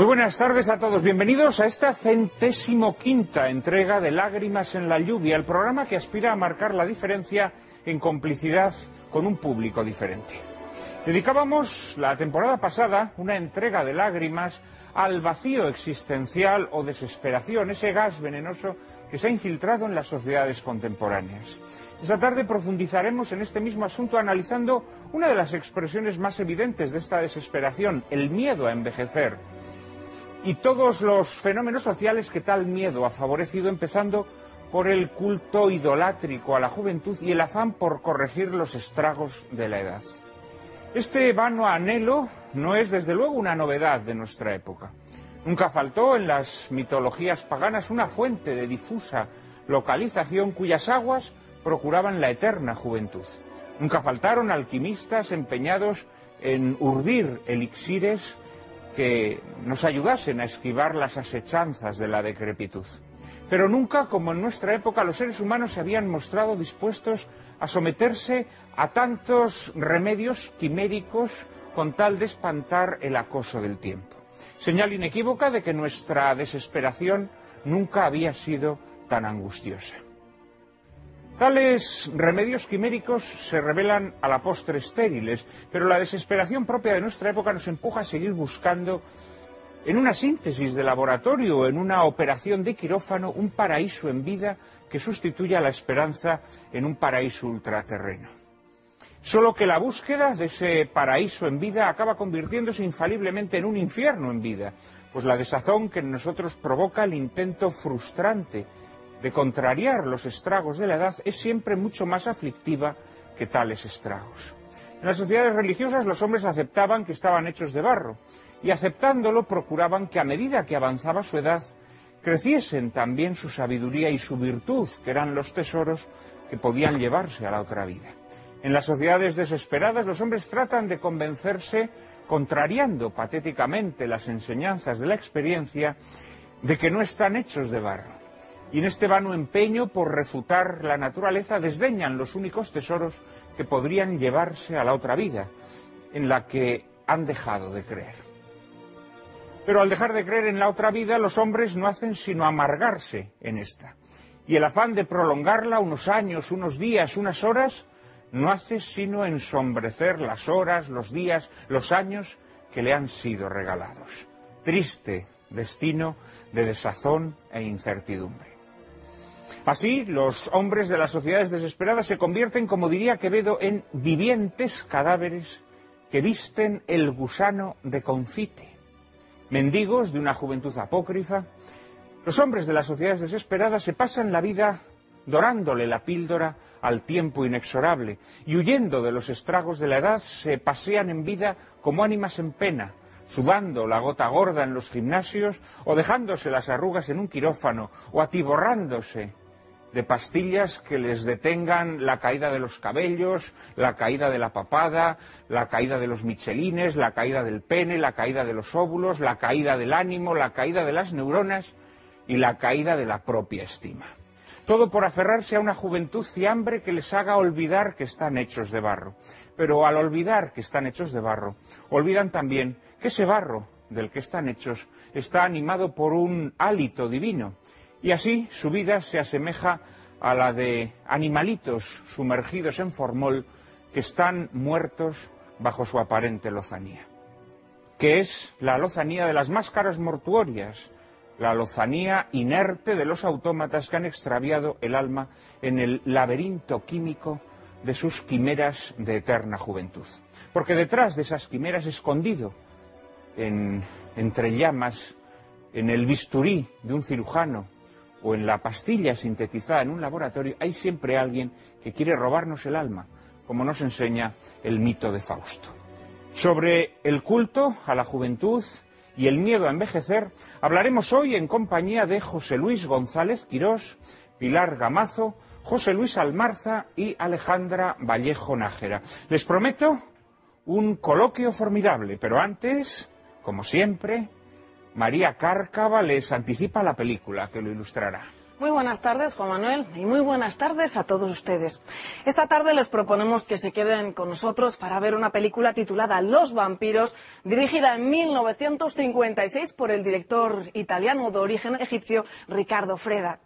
Muy buenas tardes a todos. Bienvenidos a esta centésimo quinta entrega de Lágrimas en la lluvia, el programa que aspira a marcar la diferencia en complicidad con un público diferente. Dedicábamos la temporada pasada una entrega de lágrimas al vacío existencial o desesperación, ese gas venenoso que se ha infiltrado en las sociedades contemporáneas. Esta tarde profundizaremos en este mismo asunto analizando una de las expresiones más evidentes de esta desesperación, el miedo a envejecer y todos los fenómenos sociales que tal miedo ha favorecido, empezando por el culto idolátrico a la juventud y el afán por corregir los estragos de la edad. Este vano anhelo no es desde luego una novedad de nuestra época. Nunca faltó en las mitologías paganas una fuente de difusa localización cuyas aguas procuraban la eterna juventud. Nunca faltaron alquimistas empeñados en urdir elixires que nos ayudasen a esquivar las asechanzas de la decrepitud. Pero nunca, como en nuestra época, los seres humanos se habían mostrado dispuestos a someterse a tantos remedios quiméricos con tal de espantar el acoso del tiempo. Señal inequívoca de que nuestra desesperación nunca había sido tan angustiosa. Tales remedios quiméricos se revelan a la postre estériles, pero la desesperación propia de nuestra época nos empuja a seguir buscando en una síntesis de laboratorio en una operación de quirófano un paraíso en vida que sustituya la esperanza en un paraíso ultraterreno. Solo que la búsqueda de ese paraíso en vida acaba convirtiéndose infaliblemente en un infierno en vida, pues la desazón que en nosotros provoca el intento frustrante de contrariar los estragos de la edad es siempre mucho más aflictiva que tales estragos. En las sociedades religiosas los hombres aceptaban que estaban hechos de barro y aceptándolo procuraban que a medida que avanzaba su edad creciesen también su sabiduría y su virtud, que eran los tesoros que podían llevarse a la otra vida. En las sociedades desesperadas los hombres tratan de convencerse, contrariando patéticamente las enseñanzas de la experiencia, de que no están hechos de barro y en este vano empeño por refutar la naturaleza desdeñan los únicos tesoros que podrían llevarse a la otra vida, en la que han dejado de creer. Pero al dejar de creer en la otra vida, los hombres no hacen sino amargarse en esta. Y el afán de prolongarla unos años, unos días, unas horas, no hace sino ensombrecer las horas, los días, los años que le han sido regalados. Triste destino de desazón e incertidumbre. Así, los hombres de las sociedades desesperadas se convierten, como diría Quevedo, en vivientes cadáveres que visten el gusano de confite. Mendigos de una juventud apócrifa, los hombres de las sociedades desesperadas se pasan la vida dorándole la píldora al tiempo inexorable y huyendo de los estragos de la edad se pasean en vida como ánimas en pena, sudando la gota gorda en los gimnasios o dejándose las arrugas en un quirófano o atiborrándose de pastillas que les detengan la caída de los cabellos, la caída de la papada, la caída de los michelines, la caída del pene, la caída de los óvulos, la caída del ánimo, la caída de las neuronas y la caída de la propia estima. Todo por aferrarse a una juventud fiambre que les haga olvidar que están hechos de barro. Pero al olvidar que están hechos de barro, olvidan también que ese barro del que están hechos está animado por un hálito divino y así su vida se asemeja a la de animalitos sumergidos en formol que están muertos bajo su aparente lozanía, que es la lozanía de las máscaras mortuorias, la lozanía inerte de los autómatas que han extraviado el alma en el laberinto químico de sus quimeras de eterna juventud. Porque detrás de esas quimeras, escondido entre llamas, en el bisturí de un cirujano, o en la pastilla sintetizada en un laboratorio, hay siempre alguien que quiere robarnos el alma, como nos enseña el mito de Fausto. Sobre el culto a la juventud y el miedo a envejecer, hablaremos hoy en compañía de José Luis González Quirós, Pilar Gamazo, José Luis Almarza y Alejandra Vallejo Nájera. Les prometo un coloquio formidable, pero antes, como siempre, María Cárcava les anticipa la película que lo ilustrará. Muy buenas tardes, Juan Manuel, y muy buenas tardes a todos ustedes. Esta tarde les proponemos que se queden con nosotros para ver una película titulada Los vampiros, dirigida en 1956 por el director italiano de origen egipcio Ricardo Freda.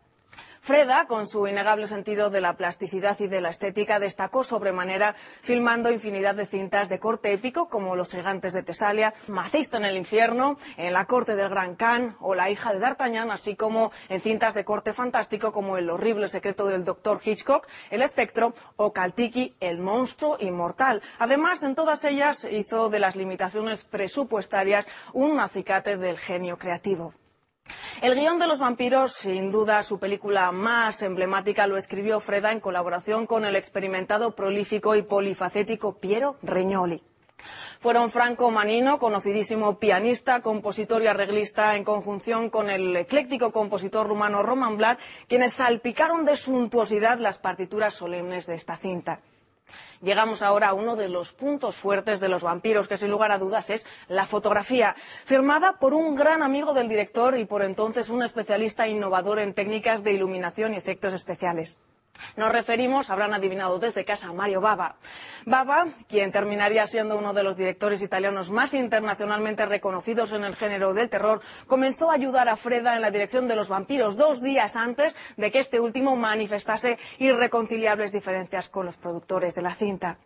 Freda, con su innegable sentido de la plasticidad y de la estética, destacó sobremanera filmando infinidad de cintas de corte épico como Los gigantes de Tesalia, Macisto en el infierno, en La corte del Gran Khan o La hija de D'Artagnan, así como en cintas de corte fantástico como El horrible secreto del doctor Hitchcock, El espectro o Kaltiki, El monstruo inmortal. Además, en todas ellas hizo de las limitaciones presupuestarias un acicate del genio creativo. El guion de los vampiros, sin duda su película más emblemática, lo escribió Freda en colaboración con el experimentado, prolífico y polifacético Piero Regnoli. Fueron Franco Manino, conocidísimo pianista, compositor y arreglista, en conjunción con el ecléctico compositor rumano Roman Blad, quienes salpicaron de suntuosidad las partituras solemnes de esta cinta. Llegamos ahora a uno de los puntos fuertes de los vampiros, que sin lugar a dudas es la fotografía, firmada por un gran amigo del director y por entonces un especialista innovador en técnicas de iluminación y efectos especiales. Nos referimos, habrán adivinado desde casa, a Mario Bava. Bava, quien terminaría siendo uno de los directores italianos más internacionalmente reconocidos en el género del terror, comenzó a ayudar a Freda en la dirección de los vampiros dos días antes de que este último manifestase irreconciliables diferencias con los productores de la cinta.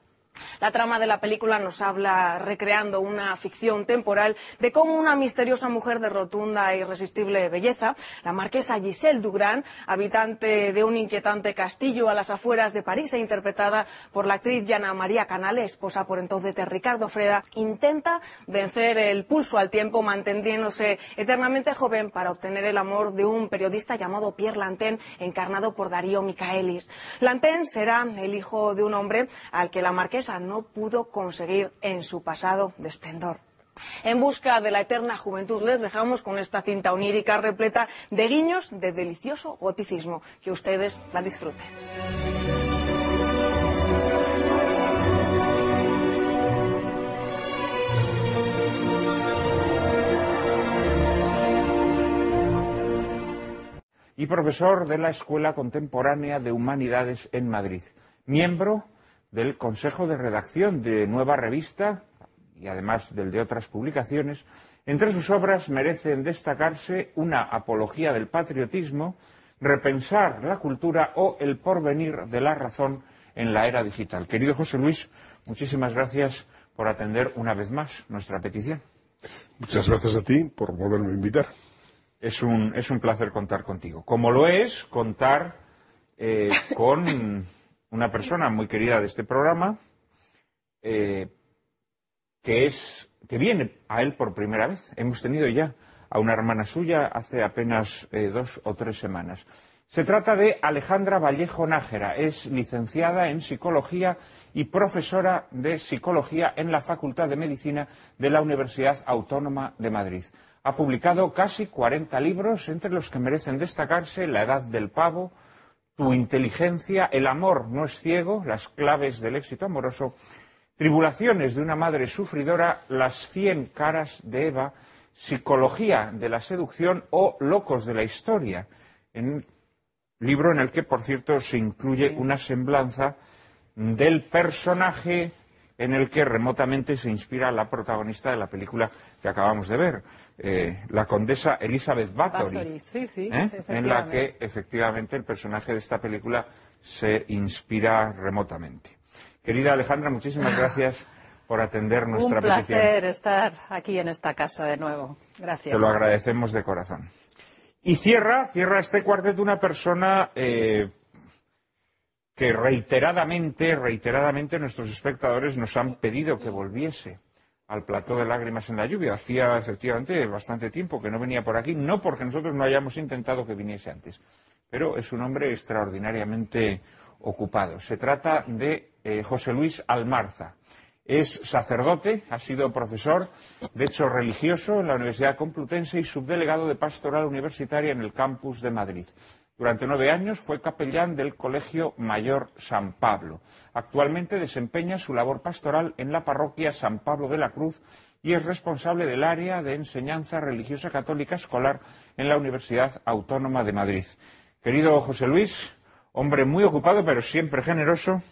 La trama de la película nos habla, recreando una ficción temporal, de cómo una misteriosa mujer de rotunda e irresistible belleza, la marquesa Giselle Dugrand, habitante de un inquietante castillo a las afueras de París e interpretada por la actriz Diana María Canale, esposa por entonces de Ricardo Freda, intenta vencer el pulso al tiempo manteniéndose eternamente joven para obtener el amor de un periodista llamado Pierre Lantin, encarnado por Darío Micaelis. Lantin será el hijo de un hombre al que la marquesa no pudo conseguir en su pasado de esplendor. En busca de la eterna juventud les dejamos con esta cinta onírica repleta de guiños de delicioso goticismo. Que ustedes la disfruten. y profesor de la Escuela Contemporánea de Humanidades en Madrid, miembro del Consejo de Redacción de Nueva Revista y además del de otras publicaciones, entre sus obras merecen destacarse una apología del patriotismo, repensar la cultura o el porvenir de la razón en la era digital. Querido José Luis, muchísimas gracias por atender una vez más nuestra petición. Muchas gracias a ti por volverme a invitar. Es un, es un placer contar contigo. Como lo es contar eh, con una persona muy querida de este programa, eh, que, es, que viene a él por primera vez. Hemos tenido ya a una hermana suya hace apenas eh, dos o tres semanas. Se trata de Alejandra Vallejo Nájera. Es licenciada en psicología y profesora de psicología en la Facultad de Medicina de la Universidad Autónoma de Madrid. Ha publicado casi 40 libros, entre los que merecen destacarse La Edad del Pavo, tu inteligencia, el amor no es ciego, las claves del éxito amoroso, tribulaciones de una madre sufridora, las cien caras de Eva, psicología de la seducción o locos de la historia, en libro en el que, por cierto, se incluye una semblanza del personaje en el que remotamente se inspira la protagonista de la película que acabamos de ver, eh, la condesa Elizabeth Bathory, ¿eh? en la que efectivamente el personaje de esta película se inspira remotamente. Querida Alejandra, muchísimas gracias por atender nuestra petición. Un placer estar aquí en esta casa de nuevo. Gracias. Te lo agradecemos de corazón. Y cierra, cierra este cuarteto una persona eh, que reiteradamente, reiteradamente nuestros espectadores nos han pedido que volviese al plató de lágrimas en la lluvia. Hacía efectivamente bastante tiempo que no venía por aquí, no porque nosotros no hayamos intentado que viniese antes, pero es un hombre extraordinariamente ocupado. Se trata de eh, José Luis Almarza. Es sacerdote, ha sido profesor de hecho religioso en la Universidad Complutense y subdelegado de pastoral universitaria en el campus de Madrid. Durante nueve años fue capellán del Colegio Mayor San Pablo. Actualmente desempeña su labor pastoral en la parroquia San Pablo de la Cruz y es responsable del área de enseñanza religiosa católica escolar en la Universidad Autónoma de Madrid. Querido José Luis, hombre muy ocupado pero siempre generoso,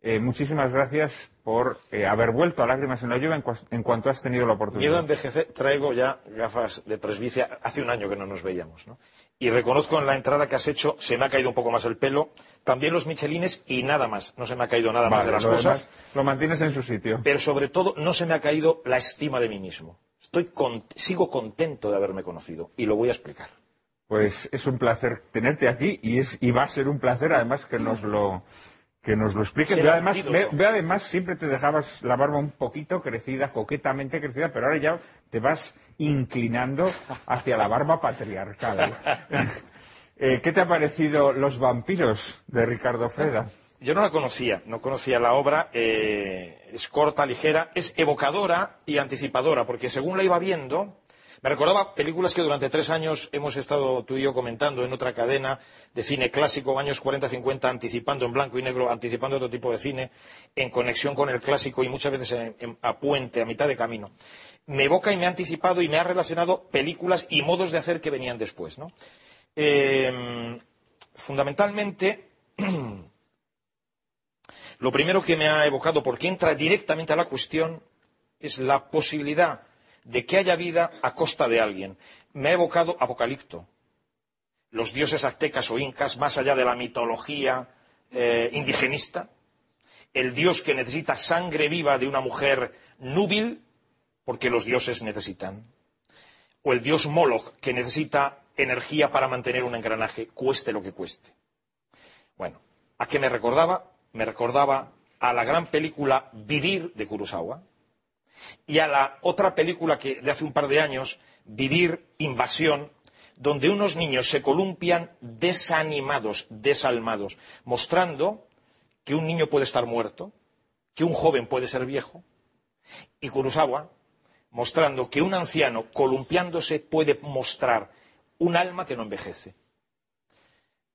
eh, muchísimas gracias por eh, haber vuelto a Lágrimas en la Lluvia en, cua- en cuanto has tenido la oportunidad. Miedo a envejecer, traigo ya gafas de presbicia. Hace un año que no nos veíamos, ¿no? Y reconozco en la entrada que has hecho, se me ha caído un poco más el pelo, también los michelines y nada más. No se me ha caído nada más de las lo cosas, demás lo mantienes en su sitio. pero sobre todo no se me ha caído la estima de mí mismo. Estoy con- sigo contento de haberme conocido y lo voy a explicar. Pues es un placer tenerte aquí y, es, y va a ser un placer además que nos lo, que nos lo además, antídoto. ve- además siempre te dejabas la barba un poquito crecida, coquetamente crecida, pero ahora ya te vas inclinando hacia la barba patriarcal. Eh, ¿Qué te ha parecido Los vampiros de Ricardo Freda? Yo no la conocía, no conocía la obra, eh, es corta, ligera, es evocadora y anticipadora, porque según la iba viendo, me recordaba películas que durante tres años hemos estado tú y yo comentando en otra cadena de cine clásico, años 40-50, anticipando en blanco y negro, anticipando otro tipo de cine, en conexión con el clásico y muchas veces en- a puente, a mitad de camino. Me evoca y me ha anticipado y me ha relacionado películas y modos de hacer que venían después, ¿no? Eh, fundamentalmente, lo primero que me ha evocado, porque entra directamente a la cuestión, es la posibilidad de que haya vida a costa de alguien. Me ha evocado Apocalipto. Los dioses aztecas o incas, más allá de la mitología eh, indigenista, el dios que necesita sangre viva de una mujer núbil, porque los dioses necesitan, o el dios Moloch, que necesita energía para mantener un engranaje, cueste lo que cueste. Bueno, ¿a qué me recordaba? Me recordaba a la gran película Vivir de Kurosawa y a la otra película que de hace un par de años, Vivir, Invasión, donde unos niños se columpian desanimados, desalmados, mostrando que un niño puede estar muerto, que un joven puede ser viejo, y Kurosawa mostrando que un anciano columpiándose puede mostrar un alma que no envejece.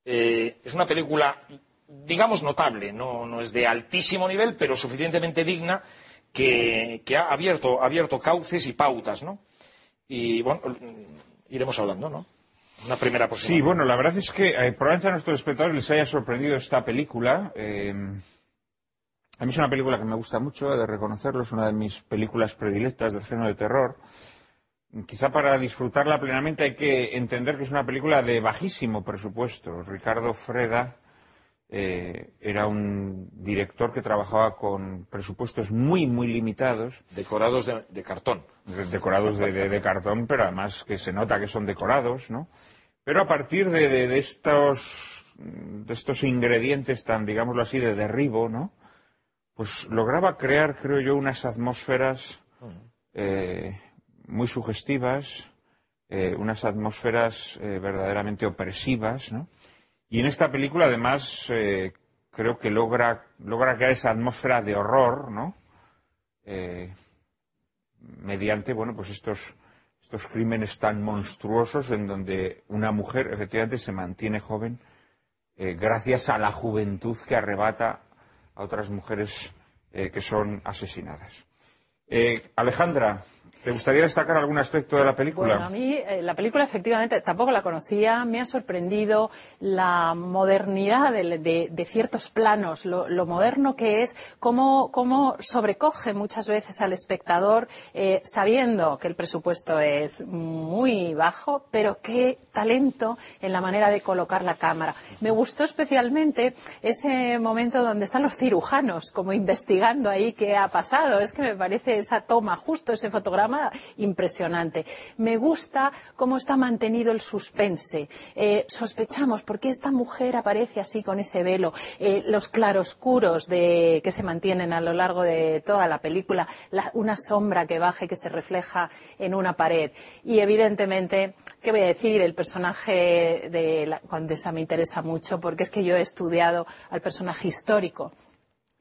Eh, es una película, digamos, notable, no, no es de altísimo nivel, pero suficientemente digna que, ha abierto, cauces y pautas, ¿no? Y bueno, iremos hablando, ¿no? Una primera aproximación. Sí, bueno, la verdad es que eh, probablemente a nuestros espectadores les haya sorprendido esta película. eh, a mí es una película que me gusta mucho, he de reconocerlo, es una de mis películas predilectas del género de terror. Quizá para disfrutarla plenamente hay que entender que es una película de bajísimo presupuesto. Ricardo Freda eh, era un director que trabajaba con presupuestos muy, muy limitados Decorados de, de cartón. de- decorados de, cartón, pero además que se nota que son decorados, ¿no? Pero a partir de, estos, de estos ingredientes tan, digámoslo así, de derribo, ¿no? Pues lograba crear, creo yo, unas atmósferas eh, muy sugestivas, eh, unas atmósferas verdaderamente opresivas, ¿no? Y en esta película, además, eh, creo que logra, logra crear esa atmósfera de horror, ¿no? Eh, mediante, bueno, pues estos, estos crímenes tan monstruosos en donde una mujer efectivamente se mantiene joven eh, gracias a la juventud que arrebata a otras mujeres que son asesinadas. Alejandra, ¿te gustaría destacar algún aspecto de la película? Bueno, a mí eh, la película efectivamente tampoco la conocía, me ha sorprendido la modernidad de, ciertos planos, lo, lo moderno que es, cómo, cómo sobrecoge muchas veces al espectador eh, sabiendo que el presupuesto es muy bajo, pero qué talento en la manera de colocar la cámara. Me gustó especialmente ese momento donde están los cirujanos como investigando ahí qué ha pasado. Es que me parece esa toma, justo ese fotograma impresionante. Me gusta cómo está mantenido el suspense. Eh, sospechamos por qué esta mujer aparece así con ese velo. Eh, los claroscuros que se mantienen a lo largo de toda la película. la- una sombra que baja y que se refleja en una pared. Y evidentemente, ¿qué voy a decir? El personaje de la condesa me interesa mucho porque es que yo he estudiado al personaje histórico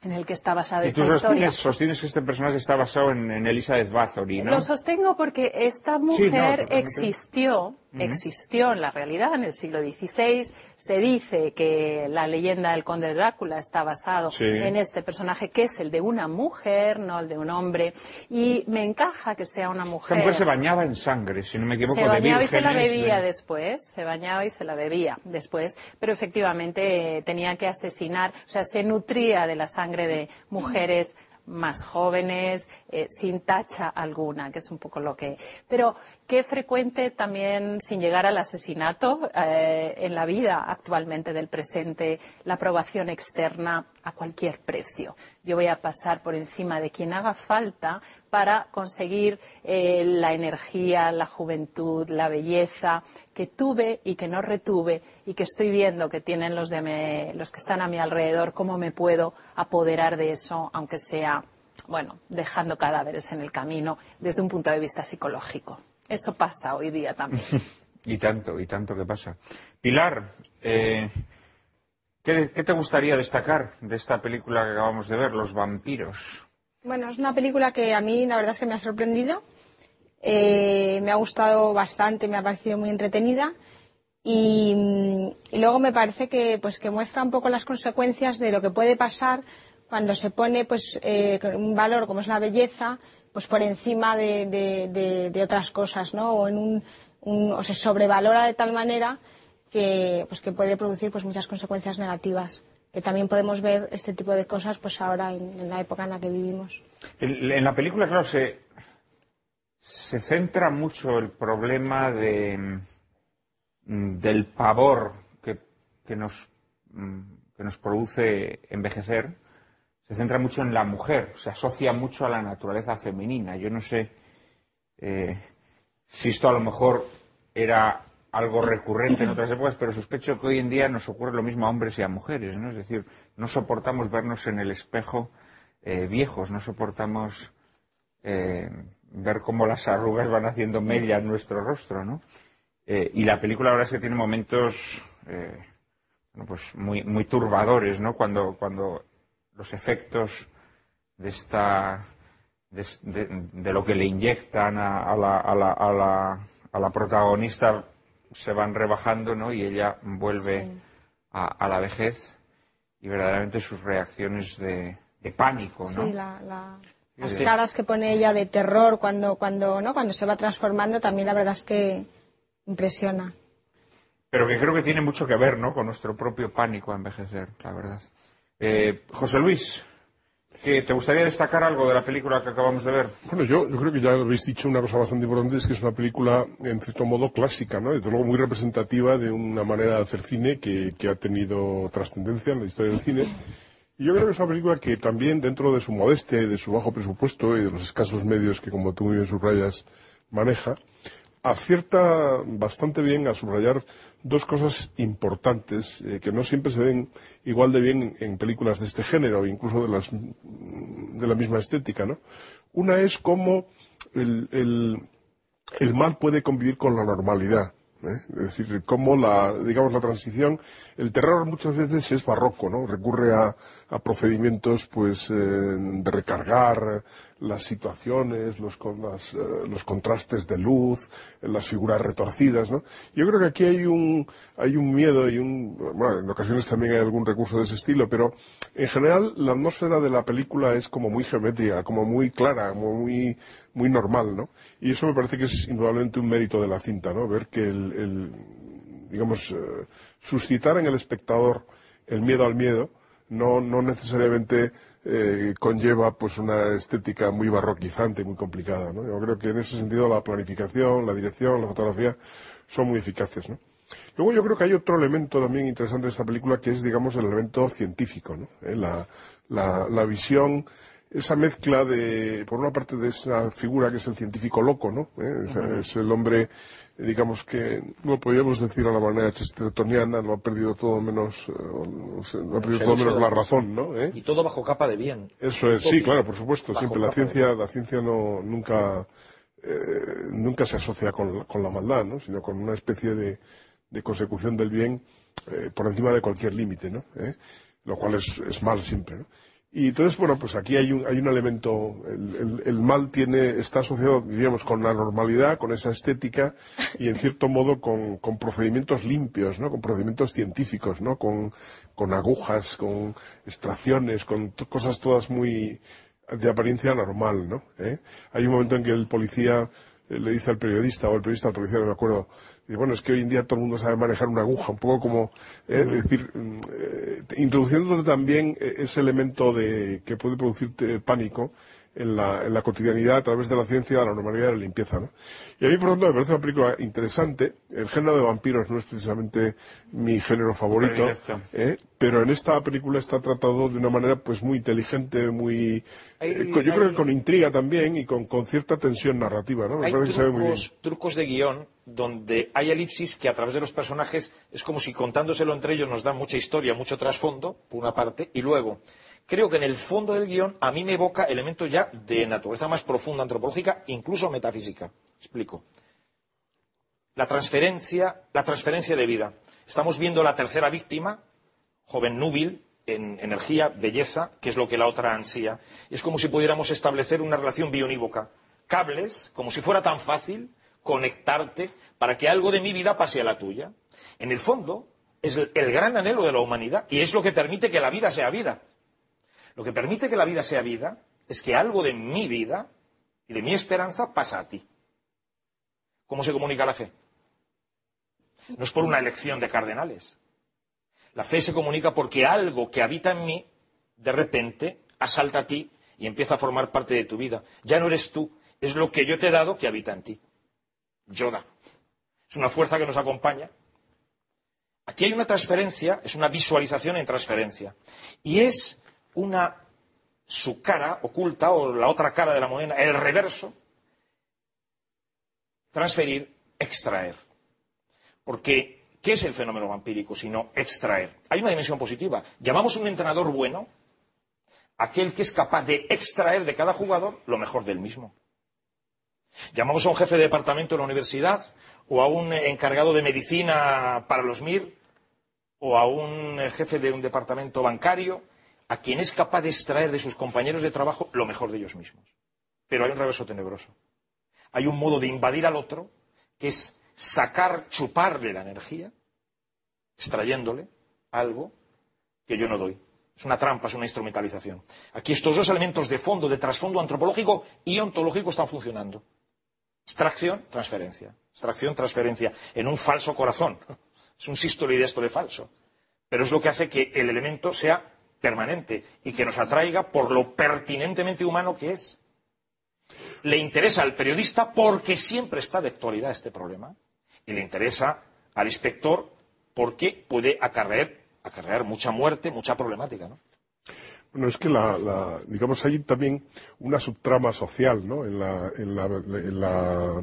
en el que está basada esta historia. sostienes, sostienes que este personaje está basado en, en Elizabeth Bathory, ¿no? Lo sostengo porque esta Sí, no, mujer existió existió en la realidad en el siglo XVI. Se dice que la leyenda del conde Drácula está basado Sí. en este personaje que es el de una mujer, no el de un hombre. Y me encaja que sea una mujer. mujer se bañaba en sangre, si no me equivoco, Se de bañaba y se la bebía de- después, se bañaba y se la bebía después, pero efectivamente eh, tenía que asesinar, o sea, se nutría de la sangre de mujeres más jóvenes, eh, sin tacha alguna, que es un poco lo que. Pero qué frecuente también, sin llegar al asesinato, eh, en la vida actualmente del presente, la aprobación externa a cualquier precio. Yo voy a pasar por encima de quien haga falta para conseguir eh, la energía, la juventud, la belleza que tuve y que no retuve y que estoy viendo que tienen los, de me- los que están a mi alrededor, cómo me puedo apoderar de eso, aunque sea, bueno, dejando cadáveres en el camino desde un punto de vista psicológico. Eso pasa hoy día también. Y tanto, y tanto que pasa. Pilar, eh, ¿qué, qué te gustaría destacar de esta película que acabamos de ver, Los vampiros? Bueno, es una película que a mí la verdad es que me ha sorprendido. Eh, me ha gustado bastante, me ha parecido muy entretenida. Y, mm, y luego me parece que, pues, que muestra un poco las consecuencias de lo que puede pasar cuando se pone pues, eh, un valor como es la belleza pues, por encima de, otras cosas, ¿no? O, en un, o se sobrevalora de tal manera que, pues, que puede producir pues, muchas consecuencias negativas. Que también podemos ver este tipo de cosas pues, ahora en- en la época en la que vivimos. En, en la película, claro, se, se centra mucho el problema de, mm, del pavor que, que nos, mm, que nos produce envejecer. Se centra mucho en la mujer, se asocia mucho a la naturaleza femenina. Yo no sé eh, si esto a lo mejor era algo recurrente en otras épocas, pero sospecho que hoy en día nos ocurre lo mismo a hombres y a mujeres, ¿no? Es decir, no soportamos vernos en el espejo eh, viejos, no soportamos eh, ver cómo las arrugas van haciendo mella en nuestro rostro, ¿no? Y la película ahora es que tiene momentos pues muy, muy turbadores, ¿no? Cuando, cuando los efectos de esta de, de- de lo que le inyectan a, a la, a, la, a, la, a la protagonista se van rebajando, ¿no? Y ella vuelve Sí. a, a la vejez y verdaderamente sus reacciones de, de pánico, ¿no? Sí, la- la- las caras que pone ella de terror cuando, cuando, ¿no? cuando se va transformando, también la verdad es que impresiona. Pero que creo que tiene mucho que ver, ¿no? Con nuestro propio pánico a envejecer, la verdad. Eh, José Luis, ¿qué- ¿te gustaría destacar algo de la película que acabamos de ver? Bueno, yo, yo creo que ya habéis dicho una cosa bastante importante, es que es una película, en cierto modo, clásica, ¿no? Desde luego muy representativa de una manera de hacer cine que, que ha tenido trascendencia en la historia del cine. Y yo creo que es una película que también, dentro de su modestia y de su bajo presupuesto y de los escasos medios que, como tú muy bien subrayas, maneja, acierta bastante bien a subrayar dos cosas importantes eh, que no siempre se ven igual de bien en películas de este género, incluso de, las, de la misma estética, ¿no? Una es cómo el, el, el mal puede convivir con la normalidad. ¿eh? Es decir, cómo la, digamos, la transición, el terror muchas veces es barroco, ¿no? Recurre a, a procedimientos, pues, eh, de recargar las situaciones, los, con las, eh, los contrastes de luz, las figuras retorcidas, ¿no? Yo creo que aquí hay un, hay un miedo y un, bueno, en ocasiones también hay algún recurso de ese estilo, pero en general la atmósfera de la película es como muy geométrica, como muy clara, como muy, muy normal, ¿no? Y eso me parece que es indudablemente un mérito de la cinta, ¿no? Ver que el, digamos, eh, suscitar en el espectador el miedo al miedo no, no necesariamente eh, conlleva pues una estética muy barroquizante muy complicada. ¿no? Yo creo que en ese sentido la planificación, la dirección, la fotografía son muy eficaces. ¿no? Luego yo creo que hay otro elemento también interesante de esta película que es, digamos, el elemento científico, ¿no? Eh, la, la, la visión, esa mezcla de, por una parte, de esa figura que es el científico loco, ¿no? Eh, es, es el hombre, digamos que, no podríamos decir a la manera chestertoniana, lo ha perdido todo menos, eh, lo ha perdido todo la razón, ¿no? ¿Eh? Y todo bajo capa de bien. Eso es, sí, claro, por supuesto. Bajo Siempre la ciencia, la ciencia no, nunca, eh, nunca se asocia con, la- con la maldad, ¿no? Sino con una especie de, de consecución del bien eh, por encima de cualquier límite, ¿no? ¿Eh? Lo cual es, es mal siempre, ¿no? Y entonces, bueno, pues aquí hay un, hay un elemento, el, el- mal tiene, está asociado, diríamos, con la normalidad, con esa estética y en cierto modo con, con procedimientos limpios, ¿no? Con procedimientos científicos, ¿no? Con, con agujas, con extracciones, con cosas todas muy de apariencia normal, ¿no? ¿Eh? Hay un momento en que el policía le dice al periodista, o el periodista al policía, no me acuerdo, dice, bueno, es que hoy en día todo el mundo sabe manejar una aguja, un poco como, eh, es decir, mm, eh, introduciendo también eh, ese elemento de que puede producirte pánico en la, en la cotidianidad a través de la ciencia, de la normalidad y de la limpieza, ¿no? Y a mí, por lo tanto, me parece una película interesante. El género de vampiros no es precisamente mi género favorito. ¿eh? pero en esta película está tratado de una manera pues muy inteligente, muy Hay- eh, con- yo creo que con intriga también y con, con cierta tensión narrativa, ¿no? Me Hay parece que se ve muy bien. trucos, trucos de guion donde hay elipsis que a través de los personajes es como si contándoselo entre ellos nos dan mucha historia, mucho trasfondo, por una parte, y luego creo que en el fondo del guion a mí me evoca elementos ya de naturaleza más profunda, antropológica, incluso metafísica. Explico. La transferencia, la transferencia de vida. Estamos viendo la tercera víctima, joven núbil, en energía, belleza, que es lo que la otra ansía. Es como si pudiéramos establecer una relación bionívoca. Cables, como si fuera tan fácil conectarte para que algo de mi vida pase a la tuya. En el fondo, es el, el gran anhelo de la humanidad y es lo que permite que la vida sea vida. Lo que permite que la vida sea vida es que algo de mi vida y de mi esperanza pasa a ti. ¿Cómo se comunica la fe? No es por una elección de cardenales. La fe se comunica porque algo que habita en mí, de repente, asalta a ti y empieza a formar parte de tu vida. Ya no eres tú, es lo que yo te he dado que habita en ti. Yoda. Es una fuerza que nos acompaña. Aquí hay una transferencia, es una visualización en transferencia. Y es una su cara oculta o la otra cara de la moneda, el reverso, transferir, extraer. Porque, ¿qué es el fenómeno vampírico sino extraer? Hay una dimensión positiva. Llamamos un entrenador bueno aquel que es capaz de extraer de cada jugador lo mejor del mismo. Llamamos a un jefe de departamento de la universidad o a un encargado de medicina para los MIR o a un jefe de un departamento bancario a quien es capaz de extraer de sus compañeros de trabajo lo mejor de ellos mismos. Pero hay un reverso tenebroso. Hay un modo de invadir al otro que es sacar, chuparle la energía, extrayéndole algo que yo no doy. Es una trampa, es una instrumentalización. Aquí estos dos elementos de fondo, de trasfondo antropológico y ontológico están funcionando. Extracción, transferencia. Extracción, transferencia. En un falso corazón. Es un sístole y diástole falso. Pero es lo que hace que el elemento sea permanente y que nos atraiga por lo pertinentemente humano que es. Le interesa al periodista porque siempre está de actualidad este problema. Y le interesa al inspector porque puede acarrear, acarrear mucha muerte, mucha problemática. ¿no? Bueno, es que la, la- digamos, hay también una subtrama social, ¿no? En la,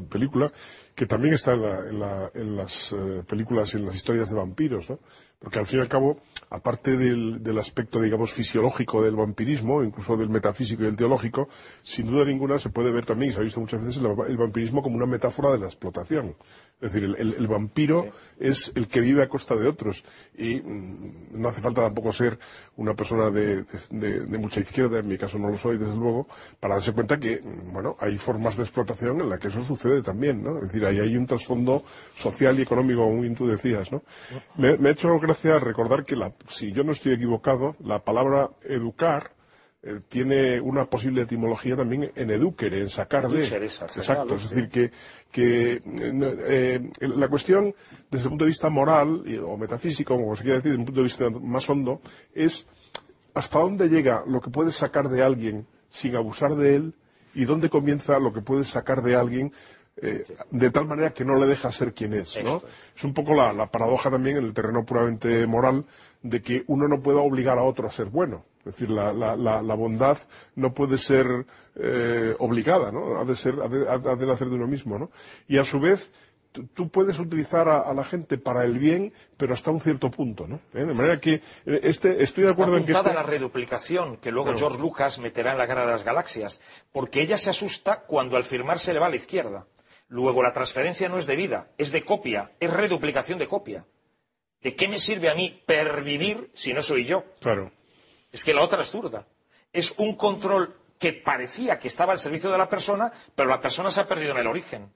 película, que también está en, la- en, en las eh, películas y en las historias de vampiros, ¿no? Porque al fin y al cabo, aparte del, del aspecto, digamos, fisiológico del vampirismo, incluso del metafísico y el teológico, sin duda ninguna se puede ver también, y se ha visto muchas veces, el, el vampirismo como una metáfora de la explotación. Es decir, el, el- el vampiro es el que vive a costa de otros. Y mm, no hace falta tampoco ser una persona de, de- de mucha izquierda, en mi caso no lo soy, desde luego, para darse cuenta que, mm, bueno, hay formas de explotación en las que eso sucede también, ¿no? Es decir, ahí hay un trasfondo social y económico, como tú decías, ¿no? Me, me ha hecho gracia recordar que, la- si yo no estoy equivocado, la palabra educar eh, tiene una posible etimología también en educere, en sacar de. Sacar, Exacto, es decir, que, que eh, eh, la cuestión, desde el punto de vista moral o metafísico, como se quiere decir, desde un punto de vista más hondo, es hasta dónde llega lo que puedes sacar de alguien sin abusar de él y dónde comienza lo que puedes sacar de alguien eh, de tal manera que no le deja ser quien es, ¿no? Es un poco la, la paradoja también en el terreno puramente moral de que uno no pueda obligar a otro a ser bueno. Es decir, la, la- la- la bondad no puede ser eh, obligada, ¿no? Ha de, ser, ha de, ha de nacer de uno mismo, ¿no? Y a su vez, tú- puedes utilizar a, a la gente para el bien, pero hasta un cierto punto, ¿no? ¿Eh? De manera que este, estoy de Está acuerdo en que este- la reduplicación que luego Claro. George Lucas meterá en la guerra de las galaxias, porque ella se asusta cuando al firmar se le va a la izquierda. Luego la transferencia no es de vida, es de copia, es reduplicación de copia. ¿De qué me sirve a mí pervivir si no soy yo? Claro. Es que la otra es zurda. Es un control que parecía que estaba al servicio de la persona, pero la persona se ha perdido en el origen.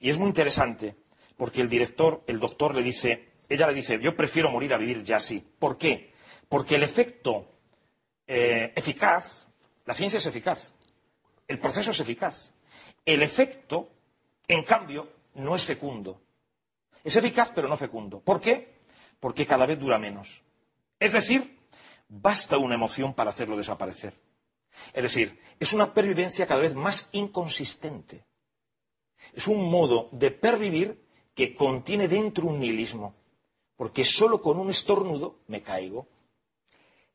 Y es muy interesante, porque el director, el doctor, le dice, ella le dice, yo prefiero morir a vivir ya así. ¿Por qué? Porque el efecto eh, eficaz, la ciencia es eficaz, el proceso es eficaz. El efecto, en cambio, no es fecundo. Es eficaz, pero no fecundo. ¿Por qué? Porque cada vez dura menos. Es decir, basta una emoción para hacerlo desaparecer. Es decir, es una pervivencia cada vez más inconsistente. Es un modo de pervivir que contiene dentro un nihilismo, porque solo con un estornudo me caigo.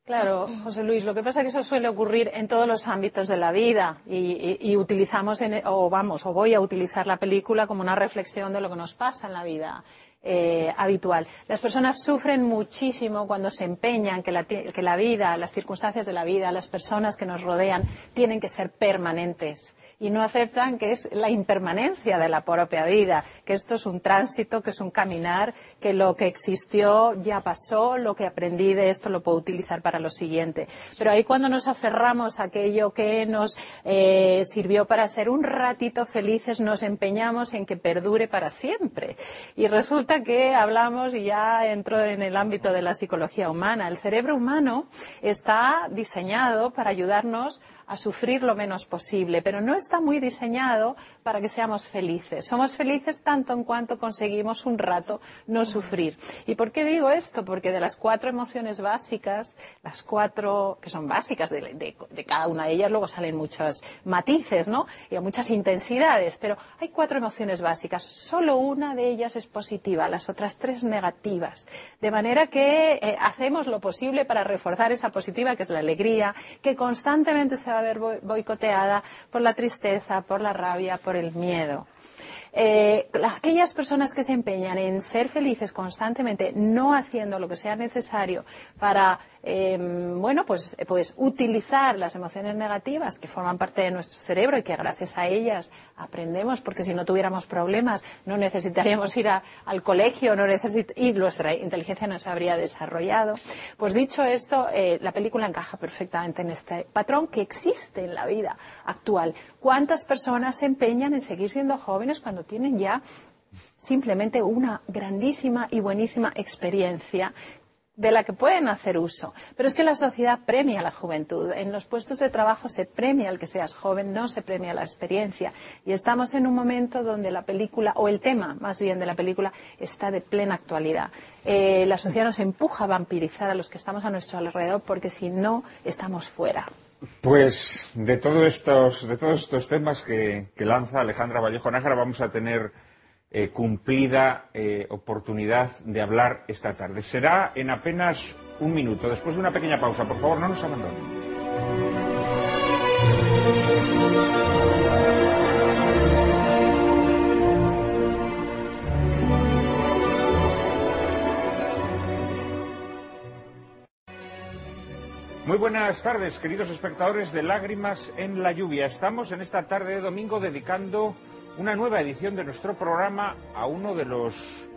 Claro, José Luis, lo que pasa es que eso suele ocurrir en todos los ámbitos de la vida y, utilizamos, o vamos, o voy a utilizar la película como una reflexión de lo que nos pasa en la vida eh, habitual. Las personas sufren muchísimo cuando se empeñan que la vida, las circunstancias de la vida, las personas que nos rodean tienen que ser permanentes y no aceptan que es la impermanencia de la propia vida, que esto es un tránsito, que es un caminar, que lo que existió ya pasó, lo que aprendí de esto lo puedo utilizar para lo siguiente. Pero ahí cuando nos aferramos a aquello que nos eh, sirvió para ser un ratito felices, nos empeñamos en que perdure para siempre. Y resulta que hablamos, y ya entro en el ámbito de la psicología humana, el cerebro humano está diseñado para ayudarnos a sufrir lo menos posible, pero no está muy diseñado para que seamos felices. Somos felices tanto en cuanto conseguimos un rato no sufrir. ¿Y por qué digo esto? Porque de las cuatro emociones básicas, las cuatro que son básicas de, cada una de ellas, luego salen muchos matices, ¿no? Y muchas intensidades, pero hay cuatro emociones básicas. Solo una de ellas es positiva, las otras tres negativas. De manera que eh, hacemos lo posible para reforzar esa positiva, que es la alegría, que constantemente se va a ver boicoteada por la tristeza, por la rabia, por el miedo. Eh, aquellas personas que se empeñan en ser felices constantemente, no haciendo lo que sea necesario para, em, bueno, pues, pues utilizar las emociones negativas que forman parte de nuestro cerebro y que gracias a ellas aprendemos, porque si no tuviéramos problemas no necesitaríamos ir al colegio no y nuestra inteligencia no se habría desarrollado. Pues dicho esto, eh, la película encaja perfectamente en este patrón que existe en la vida actual. ¿Cuántas personas se empeñan en seguir siendo jóvenes cuando tienen ya simplemente una grandísima y buenísima experiencia de la que pueden hacer uso. Pero es que la sociedad premia la juventud. En los puestos de trabajo se premia el que seas joven, no se premia la experiencia. Y estamos en un momento donde la película, o el tema más bien de la película, está de plena actualidad. Eh, la sociedad nos empuja a vampirizar a los que estamos a nuestro alrededor porque si no, estamos fuera. Pues de, todos estos, de todos estos temas que, lanza Alejandra Vallejo Nájara vamos a tener eh, cumplida eh, oportunidad de hablar esta tarde. Será en apenas un minuto, después de una pequeña pausa. Por favor, no nos abandonen. Muy buenas tardes, queridos espectadores de Lágrimas en la Lluvia. Estamos en esta tarde de domingo dedicando una nueva edición de nuestro programa a uno de los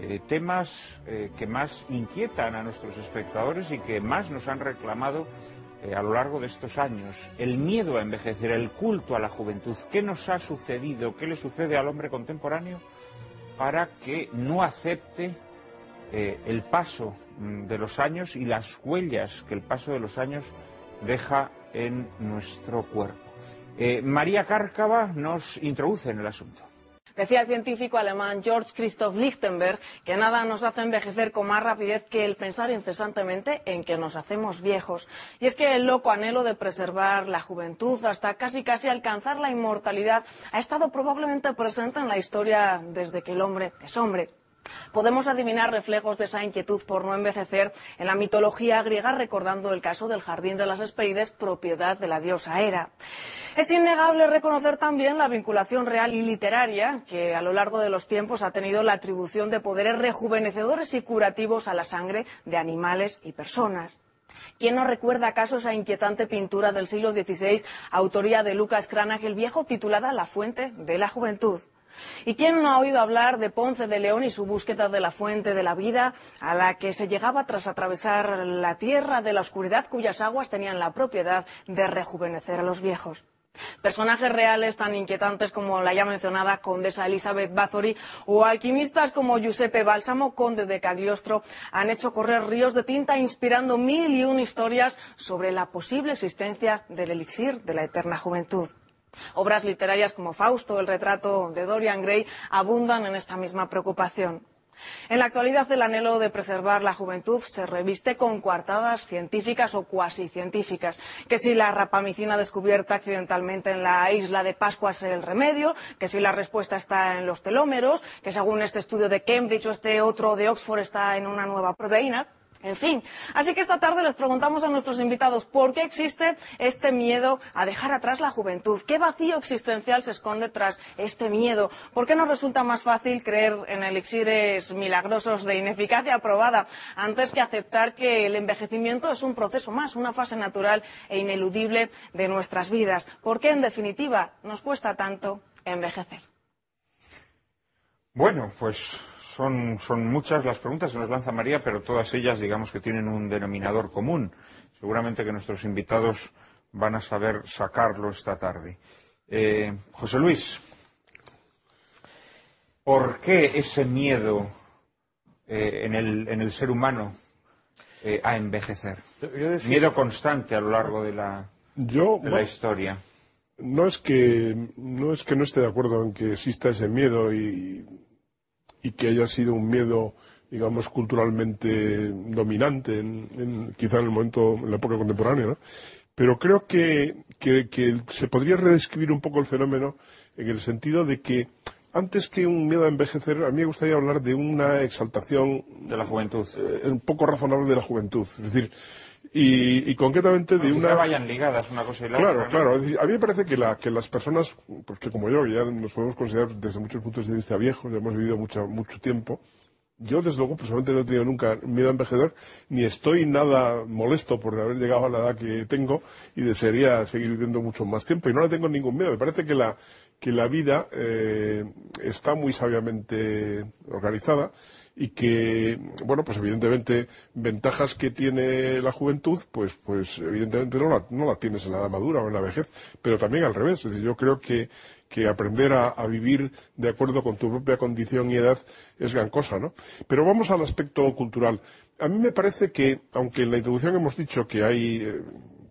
eh, temas eh, que más inquietan a nuestros espectadores y que más nos han reclamado eh, a lo largo de estos años. El miedo a envejecer, el culto a la juventud. ¿Qué nos ha sucedido? ¿Qué le sucede al hombre contemporáneo para que no acepte el paso mm, de los años y las huellas que el paso de los años deja en nuestro cuerpo. Eh, María Cárcava nos introduce en el asunto. Decía el científico alemán George Christoph Lichtenberg que nada nos hace envejecer con más rapidez que el pensar incesantemente en que nos hacemos viejos. Y es que el loco anhelo de preservar la juventud hasta casi casi alcanzar la inmortalidad ha estado probablemente presente en la historia desde que el hombre es hombre. Podemos adivinar reflejos de esa inquietud por no envejecer en la mitología griega recordando el caso del jardín de las Hespérides, propiedad de la diosa Hera. Es innegable reconocer también la vinculación real y literaria que a lo largo de los tiempos ha tenido la atribución de poderes rejuvenecedores y curativos a la sangre de animales y personas. ¿Quién no recuerda acaso esa inquietante pintura del siglo XVI, autoría de Lucas Cranach el Viejo, titulada La fuente de la juventud? ¿Y quién no ha oído hablar de Ponce de León y su búsqueda de la fuente de la vida a la que se llegaba tras atravesar la tierra de la oscuridad cuyas aguas tenían la propiedad de rejuvenecer a los viejos? Personajes reales tan inquietantes como la ya mencionada condesa Elizabeth Bathory o alquimistas como Giuseppe Bálsamo, conde de Cagliostro, han hecho correr ríos de tinta inspirando mil y una historias sobre la posible existencia del elixir de la eterna juventud. Obras literarias como Fausto, el retrato de Dorian Gray, abundan en esta misma preocupación. En la actualidad, el anhelo de preservar la juventud se reviste con coartadas científicas o cuasi científicas. Que si la rapamicina descubierta accidentalmente en la isla de Pascua es el remedio, que si la respuesta está en los telómeros, que según este estudio de Cambridge o este otro de Oxford está en una nueva proteína. En fin, así que esta tarde les preguntamos a nuestros invitados por qué existe este miedo a dejar atrás la juventud, qué vacío existencial se esconde tras este miedo, por qué nos resulta más fácil creer en elixires milagrosos de ineficacia probada antes que aceptar que el envejecimiento es un proceso más, una fase natural e ineludible de nuestras vidas, por qué en definitiva nos cuesta tanto envejecer. Bueno, pues son, son muchas las preguntas que nos lanza María, pero todas ellas, digamos que tienen un denominador común. Seguramente que nuestros invitados van a saber sacarlo esta tarde. Eh, José Luis, ¿por qué ese miedo eh, en, el, en el ser humano eh, a envejecer? Miedo constante a lo largo de la, Yo, de la historia. no es que no es que no esté de acuerdo en que exista ese miedo y, y que haya sido un miedo digamos culturalmente dominante en, en- quizá en el momento en la época contemporánea ¿no? pero creo que, que- que se podría redescribir un poco el fenómeno en el sentido de que antes que un miedo a envejecer a mí me gustaría hablar de una exaltación De la juventud. eh, un poco razonable de la juventud es decir y, y concretamente de una vayan ligadas una cosa y la Claro, otra. claro. Decir, a mí me parece que, la, que las personas, pues que como yo, que ya nos podemos considerar desde muchos puntos de vista viejos, ya hemos vivido mucho, mucho tiempo, yo desde luego personalmente no he tenido nunca miedo a envejecer, ni estoy nada molesto por haber llegado a la edad que tengo y desearía seguir viviendo mucho más tiempo y no le tengo ningún miedo. Me parece que la, que la vida eh, está muy sabiamente organizada y que, bueno, pues evidentemente ventajas que tiene la juventud, pues, pues evidentemente no no la tienes en la edad madura o en la vejez, pero también al revés. Es decir, yo creo que, que aprender a, a vivir de acuerdo con tu propia condición y edad es gran cosa, ¿no? Pero vamos al aspecto cultural. A mí me parece que, aunque en la introducción hemos dicho que hay eh,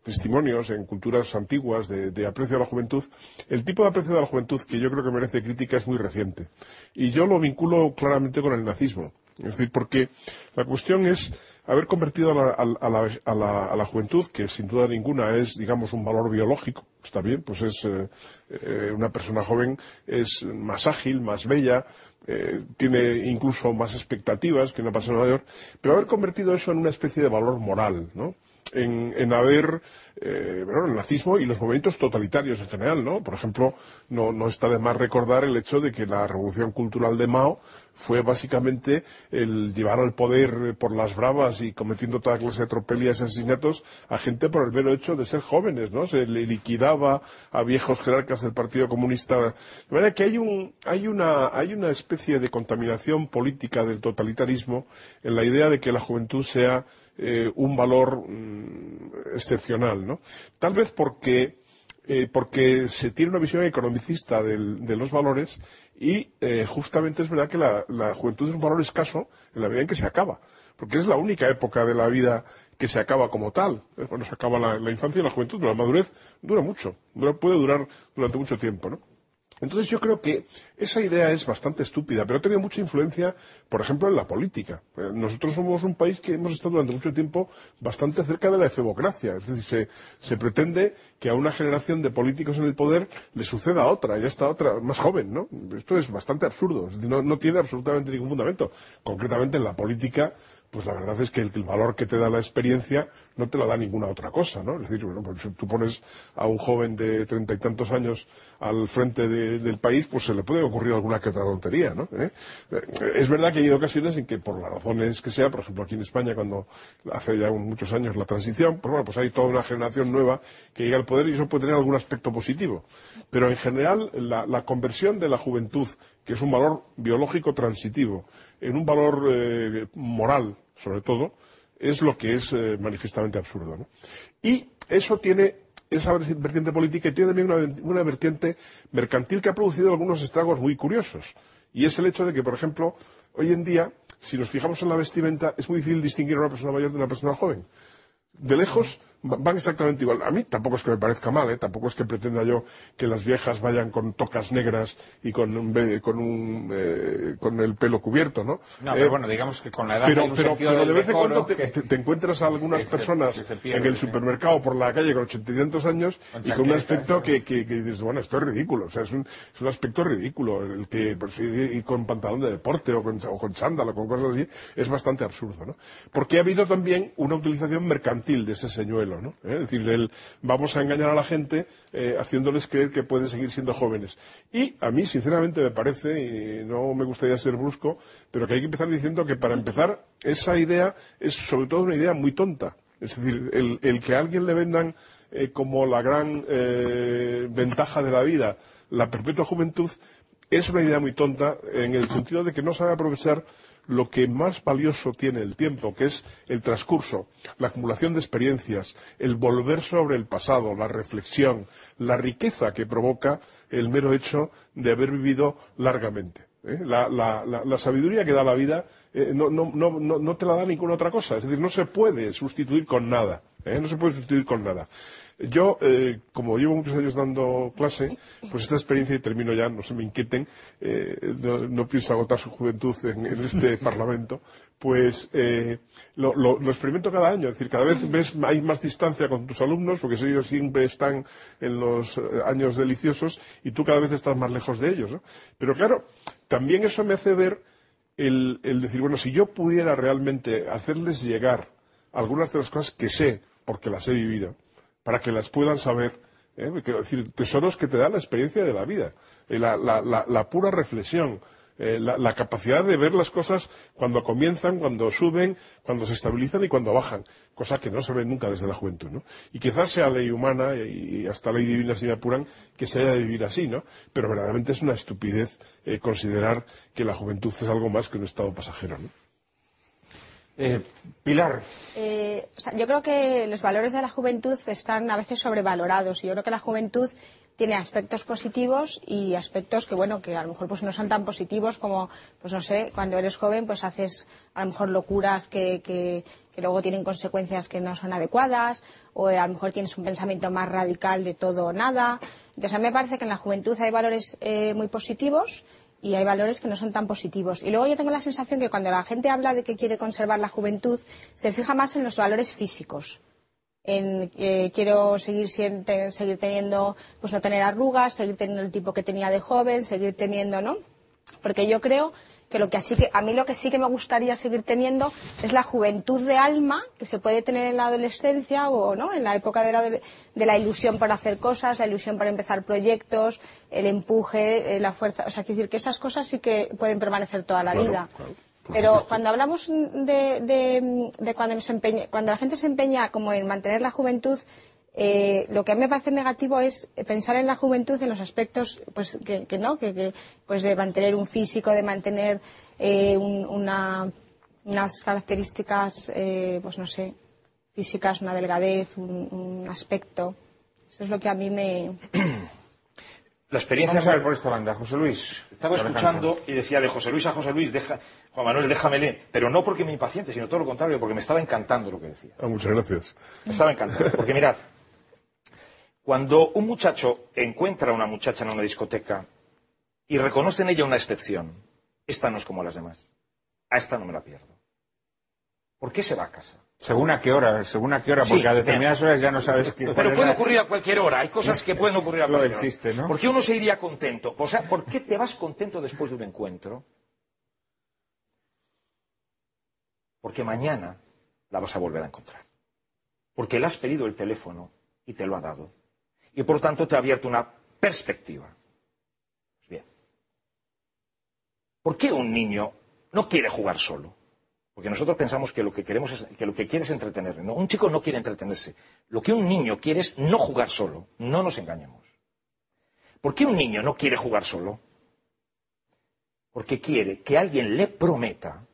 testimonios en culturas antiguas de, aprecio a la juventud, el tipo de aprecio de la juventud que yo creo que merece crítica es muy reciente. Y yo lo vinculo claramente con el nazismo. Es decir, porque la cuestión es haber convertido a la, a la- a la- a la juventud, que sin duda ninguna es, digamos, un valor biológico, está bien, pues es eh, eh, una persona joven, es más ágil, más bella, eh, tiene incluso más expectativas que una persona mayor, pero haber convertido eso en una especie de valor moral, ¿no? En, haber, eh, el nazismo y los movimientos totalitarios en general, ¿no? Por ejemplo, no, no está de más recordar el hecho de que la revolución cultural de Mao fue básicamente el llevar al poder por las bravas y cometiendo toda clase de tropelías y asesinatos a gente por el mero hecho de ser jóvenes, ¿no? Se le liquidaba a viejos jerarcas del Partido Comunista. De manera que hay, un, hay, una, hay una especie de contaminación política del totalitarismo en la idea de que la juventud sea eh, un valor mm, excepcional, ¿no? Tal vez porque, eh, porque se tiene una visión economicista de los valores y eh, justamente es verdad que la, juventud es un valor escaso en la medida en que se acaba. Porque es la única época de la vida que se acaba como tal. Bueno, se acaba la, infancia y la juventud, pero la madurez dura mucho, puede durar durante mucho tiempo, ¿no? Entonces yo creo que esa idea es bastante estúpida, pero ha tenido mucha influencia, por ejemplo, en la política. Eh, Nosotros somos un país que hemos estado durante mucho tiempo bastante cerca de la efebocracia. Es decir, se, pretende que a una generación de políticos en el poder le suceda a otra, y a esta otra más joven, ¿no? Esto es bastante absurdo, no, no tiene absolutamente ningún fundamento. Concretamente en la política, pues la verdad es que el, valor que te da la experiencia no te lo da ninguna otra cosa, ¿no? Es decir, bueno, pues si tú pones a un joven de treinta y tantos años al frente de- del país, pues se le puede ocurrir alguna que otra tontería, ¿no? ¿Eh? Es verdad que hay ocasiones en que, por las razones que sea, por ejemplo aquí en España, cuando hace ya muchos años la transición, pues bueno, pues hay toda una generación nueva que llega al poder y eso puede tener algún aspecto positivo. Pero en general, la, la conversión de la juventud, que es un valor biológico transitivo, en un valor eh, moral, sobre todo, es lo que es eh, manifiestamente absurdo. ¿no? Y eso tiene esa vertiente política y tiene también una, vertiente mercantil que ha producido algunos estragos muy curiosos. Y es el hecho de que, por ejemplo, hoy en día, si nos fijamos en la vestimenta, es muy difícil distinguir a una persona mayor de una persona joven. De lejos van exactamente igual. A mí tampoco es que me parezca mal, ¿eh? tampoco es que pretenda yo que las viejas vayan con tocas negras y con, un con, un, eh, con el pelo cubierto, ¿no? No, Eh, pero bueno, digamos que con la edad pero, hay un pero- sentido pero de vez en cuando te, que- te- te encuentras a algunas que personas que se pierde, en el sí. supermercado por la calle con ochenta y tantos años Con y con un aspecto que, dices, bueno, esto es ridículo, o sea, es un, es un aspecto ridículo, el que pues, ir, ir con pantalón de deporte o con, o con chándal o con cosas así es bastante absurdo, ¿no? Porque ha habido también una utilización mercantil de ese señuelo, ¿no? ¿Eh? Es decir, el, vamos a engañar a la gente eh, haciéndoles creer que pueden seguir siendo jóvenes. Y a mí, sinceramente, me parece, y no me gustaría ser brusco, pero que hay que empezar diciendo que para empezar, esa idea es sobre todo una idea muy tonta. Es decir, el, que a alguien le vendan eh, como la gran ventaja de la vida la perpetua juventud es una idea muy tonta en el sentido de que no sabe aprovechar lo que más valioso tiene el tiempo, que es el transcurso, la acumulación de experiencias, el volver sobre el pasado, la reflexión, la riqueza que provoca el mero hecho de haber vivido largamente. ¿eh? La, sabiduría que da la vida eh, no te la da ninguna otra cosa. Es decir, no se puede sustituir con nada. ¿eh? No se puede sustituir con nada. Yo, eh, como llevo muchos años dando clase, pues esta experiencia, y termino ya, no se me inquieten, eh, no, no pienso agotar su juventud en, en este Parlamento, pues eh, lo, lo- lo experimento cada año. Es decir, cada vez ves, hay más distancia con tus alumnos, porque ellos siempre están en los eh, años deliciosos y tú cada vez estás más lejos de ellos. ¿no? Pero claro, también eso me hace ver el, el decir, bueno, si yo pudiera realmente hacerles llegar algunas de las cosas que sé, porque las he vivido, para que las puedan saber, ¿eh? Quiero decir, tesoros que te da la experiencia de la vida, eh, la, la- la- la pura reflexión, eh, la, capacidad de ver las cosas cuando comienzan, cuando suben, cuando se estabilizan y cuando bajan, cosa que no se ve nunca desde la juventud, ¿no? Y quizás sea ley humana y hasta ley divina si me apuran que se haya de vivir así, ¿no? Pero verdaderamente es una estupidez eh, considerar que la juventud es algo más que un estado pasajero, ¿no? Eh, Pilar, Eh, o sea, yo creo que los valores de la juventud están a veces sobrevalorados y yo creo que la juventud tiene aspectos positivos y aspectos que bueno que a lo mejor pues no son tan positivos como pues no sé cuando eres joven pues haces a lo mejor locuras que, que- luego tienen consecuencias que no son adecuadas o a lo mejor tienes un pensamiento más radical de todo o nada. Entonces a mí me parece que en la juventud hay valores eh, muy positivos y hay valores que no son tan positivos. Y luego yo tengo la sensación que cuando la gente habla de que quiere conservar la juventud, se fija más en los valores físicos. En eh, quiero seguir, seguir teniendo, pues no tener arrugas, seguir teniendo el tipo que tenía de joven, seguir teniendo, ¿no? Porque yo creo que lo que así que a mí lo que sí que me gustaría seguir teniendo es la juventud de alma que se puede tener en la adolescencia o no en la época de la, de la ilusión por hacer cosas la ilusión por empezar proyectos el empuje eh, la fuerza o sea quiero decir que esas cosas sí que pueden permanecer toda la Claro, vida. claro, pero cuando hablamos de, de- de cuando, se empeña- cuando la gente se empeña como en mantener la juventud, eh, lo que a mí me parece negativo es pensar en la juventud en los aspectos pues que, que no, que, que, pues de mantener un físico, de mantener eh, un- una, unas características, eh, pues no sé, físicas, una delgadez, un, un aspecto. Eso es lo que a mí me, La experiencia vamos a ver por esta banda. José Luis. Estaba escuchando y decía de José Luis a José Luis, deja, Juan Manuel, déjamele. Pero no porque me impaciente, sino todo lo contrario, porque me estaba encantando lo que decía. Ah, muchas gracias. Me estaba encantando. Porque mirad, cuando un muchacho encuentra a una muchacha en una discoteca y reconoce en ella una excepción, esta no es como las demás. A esta no me la pierdo. ¿Por qué se va a casa? Según a qué hora, según a qué hora, Sí, porque a determinadas horas ya no sabes qué. Pero puede la- ocurrir a cualquier hora. Hay cosas que pueden ocurrir a cualquier hora. chiste, ¿no? ¿Por qué uno se iría contento? O sea, ¿por qué te vas contento después de un encuentro? porque mañana la vas a volver a encontrar. Porque le has pedido el teléfono y te lo ha dado. Y por lo tanto te ha abierto una perspectiva. Pues bien. ¿Por qué un niño no quiere jugar solo? Porque nosotros pensamos que lo que queremos es, que lo que quiere es entretenerse. No, un chico no quiere entretenerse. Lo que un niño quiere es no jugar solo. No nos engañemos. ¿Por qué un niño no quiere jugar solo? Porque quiere que alguien le prometa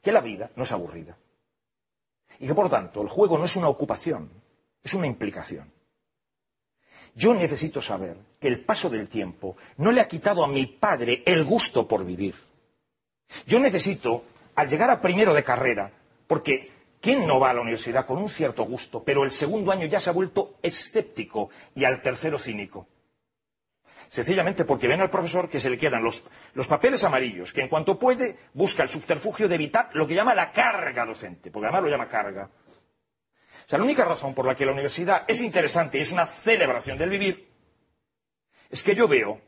que la vida no es aburrida. Y que por tanto el juego no es una ocupación, es una implicación. Yo necesito saber que el paso del tiempo no le ha quitado a mi padre el gusto por vivir. Yo necesito, al llegar a primero de carrera, porque ¿quién no va a la universidad con un cierto gusto, pero el segundo año ya se ha vuelto escéptico y al tercero cínico? Sencillamente porque ven al profesor que se le quedan los, los, papeles amarillos, que en cuanto puede busca el subterfugio de evitar lo que llama la carga docente, porque además lo llama carga. Sea, la única razón por la que la universidad es interesante y es una celebración del vivir es que yo veo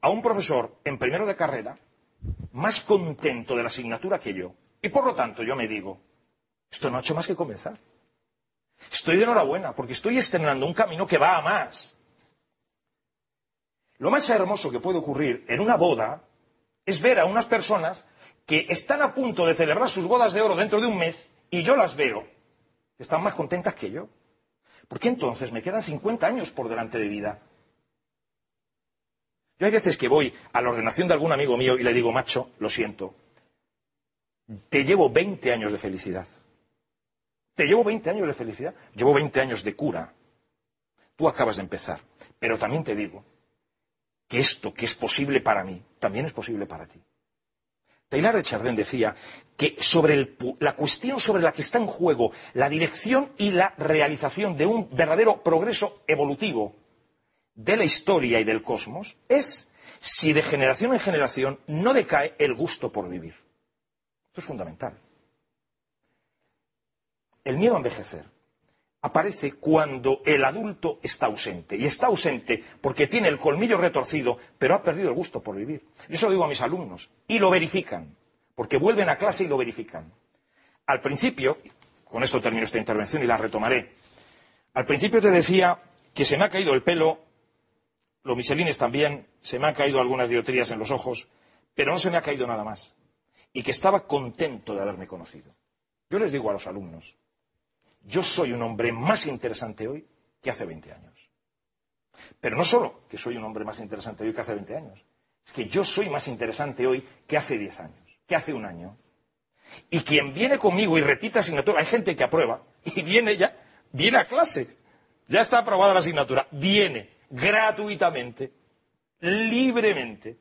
a un profesor en primero de carrera más contento de la asignatura que yo. Y por lo tanto yo me digo, esto no ha hecho más que comenzar. Estoy de enhorabuena porque estoy estrenando un camino que va a más. Lo más hermoso que puede ocurrir en una boda es ver a unas personas que están a punto de celebrar sus bodas de oro dentro de un mes y yo las veo están más contentas que yo. Porque entonces me quedan 50 años por delante de vida. Yo hay veces que voy a la ordenación de algún amigo mío y le digo, macho, lo siento, te llevo 20 años de felicidad. Te llevo 20 años de felicidad. Llevo 20 años de cura. Tú acabas de empezar. Pero también te digo que esto que es posible para mí, también es posible para ti. Taylor de decía que sobre la cuestión sobre la que está en juego la dirección y la realización de un verdadero progreso evolutivo de la historia y del cosmos es si de generación en generación no decae el gusto por vivir. Esto es fundamental. El miedo a envejecer aparece cuando el adulto está ausente. Y está ausente porque tiene el colmillo retorcido, pero ha perdido el gusto por vivir. Yo eso lo digo a mis alumnos. Y lo verifican. Porque vuelven a clase y lo verifican. Al principio, con esto termino esta intervención y la retomaré. Al principio te decía que se me ha caído el pelo, los miselines también, se me han caído algunas diotrías en los ojos, pero no se me ha caído nada más. Y que estaba contento de haberme conocido. Yo les digo a los alumnos, yo soy un hombre más interesante hoy que hace 20 años. Pero no solo que soy un hombre más interesante hoy que hace 20 años, es que yo soy más interesante hoy que hace 10 años, que hace un año. Y quien viene conmigo y repite asignatura, hay gente que aprueba y viene ya, viene a clase, ya está aprobada la asignatura, viene gratuitamente, libremente.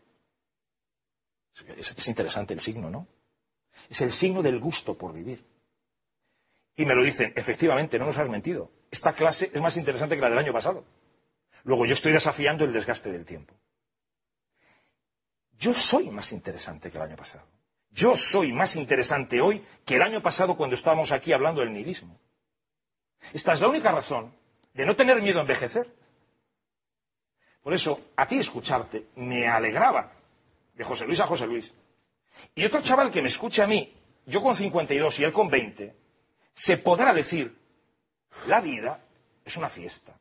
Es, es interesante el signo, ¿no? Es el signo del gusto por vivir. Y me lo dicen, efectivamente, no nos has mentido. Esta clase es más interesante que la del año pasado. Luego yo estoy desafiando el desgaste del tiempo. Yo soy más interesante que el año pasado. Yo soy más interesante hoy que el año pasado cuando estábamos aquí hablando del nihilismo. Esta es la única razón de no tener miedo a envejecer. Por eso, a ti escucharte me alegraba, de José Luis a José Luis. Y otro chaval que me escuche a mí, yo con 52 y él con 20, se podrá decir, la vida es una fiesta.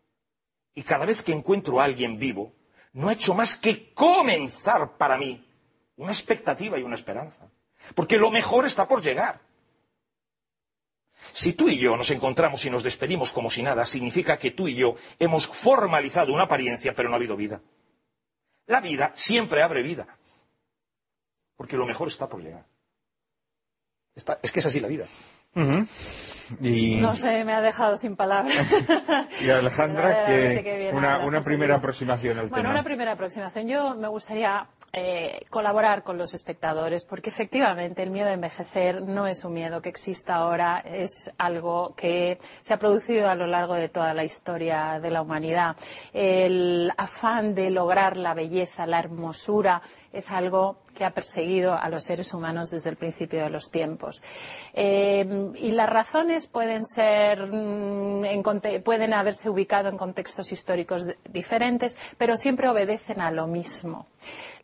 Y cada vez que encuentro a alguien vivo, no ha hecho más que comenzar para mí una expectativa y una esperanza. Porque lo mejor está por llegar. Si tú y yo nos encontramos y nos despedimos como si nada, significa que tú y yo hemos formalizado una apariencia, pero no ha habido vida. La vida siempre abre vida. Porque lo mejor está por llegar. es que es así la vida. Y... No sé, me ha dejado sin palabras. y Alejandra, que una, primera aproximación al tema. Bueno, una primera aproximación. Yo me gustaría eh, colaborar con los espectadores, porque efectivamente el miedo a envejecer no es un miedo que exista ahora, es algo que se ha producido a lo largo de toda la historia de la humanidad. El afán de lograr la belleza, la hermosura, es algo que ha perseguido a los seres humanos desde el principio de los tiempos. Eh, y las razones mm, pueden haberse ubicado en contextos históricos diferentes, pero siempre obedecen a lo mismo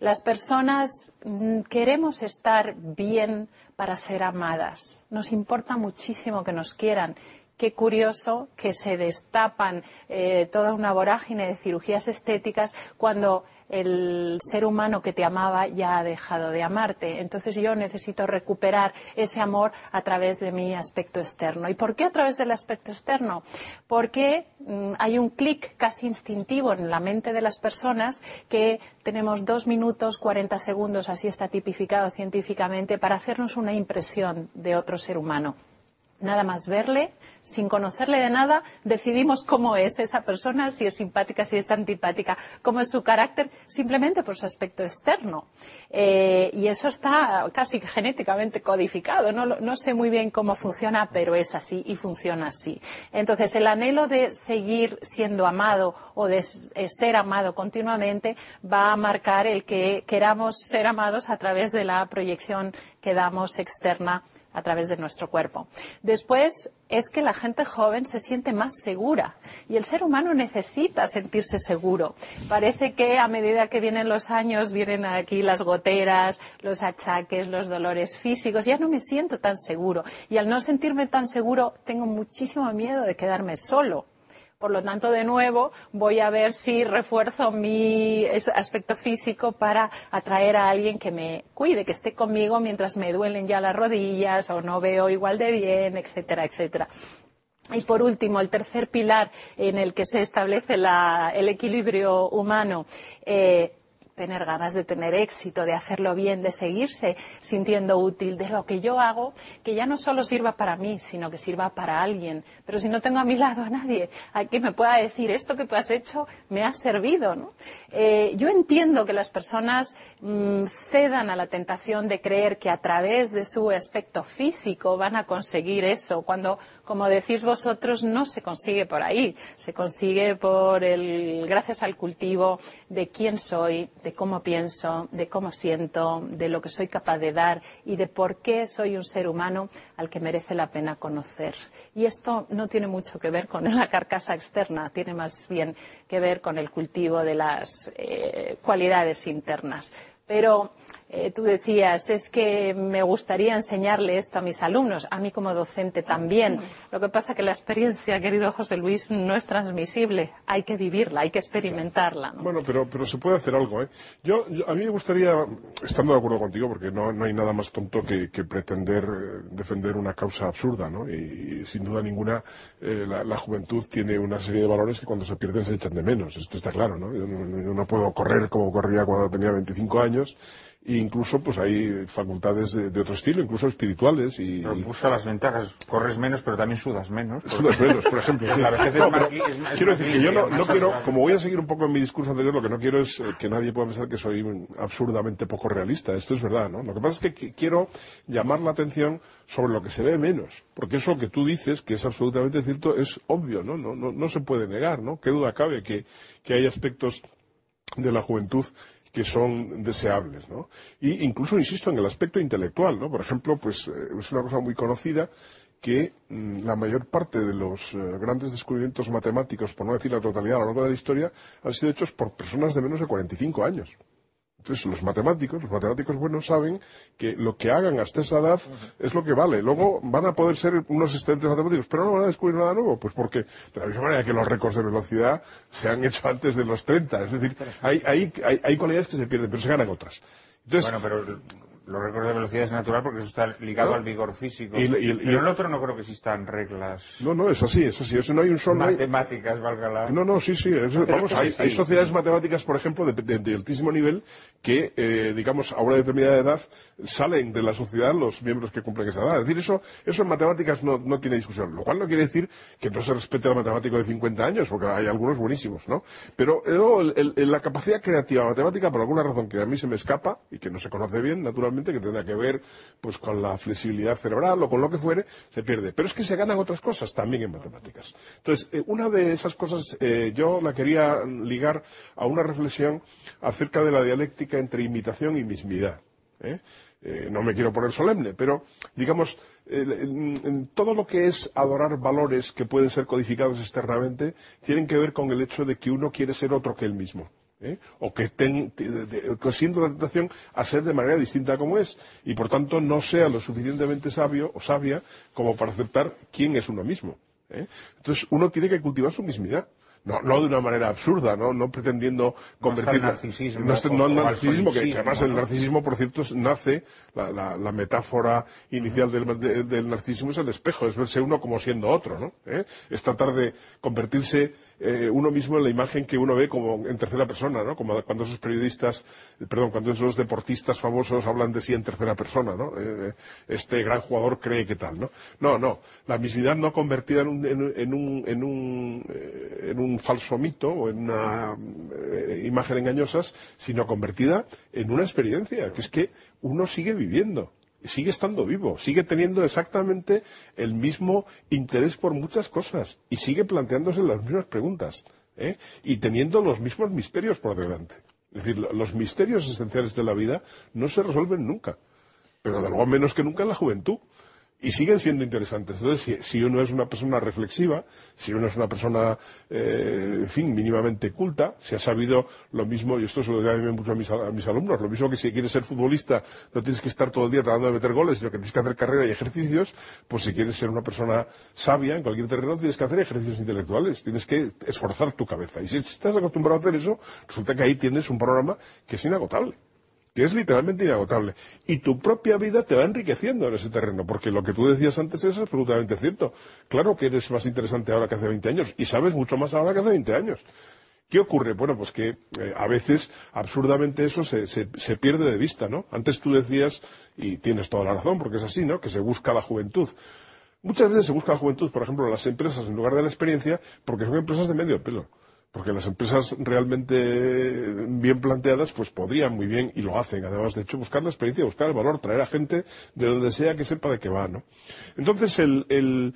Las personas mm, queremos estar bien para ser amadas. Nos importa muchísimo que nos quieran qué curioso que se destapan eh, toda una vorágine de cirugías estéticas cuando el ser humano que te amaba ya ha dejado de amarte. Entonces yo necesito recuperar ese amor a través de mi aspecto externo. ¿Y por qué a través del aspecto externo? Porque mm, hay un clic casi instintivo en la mente de las personas que tenemos dos minutos, 40 segundos, así está tipificado científicamente, para hacernos una impresión de otro ser humano nada más verle, sin conocerle de nada, decidimos cómo es esa persona, si es simpática, si es antipática, cómo es su carácter, simplemente por su aspecto externo. Eh, y eso está casi genéticamente codificado. No, no, sé muy bien cómo funciona, pero es así y funciona así. Entonces, el anhelo de seguir siendo amado o de eh, ser amado continuamente va a marcar el que queramos ser amados a través de la proyección que damos externa a través de nuestro cuerpo. Después es que la gente joven se siente más segura y el ser humano necesita sentirse seguro. Parece que a medida que vienen los años vienen aquí las goteras, los achaques, los dolores físicos. Ya no me siento tan seguro y al no sentirme tan seguro tengo muchísimo miedo de quedarme solo por lo tanto, de nuevo, voy a ver si refuerzo mi aspecto físico para atraer a alguien que me cuide, que esté conmigo mientras me duelen ya las rodillas o no veo igual de bien, etcétera, etcétera. Y por último, el tercer pilar en el que se establece el equilibrio humano, eh, tener ganas de tener éxito, de hacerlo bien, de seguirse sintiendo útil, de lo que yo hago, que ya no solo sirva para mí, sino que sirva para alguien. Pero si no tengo a mi lado a nadie a que me pueda decir esto que tú has hecho me ha servido, eh, yo entiendo que las personas mm, cedan a la tentación de creer que a través de su aspecto físico van a conseguir eso, cuando como decís vosotros, no se consigue por ahí. Se consigue por el, gracias al cultivo de quién soy, de cómo pienso, de cómo siento, de lo que soy capaz de dar y de por qué soy un ser humano al que merece la pena conocer. Y esto no tiene mucho que ver con la carcasa externa, tiene más bien que ver con el cultivo de las eh, cualidades internas. Pero eh, tú decías, es que me gustaría enseñarle esto a mis alumnos, a mí como docente también. Lo que pasa es que la experiencia, querido José Luis, no es transmisible. Hay que vivirla, hay que experimentarla. Bueno, pero, pero se puede hacer algo. ¿eh? Yo, a mí me gustaría, estando de acuerdo contigo, porque no, hay nada más tonto que, pretender eh, defender una causa absurda, ¿no? Y, sin duda ninguna, eh, la, juventud tiene una serie de valores que cuando se pierden se echan de menos. Esto está claro, ¿no? Yo no, no puedo correr como corría cuando tenía 25 años e incluso pues hay facultades de, otro estilo, incluso espirituales. Y, busca las ventajas, corres menos pero también sudas menos. Sudas menos, por ejemplo. quiero decir que yo no, quiero, como voy a seguir un poco en mi discurso anterior, lo que no quiero es eh, que nadie pueda pensar que soy absurdamente poco realista. Esto es verdad, ¿no? Lo que pasa es que quiero llamar la atención sobre lo que se ve menos, porque eso que tú dices, que es absolutamente cierto, es obvio, ¿no? No, no, se puede negar, ¿no? Qué duda cabe que, que hay aspectos de la juventud que son deseables, ¿no? Y incluso, insisto, en el aspecto intelectual, ¿no? Por ejemplo, pues eh, es una cosa muy conocida que mm, la mayor parte de los eh, grandes descubrimientos matemáticos, por no decir la totalidad a lo largo de la historia, han sido hechos por personas de menos de 45 años. Entonces, los matemáticos, los matemáticos buenos saben que lo que hagan hasta esa edad es lo que vale. Luego van a poder ser unos excelentes matemáticos, pero no van a descubrir nada nuevo. Pues porque, de la misma manera que los récords de velocidad se han hecho antes de los 30. Es decir, hay, hay, hay, hay cualidades que se pierden, pero se ganan otras. Entonces, bueno, pero los récords de velocidad es natural porque eso está ligado al vigor físico. Y, y, pero en el otro no creo que existan reglas. No, no, es así, es así. Eso no hay un solo. Matemáticas, valga la. No, no, sí, sí. vamos, hay, hay, sociedades matemáticas, por ejemplo, de, altísimo nivel que, eh, digamos, a una determinada edad salen de la sociedad los miembros que cumplen esa edad. Es decir, eso, eso en matemáticas no, no tiene discusión. Lo cual no quiere decir que no se respete al matemático de 50 años, porque hay algunos buenísimos, ¿no? Pero luego, la capacidad creativa matemática, por alguna razón que a mí se me escapa y que no se conoce bien, naturalmente, que tendrá que ver pues con la flexibilidad cerebral o con lo que fuere, se pierde. Pero es que se ganan otras cosas también en matemáticas. Entonces, eh, una de esas cosas eh, yo la quería ligar a una reflexión acerca de la dialéctica entre imitación y mismidad. ¿eh? no me quiero poner solemne, pero digamos, todo lo que es adorar valores que pueden ser codificados externamente tienen que ver con el hecho de que uno quiere ser otro que él mismo. ¿Eh? o que, que sienta la tentación a ser de manera distinta como es y por tanto no sea lo suficientemente sabio o sabia como para aceptar quién es uno mismo. ¿eh? Entonces uno tiene que cultivar su mismidad. No, no de una manera absurda, no, no pretendiendo convertir... No narcisismo. No, no el o- o narcisismo, que, además el ¿no? narcisismo, por cierto, es- nace, la, la- la metáfora inicial del, de- del narcisismo es el espejo, es verse uno como siendo otro, ¿no? ¿Eh? Es tratar de convertirse eh, uno mismo en la imagen que uno ve como en tercera persona, ¿no? Como cuando esos periodistas, eh, perdón, cuando esos deportistas famosos hablan de sí en tercera persona, ¿no? Eh, este gran jugador cree que tal, ¿no? No, no. La mismidad no convertida en un, en, en un, en un, eh, en un falso mito o en una eh, imagen engañosas, sino convertida en una experiencia, que es que uno sigue viviendo sigue estando vivo, sigue teniendo exactamente el mismo interés por muchas cosas y sigue planteándose las mismas preguntas ¿eh? y teniendo los mismos misterios por delante. Es decir, lo- los misterios esenciales de la vida no se resuelven nunca, pero de luego menos que nunca en la juventud. Y siguen siendo interesantes. Entonces, si, uno es una persona reflexiva, si uno es una persona, eh, en fin, mínimamente culta, si ha sabido lo mismo, y esto se lo digo mucho a mis, a mis alumnos, lo mismo que si quieres ser futbolista, no tienes que estar todo el día tratando de meter goles, sino que tienes que hacer carrera y ejercicios, pues si quieres ser una persona sabia en cualquier terreno, tienes que hacer ejercicios intelectuales, tienes que esforzar tu cabeza. Y si estás acostumbrado a hacer eso, resulta que ahí tienes un programa que es inagotable que es literalmente inagotable. Y tu propia vida te va enriqueciendo en ese terreno, porque lo que tú decías antes es absolutamente cierto. Claro que eres más interesante ahora que hace 20 años, y sabes mucho más ahora que hace 20 años. ¿Qué ocurre? Bueno, pues que eh, a veces absurdamente eso se, se- pierde de vista, ¿no? Antes tú decías, y tienes toda la razón, porque es así, ¿no? Que se busca la juventud. Muchas veces se busca la juventud, por ejemplo, en las empresas en lugar de la experiencia, porque son empresas de medio pelo. Porque las empresas realmente bien planteadas, pues podrían muy bien, y lo hacen, además, de hecho, buscar la experiencia, buscar el valor, traer a gente de donde sea que sepa de qué va, ¿no? Entonces, el, el-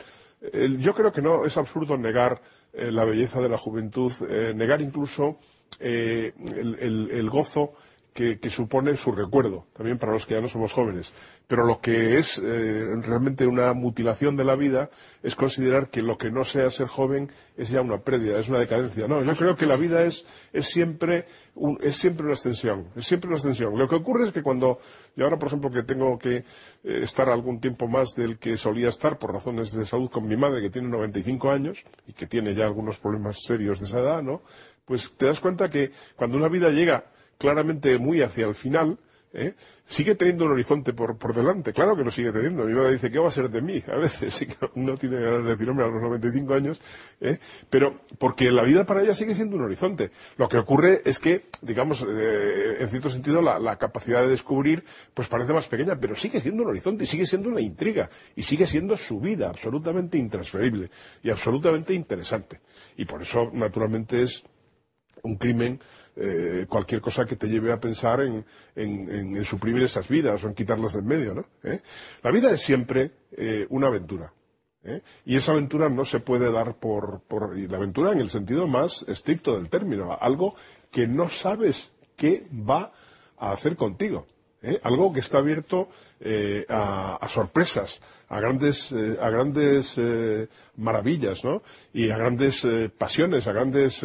yo creo que no es absurdo negar eh, la belleza de la juventud, eh, negar incluso eh, el gozo que, supone su recuerdo, también para los que ya no somos jóvenes. Pero lo que es eh, realmente una mutilación de la vida es considerar que lo que no sea ser joven es ya una pérdida, es una decadencia. No, yo creo que la vida es, es, siempre, un- es siempre una extensión, es siempre una extensión. Lo que ocurre es que cuando, yo ahora por ejemplo que tengo que eh, estar algún tiempo más del que solía estar por razones de salud con mi madre que tiene 95 años y que tiene ya algunos problemas serios de esa edad, ¿no? Pues te das cuenta que cuando una vida llega claramente muy hacia el final, ¿eh? sigue teniendo un horizonte por, por delante. Claro que lo sigue teniendo. Mi madre dice, ¿qué va a ser de mí? A veces no tiene ganas de decir, hombre, a los 95 años. ¿eh? Pero porque la vida para ella sigue siendo un horizonte. Lo que ocurre es que, digamos, eh, en cierto sentido, la, la capacidad de descubrir pues parece más pequeña, pero sigue siendo un horizonte y sigue siendo una intriga. Y sigue siendo su vida absolutamente intransferible y absolutamente interesante. Y por eso, naturalmente, es un crimen, eh, cualquier cosa que te lleve a pensar en, en- suprimir esas vidas o en quitarlas de en medio, ¿no? ¿Eh? La vida es siempre eh, una aventura. ¿eh? Y esa aventura no se puede dar por, la aventura en el sentido más estricto del término, algo que no sabes qué va a hacer contigo. Algo que está abierto a, sorpresas, a grandes, a grandes maravillas, ¿no? Y a grandes pasiones, a grandes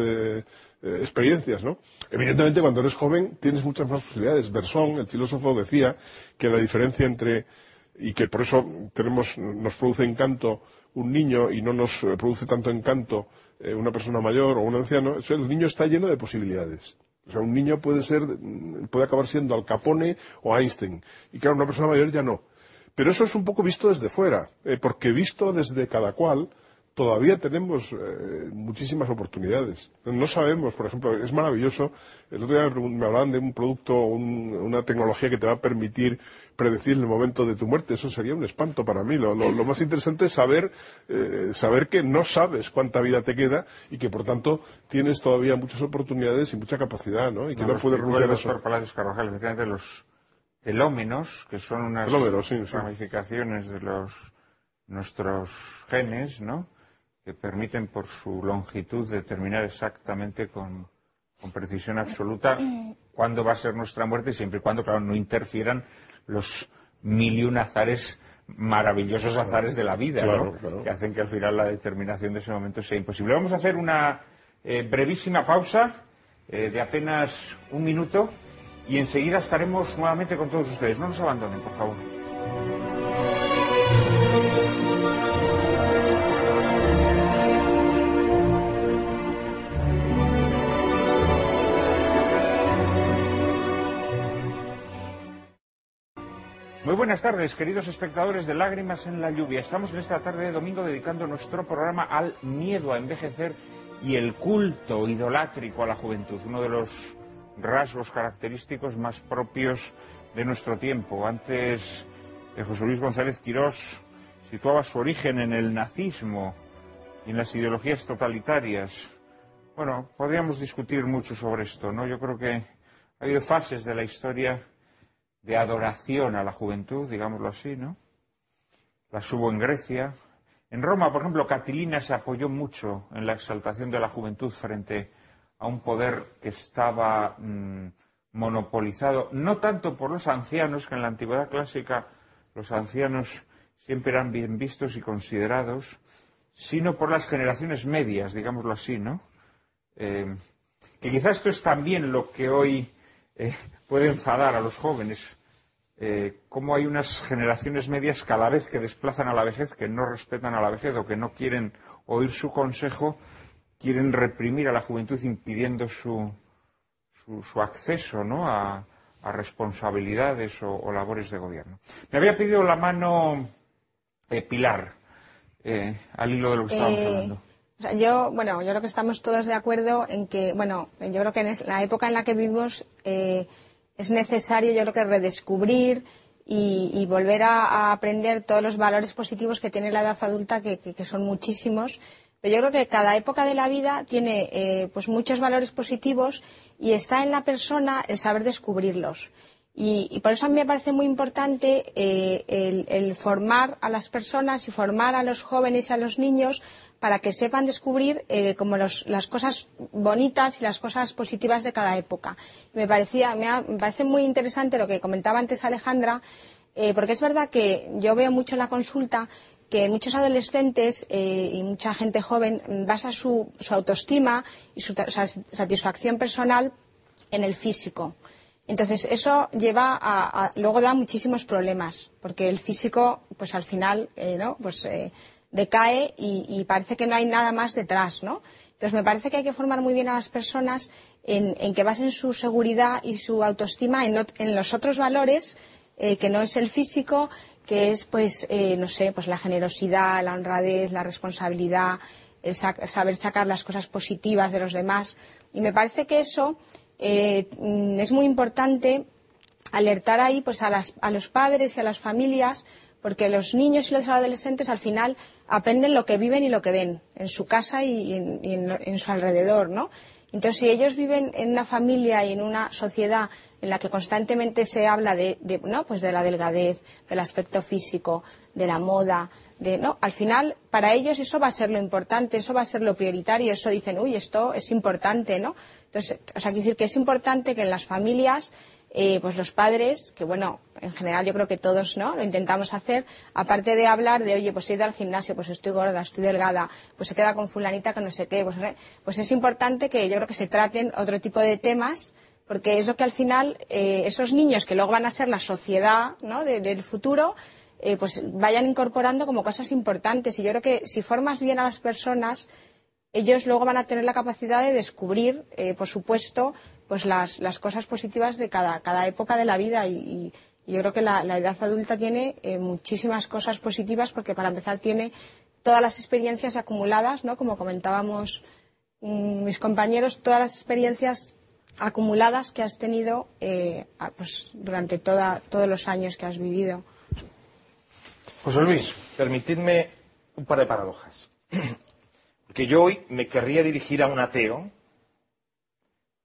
eh, experiencias, ¿no? Evidentemente, cuando eres joven tienes muchas más posibilidades. Bersón, el filósofo, decía que la diferencia entre y que por eso tenemos, nos produce encanto un niño y no nos eh, produce tanto encanto eh, una persona mayor o un anciano, el niño está lleno de posibilidades. O sea, un niño puede ser, mm, puede acabar siendo Al Capone o Einstein. Y claro, una persona mayor ya no. Pero eso es un poco visto desde fuera, porque visto desde cada cual, todavía tenemos eh, muchísimas oportunidades. No sabemos, por ejemplo, es maravilloso. El otro día me, me hablaban de un producto, un- una tecnología que te va a permitir predecir el momento de tu muerte. Eso sería un espanto para mí. Lo, lo- lo más interesante es saber, eh, saber que no sabes cuánta vida te queda y que, por tanto, tienes todavía muchas oportunidades y mucha capacidad, ¿no? Y que no, puedes a eso. Palacios Carvajal, efectivamente, los telómenos, que son unas sí. ramificaciones de los nuestros genes, ¿no? Que permiten por su longitud determinar exactamente con, con precisión absoluta cuándo va a ser nuestra muerte, siempre y cuando, claro, no interfieran los mil y un azares maravillosos azares de la vida, Claro, ¿no? claro. que hacen que al final la determinación de ese momento sea imposible. Vamos a hacer una eh, brevísima pausa eh, de apenas un minuto y enseguida estaremos nuevamente con todos ustedes. No nos abandonen, por favor. Muy buenas tardes, queridos espectadores de Lágrimas en la Lluvia. Estamos en esta tarde de domingo dedicando nuestro programa al miedo a envejecer y el culto idolátrico a la juventud, uno de los rasgos característicos más propios de nuestro tiempo. Antes, José Luis González Quirós situaba su origen en el nazismo y en las ideologías totalitarias. Bueno, podríamos discutir mucho sobre esto, ¿no? Yo creo que ha habido fases de la historia de adoración a la juventud, digámoslo así, ¿no? Las hubo en Grecia. En Roma, por ejemplo, Catilina se apoyó mucho en la exaltación de la juventud frente a un poder que estaba mm, monopolizado, no tanto por los ancianos, que en la antigüedad clásica los ancianos siempre eran bien vistos y considerados, sino por las generaciones medias, digámoslo así, ¿no? Eh, que quizás esto es también lo que hoy eh, puede enfadar a los jóvenes, eh, cómo hay unas generaciones medias cada vez que desplazan a la vejez, que no respetan a la vejez o que no quieren oír su consejo, quieren reprimir a la juventud impidiendo su, su, acceso ¿no? a, responsabilidades o, labores de gobierno. Me había pedido la mano eh, Pilar, eh, al hilo de lo que estábamos hablando. yo, bueno, yo creo que estamos todos de acuerdo en que, bueno, yo creo que en la época en la que vivimos es necesario, yo creo que redescubrir y, volver a, aprender todos los valores positivos que tiene la edad adulta, que, son muchísimos. Pero yo creo que cada época de la vida tiene eh, pues muchos valores positivos y está en la persona el saber descubrirlos. Y, por eso a mí me parece muy importante eh, el, formar a las personas y formar a los jóvenes y a los niños para que sepan descubrir eh, como las cosas bonitas y las cosas positivas de cada época. Me, parecía, me, parece muy interesante lo que comentaba antes Alejandra, eh, porque es verdad que yo veo mucho en la consulta que muchos adolescentes y mucha gente joven basa su, su autoestima y su satisfacción personal en el físico. Entonces, eso lleva a, luego da muchísimos problemas, porque el físico, pues al final, eh, ¿no? Pues eh, decae y, parece que no hay nada más detrás, ¿no? Entonces, me parece que hay que formar muy bien a las personas en, que basen su seguridad y su autoestima en, los otros valores, eh, que no es el físico, que es, pues, no sé, pues la generosidad, la honradez, la responsabilidad, el saber sacar las cosas positivas de los demás. Y me parece que eso eh, mm, es muy importante alertar ahí pues a, los padres y a las familias porque los niños y los adolescentes al final aprenden lo que viven y lo que ven en su casa y en, su alrededor, ¿no? Entonces, si ellos viven en una familia y en una sociedad en la que constantemente se habla de, ¿no? pues de la delgadez, del aspecto físico, de la moda, de, ¿no? Al final, para ellos eso va a ser lo importante, eso va a ser lo prioritario, eso dicen, uy, esto es importante, ¿no? Entonces, o sea, quiero decir que es importante que en las familias, eh, pues los padres, que bueno, en general yo creo que todos, ¿no? Lo intentamos hacer, aparte de hablar de, oye, pues he ido al gimnasio, pues estoy gorda, estoy delgada, pues se queda con fulanita que no sé qué, pues, pues es importante que yo creo que se traten otro tipo de temas, porque es lo que al final eh, esos niños que luego van a ser la sociedad, ¿no? del futuro, eh, pues vayan incorporando como cosas importantes. Y yo creo que si formas bien a las personas, ellos luego van a tener la capacidad de descubrir, eh, por supuesto, pues las, cosas positivas de cada, época de la vida y, yo creo que la, edad adulta tiene eh, muchísimas cosas positivas porque para empezar tiene todas las experiencias acumuladas, ¿no? Como comentábamos mm, mis compañeros, todas las experiencias acumuladas que has tenido eh, pues, durante todos los años que has vivido. José Luis, permitidme un par de paradojas. Porque yo hoy me querría dirigir a un ateo,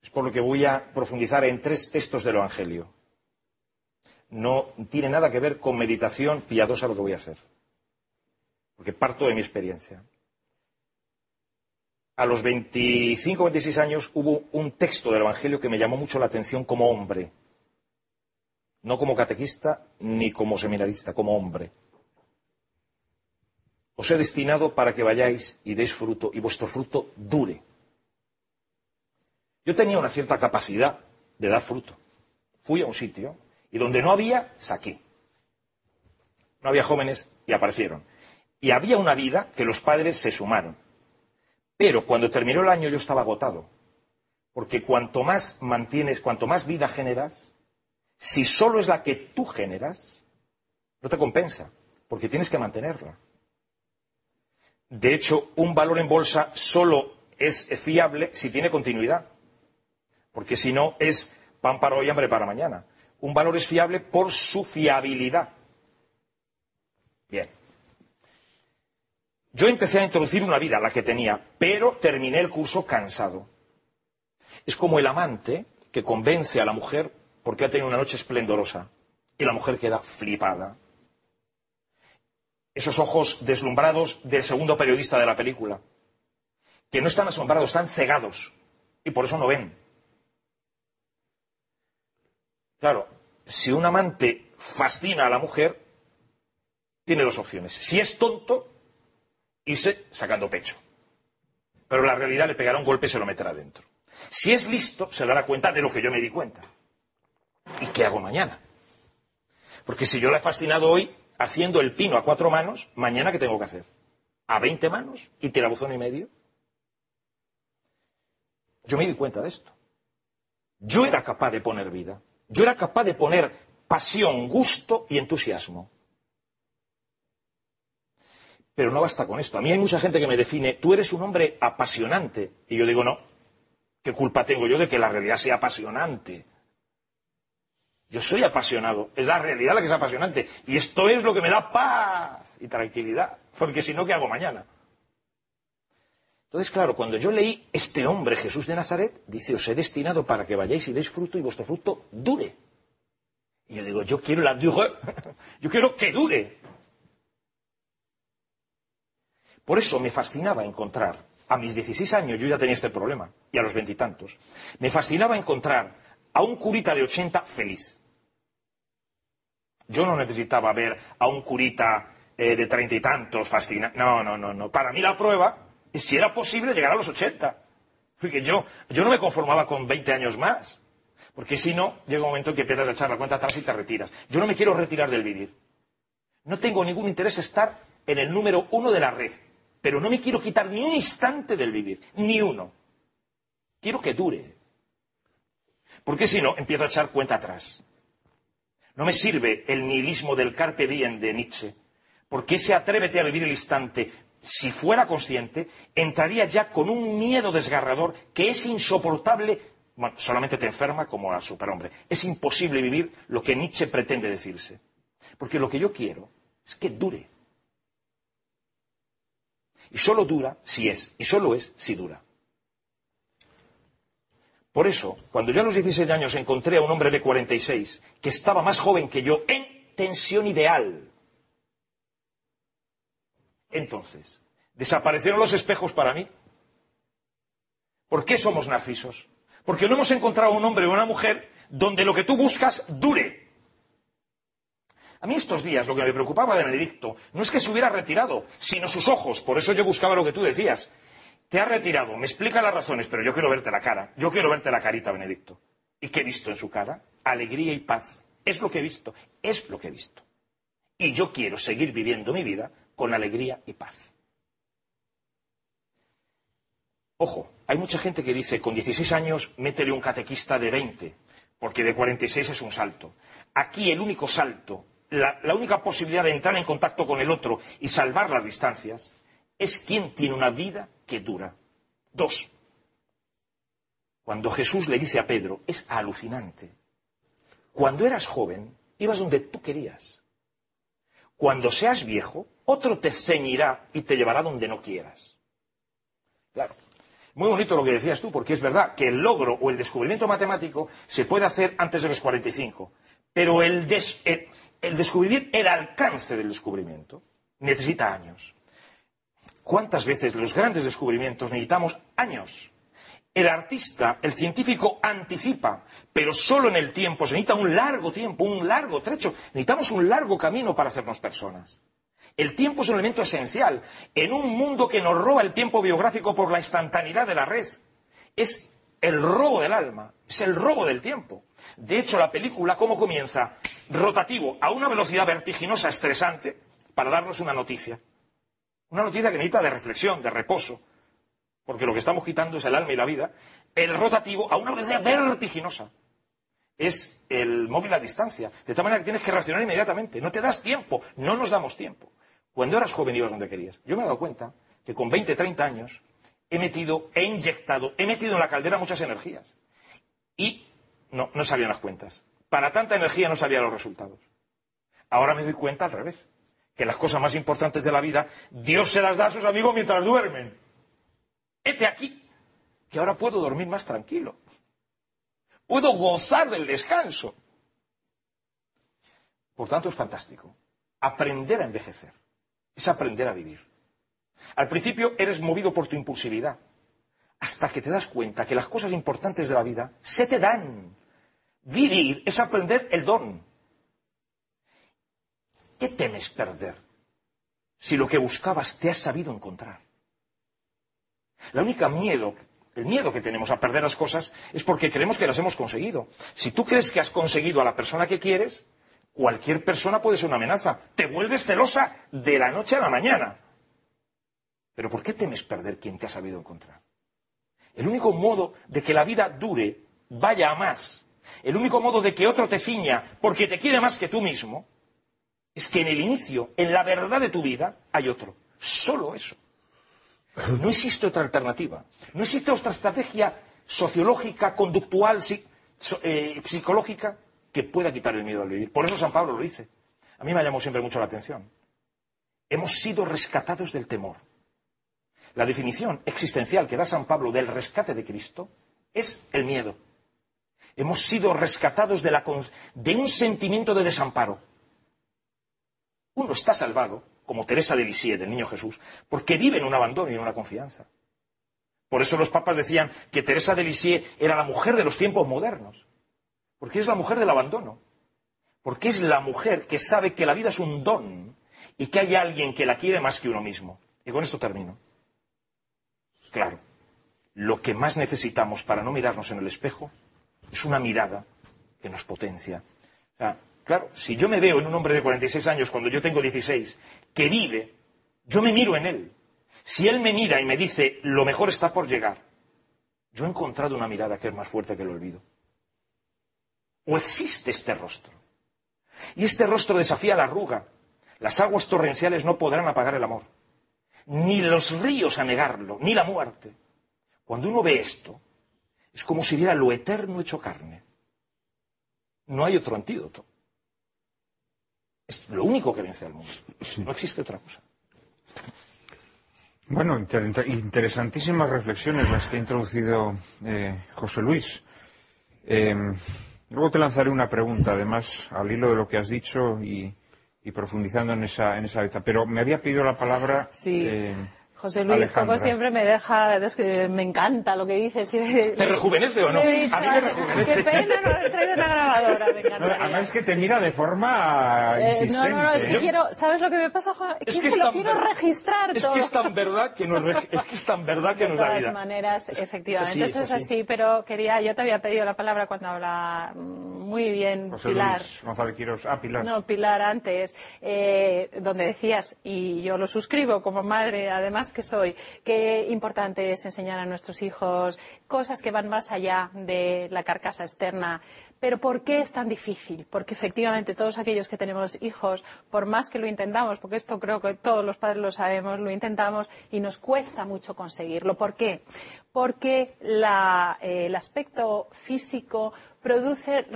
es por lo que voy a profundizar en tres textos del Evangelio. No tiene nada que ver con meditación piadosa lo que voy a hacer, porque parto de mi experiencia. A los 25 o 26 años hubo un texto del Evangelio que me llamó mucho la atención como hombre, no como catequista ni como seminarista, como hombre. Os he destinado para que vayáis y deis fruto y vuestro fruto dure. Yo tenía una cierta capacidad de dar fruto. Fui a un sitio y donde no había, saqué. No había jóvenes y aparecieron. Y había una vida que los padres se sumaron. Pero cuando terminó el año yo estaba agotado. Porque cuanto más mantienes, cuanto más vida generas, si solo es la que tú generas, no te compensa, porque tienes que mantenerla. De hecho, un valor en bolsa solo es fiable si tiene continuidad, porque si no es pan para hoy, hambre para mañana. Un valor es fiable por su fiabilidad. Bien. Yo empecé a introducir una vida, la que tenía, pero terminé el curso cansado. Es como el amante que convence a la mujer porque ha tenido una noche esplendorosa y la mujer queda flipada. Esos ojos deslumbrados del segundo periodista de la película, que no están asombrados, están cegados y por eso no ven. Claro, si un amante fascina a la mujer, tiene dos opciones. Si es tonto, irse sacando pecho. Pero la realidad le pegará un golpe y se lo meterá dentro. Si es listo, se dará cuenta de lo que yo me di cuenta. ¿Y qué hago mañana? Porque si yo la he fascinado hoy haciendo el pino a cuatro manos, mañana ¿qué tengo que hacer? ¿A veinte manos y tirabuzón y medio? Yo me di cuenta de esto. Yo era capaz de poner vida. Yo era capaz de poner pasión, gusto y entusiasmo. Pero no basta con esto. A mí hay mucha gente que me define, tú eres un hombre apasionante. Y yo digo, no. ¿Qué culpa tengo yo de que la realidad sea apasionante? Yo soy apasionado. Es la realidad la que es apasionante. Y esto es lo que me da paz y tranquilidad. Porque si no, ¿qué hago mañana? Entonces, claro, cuando yo leí este hombre, Jesús de Nazaret, dice, os he destinado para que vayáis y deis fruto y vuestro fruto dure. Y yo digo, yo quiero la dure, yo quiero que dure. Por eso me fascinaba encontrar, a mis 16 años yo ya tenía este problema, y a los veintitantos, me fascinaba encontrar a un curita de 80 feliz. Yo no necesitaba ver a un curita eh, de treinta y tantos fascinado. No, no, no, no. Para mí la prueba es si era posible llegar a los 80. Porque yo, yo no me conformaba con 20 años más. Porque si no, llega un momento en que empiezas a echar la cuenta atrás y te retiras. Yo no me quiero retirar del vivir. No tengo ningún interés estar en el número uno de la red. Pero no me quiero quitar ni un instante del vivir, ni uno. Quiero que dure. Porque si no, empiezo a echar cuenta atrás. No me sirve el nihilismo del carpe diem de Nietzsche, porque ese atrévete a vivir el instante, si fuera consciente, entraría ya con un miedo desgarrador que es insoportable, bueno, solamente te enferma como al superhombre. Es imposible vivir lo que Nietzsche pretende decirse. Porque lo que yo quiero es que dure. Y solo dura si es, y solo es si dura. Por eso, cuando yo a los 16 años encontré a un hombre de 46 que estaba más joven que yo en tensión ideal, entonces, ¿desaparecieron los espejos para mí? ¿Por qué somos narcisos? Porque no hemos encontrado un hombre o una mujer donde lo que tú buscas dure. A mí estos días lo que me preocupaba de Benedicto no es que se hubiera retirado, sino sus ojos. Por eso yo buscaba lo que tú decías. Te has retirado, me explica las razones, pero yo quiero verte la cara. Yo quiero verte la carita, Benedicto. ¿Y qué he visto en su cara? Alegría y paz. Es lo que he visto. Es lo que he visto. Y yo quiero seguir viviendo mi vida con alegría y paz. Ojo, hay mucha gente que dice, con 16 años, métele un catequista de 20, porque de 46 es un salto. Aquí el único salto la, única posibilidad de entrar en contacto con el otro y salvar las distancias es quien tiene una vida que dura. Dos. Cuando Jesús le dice a Pedro, es alucinante. Cuando eras joven, ibas donde tú querías. Cuando seas viejo, otro te ceñirá y te llevará donde no quieras. Claro. Muy bonito lo que decías tú, porque es verdad que el logro o el descubrimiento matemático se puede hacer antes de los 45. Pero el, des, el descubrir el alcance del descubrimiento necesita años. ¿Cuántas veces los grandes descubrimientos necesitamos años? El artista, el científico anticipa, pero solo en el tiempo. Se necesita un largo tiempo, un largo trecho. Necesitamos un largo camino para hacernos personas. El tiempo es un elemento esencial. En un mundo que nos roba el tiempo biográfico por la instantaneidad de la red, es el robo del alma, es el robo del tiempo. De hecho, la película, ¿cómo comienza? Rotativo, a una velocidad vertiginosa, estresante, para darnos una noticia. Una noticia que necesita de reflexión, de reposo, porque lo que estamos quitando es el alma y la vida. El rotativo, a una velocidad vertiginosa, es el móvil a distancia. De tal manera que tienes que reaccionar inmediatamente. No te das tiempo, no nos damos tiempo. Cuando eras joven ibas donde querías. Yo me he dado cuenta que con 20, 30 años he metido, he inyectado, he metido en la caldera muchas energías. Y no, no salían las cuentas. Para tanta energía no salían los resultados. Ahora me doy cuenta al revés. Que las cosas más importantes de la vida, Dios se las da a sus amigos mientras duermen. Hete aquí, que ahora puedo dormir más tranquilo. Puedo gozar del descanso. Por tanto, es fantástico. Aprender a envejecer es aprender a vivir. Al principio eres movido por tu impulsividad, hasta que te das cuenta que las cosas importantes de la vida se te dan. Vivir es aprender el don. ¿Qué temes perder si lo que buscabas te has sabido encontrar? La única miedo, el miedo que tenemos a perder las cosas es porque creemos que las hemos conseguido. Si tú crees que has conseguido a la persona que quieres, cualquier persona puede ser una amenaza. Te vuelves celosa de la noche a la mañana. Pero ¿por qué temes perder quien te ha sabido encontrar? El único modo de que la vida dure, vaya a más, el único modo de que otro te ciña porque te quiere más que tú mismo, es que en el inicio, en la verdad de tu vida, hay otro. Solo eso. No existe otra alternativa. No existe otra estrategia sociológica, conductual, eh, psicológica que pueda quitar el miedo al vivir. Por eso San Pablo lo dice. A mí me llamó siempre mucho la atención. Hemos sido rescatados del temor. La definición existencial que da San Pablo del rescate de Cristo es el miedo. Hemos sido rescatados de un sentimiento de desamparo. Uno está salvado, como Teresa de Lisieux, del Niño Jesús, porque vive en un abandono y en una confianza. Por eso los papas decían que Teresa de Lisieux era la mujer de los tiempos modernos, porque es la mujer del abandono, porque es la mujer que sabe que la vida es un don y que hay alguien que la quiere más que uno mismo. Y con esto termino. Claro, lo que más necesitamos para no mirarnos en el espejo es una mirada que nos potencia. Claro, si yo me veo en un hombre de 46 años cuando yo tengo 16, que vive, yo me miro en él. Si él me mira y me dice, lo mejor está por llegar, yo he encontrado una mirada que es más fuerte que el olvido. O existe este rostro. Y este rostro desafía la arruga. Las aguas torrenciales no podrán apagar el amor ni los ríos a negarlo, ni la muerte. Cuando uno ve esto, es como si viera lo eterno hecho carne. No hay otro antídoto. Es lo único que vence al mundo. No existe otra cosa. Bueno, interesantísimas reflexiones las que ha introducido eh, José Luis. Em, luego te lanzaré una pregunta, además, al hilo de lo que has dicho y, y profundizando en esa, en esa Pero me había pedido la palabra. Sí. Eh, José Luis, como siempre, me deja, es que me encanta lo que dices. ¿Te rejuvenece o no? a mí me rejuvenece. Qué pena no haber traído una grabadora, me además es que te mira de forma eh, No, no, no, es que quiero, ¿sabes lo que me pasa, Juan? Es, que, lo quiero registrar Es que es tan verdad que nos, es que es tan verdad que nos da vida. De todas maneras, efectivamente, eso es así, pero quería, yo te había pedido la palabra cuando habla muy bien José Pilar. Luis González Quiroz. Ah, Pilar. No, Pilar antes, eh, donde decías, y yo lo suscribo como madre, además que soy, qué importante es enseñar a nuestros hijos cosas que van más allá de la carcasa externa. Pero ¿por qué es tan difícil? Porque efectivamente todos aquellos que tenemos hijos, por más que lo intentamos, porque esto creo que todos los padres lo sabemos, lo intentamos y nos cuesta mucho conseguirlo. ¿Por qué? Porque eh, el aspecto físico produce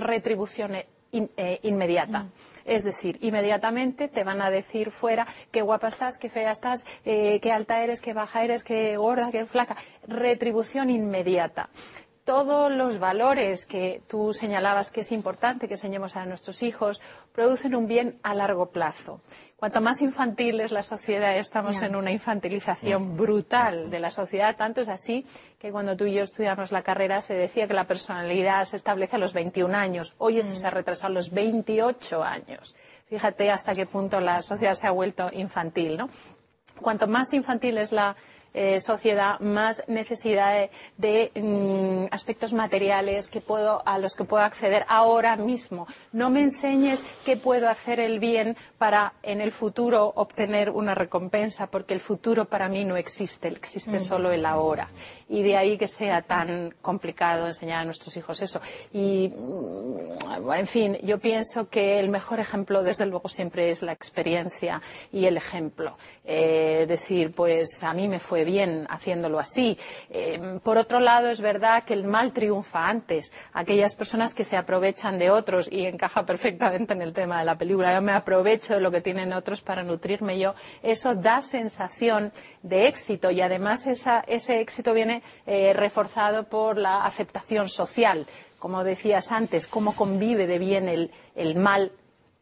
eh, inmediata. Es decir, inmediatamente te van a decir fuera qué guapa estás, qué fea estás, eh, qué alta eres, qué baja eres, qué gorda, qué flaca. Retribución inmediata todos los valores que tú señalabas que es importante que enseñemos a nuestros hijos producen un bien a largo plazo. Cuanto más infantil es la sociedad, estamos en una infantilización brutal de la sociedad. Tanto es así que cuando tú y yo estudiamos la carrera se decía que la personalidad se establece a los 21 años. Hoy esto se ha retrasado a los 28 años. Fíjate hasta qué punto la sociedad se ha vuelto infantil, ¿no? Cuanto más infantil es la eh, sociedad, más necesidad de, de, mm, aspectos materiales que puedo, a los que puedo acceder ahora mismo. No me enseñes qué puedo hacer el bien para en el futuro obtener una recompensa, porque el futuro para mí no existe, existe solo el ahora. Y de ahí que sea tan complicado enseñar a nuestros hijos eso. Y, mm, en fin, yo pienso que el mejor ejemplo, desde luego, siempre es la experiencia y el ejemplo. Eh, decir, pues a mí me fue bien haciéndolo así. Eh, por otro lado, es verdad que el mal triunfa antes. Aquellas personas que se aprovechan de otros, y encaja perfectamente en el tema de la película, yo me aprovecho de lo que tienen otros para nutrirme yo, eso da sensación de éxito y además ese éxito viene eh, reforzado por la aceptación social. Como decías antes, cómo convive de bien el, mal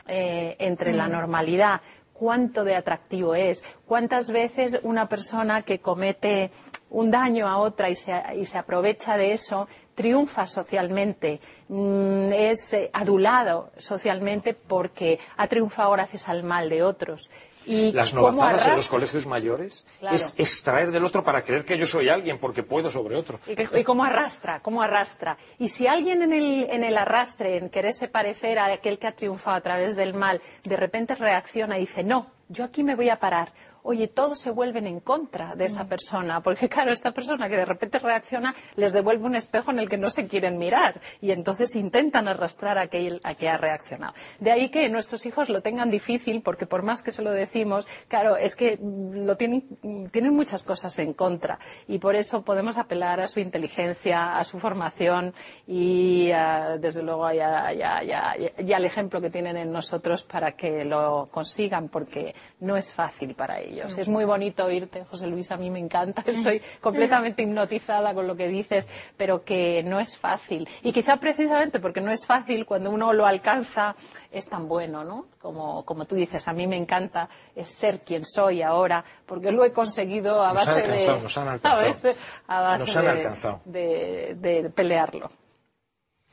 eh, entre la normalidad, cuánto de atractivo es, cuántas veces una persona que comete un daño a otra y se, y se aprovecha de eso triunfa socialmente, mm, es eh, adulado socialmente porque ha triunfado gracias al mal de otros. Y Las novatadas en los colegios mayores Claro. es extraer del otro para creer que yo soy alguien porque puedo sobre otro. Y, y cómo arrastra, cómo arrastra. Y si alguien en el, en el arrastre, en quererse parecer a aquel que ha triunfado a través del mal, de repente reacciona y dice, no, yo aquí me voy a parar. Oye, todos se vuelven en contra de esa persona, porque claro, esta persona que de repente reacciona les devuelve un espejo en el que no se quieren mirar y entonces intentan arrastrar a aquel a que ha reaccionado. De ahí que nuestros hijos lo tengan difícil, porque por más que se lo decimos, claro, es que mm, lo tienen, mm, tienen muchas cosas en contra y por eso podemos apelar a su inteligencia, a su formación y ah, desde luego a- ya, ya, ya, ya al ejemplo que tienen en nosotros para que lo consigan, porque no es fácil para ellos. Es muy bonito oírte, José Luis, a mí me encanta, estoy completamente hipnotizada con lo que dices, pero que no es fácil. Y quizá precisamente porque no es fácil, cuando uno lo alcanza, es tan bueno, ¿no? Como, como tú dices, a mí me encanta ser quien soy ahora, porque lo he conseguido a Nos han base de... alcanzado, nos han alcanzado. a base- a base Nos han de- alcanzado. de- de pelearlo.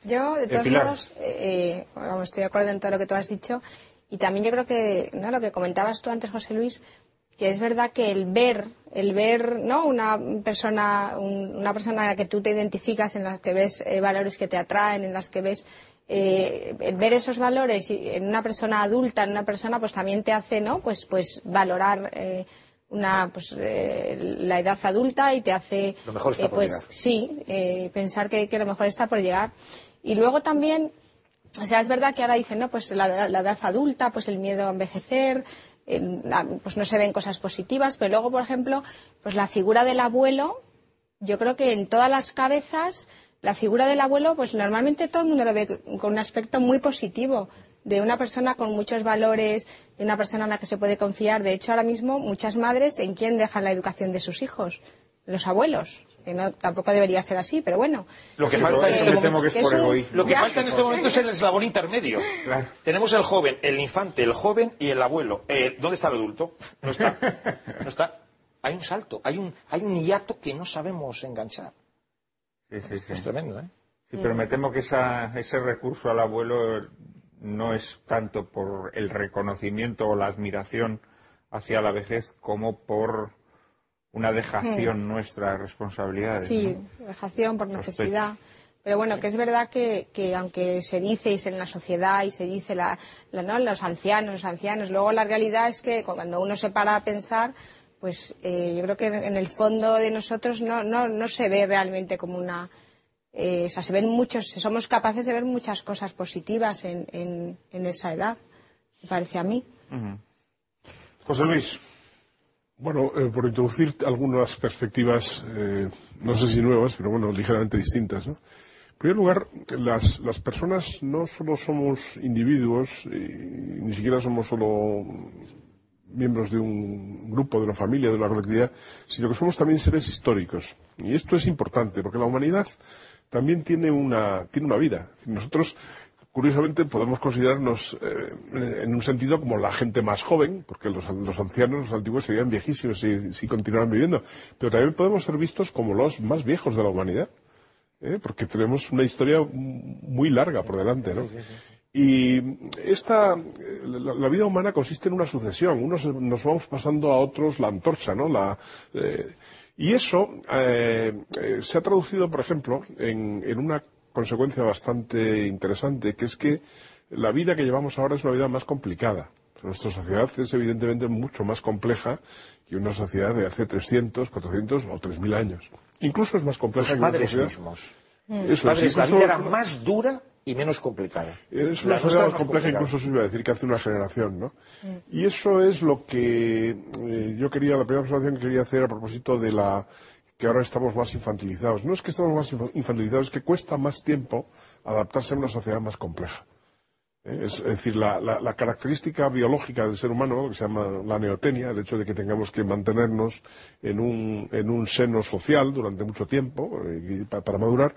Yo, de todos Pilar. modos, eh, eh, estoy de acuerdo en todo lo que tú has dicho. Y también yo creo que, ¿no? lo que comentabas tú antes, José Luis, que es verdad que el ver, el ver, ¿no? Una persona, un- una persona a la que tú te identificas, en las que ves eh, valores que te atraen, en las que ves, eh, el ver esos valores en una persona adulta, en una persona, pues también te hace, ¿no? Pues, pues valorar, eh, una, pues, eh, la edad adulta y te hace, Lo mejor está eh, por pues, llegar. sí, eh, pensar que, que lo mejor está por llegar. Y luego también, o sea, es verdad que ahora dicen, no, pues la, la edad adulta, pues el miedo a envejecer, la- pues no se ven cosas positivas, pero luego, por ejemplo, pues la figura del abuelo, yo creo que en todas las cabezas, la figura del abuelo, pues normalmente todo el mundo lo ve con un aspecto muy positivo, de una persona con muchos valores, de una persona en la que se puede confiar. De hecho, ahora mismo muchas madres, ¿en quién dejan la educación de sus hijos? Los abuelos. Que no, tampoco debería ser así, pero bueno. Lo que falta en este momento, que es por un- egoísmo. lo que Ya. falta en este momento es el eslabón intermedio. Claro. Tenemos el joven, el infante, el joven y el abuelo. Eh, ¿Dónde está el adulto? No está. No está. Hay un salto, hay un, hay un hiato que no sabemos enganchar. Sí, sí, sí. Es tremendo, ¿eh? Sí, pero me temo que esa- ese recurso al abuelo no es tanto por el reconocimiento o la admiración hacia la vejez como por una dejación nuestra de responsabilidades. Sí, ¿no? vejación por necesidad. Pero bueno, que es verdad que, que aunque se dice y es en la sociedad y se dice la, la- ¿no? los ancianos, los ancianos, luego la realidad es que cuando uno se para a pensar, pues eh, yo creo que en el fondo de nosotros no, no, no se ve realmente como una... eh, o sea, se ven muchos, somos capaces de ver muchas cosas positivas en, en, en esa edad, me parece a mí. José Luis, Bueno, eh, por introducir algunas perspectivas, eh, no sé si nuevas, pero bueno, ligeramente distintas. En primer lugar, las, las personas no solo somos individuos, y ni siquiera somos solo miembros de un grupo, de una familia, de una colectividad, sino que somos también seres históricos. Y esto es importante, porque la humanidad también tiene una, tiene una vida. Nosotros, curiosamente, podemos considerarnos eh, en un sentido como la gente más joven, porque los, los ancianos, los antiguos, serían viejísimos si, si continuaran viviendo. Pero también podemos ser vistos como los más viejos de la humanidad. ¿eh? porque tenemos una historia muy larga por delante, ¿no? Y esta, la, la vida humana consiste en una sucesión. Unos nos vamos pasando a otros la antorcha, ¿no? La, eh, y eso eh, se ha traducido, por ejemplo, en, en una consecuencia bastante interesante, que es que la vida que llevamos ahora es una vida más complicada. Nuestra sociedad es evidentemente mucho más compleja que una sociedad de hace 300, 400 o 3.000 años. Incluso es más compleja Los que una padres sociedad- mismos. Eso Los es, padres, la vida era más dura y menos complicada. Es una sociedad más compleja, incluso se iba a decir que hace una generación, ¿no? Y eso es lo que eh, yo quería, la primera observación que quería hacer a propósito de la que ahora estamos más infantilizados. No es que estamos más infa- infantilizados, es que cuesta más tiempo adaptarse a una sociedad más compleja. ¿eh? Es, decir, la, característica biológica del ser humano, lo que se llama la neotenia, el hecho de que tengamos que mantenernos en un, en un seno social durante mucho tiempo eh, para madurar,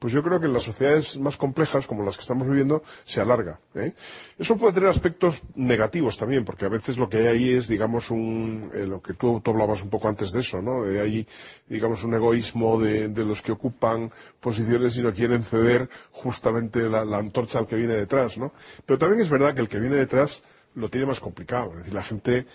pues yo creo que en las sociedades más complejas, como las que estamos viviendo, se alarga. ¿eh? Eso puede tener aspectos negativos también, porque a veces lo que hay ahí es, digamos, un, eh, lo que tú, hablabas un poco antes de eso, ¿no? Eh, hay, digamos, un egoísmo de, de los que ocupan posiciones y no quieren ceder justamente la, antorcha al que viene detrás, ¿no? Pero también es verdad que el que viene detrás lo tiene más complicado. Es decir, la gente,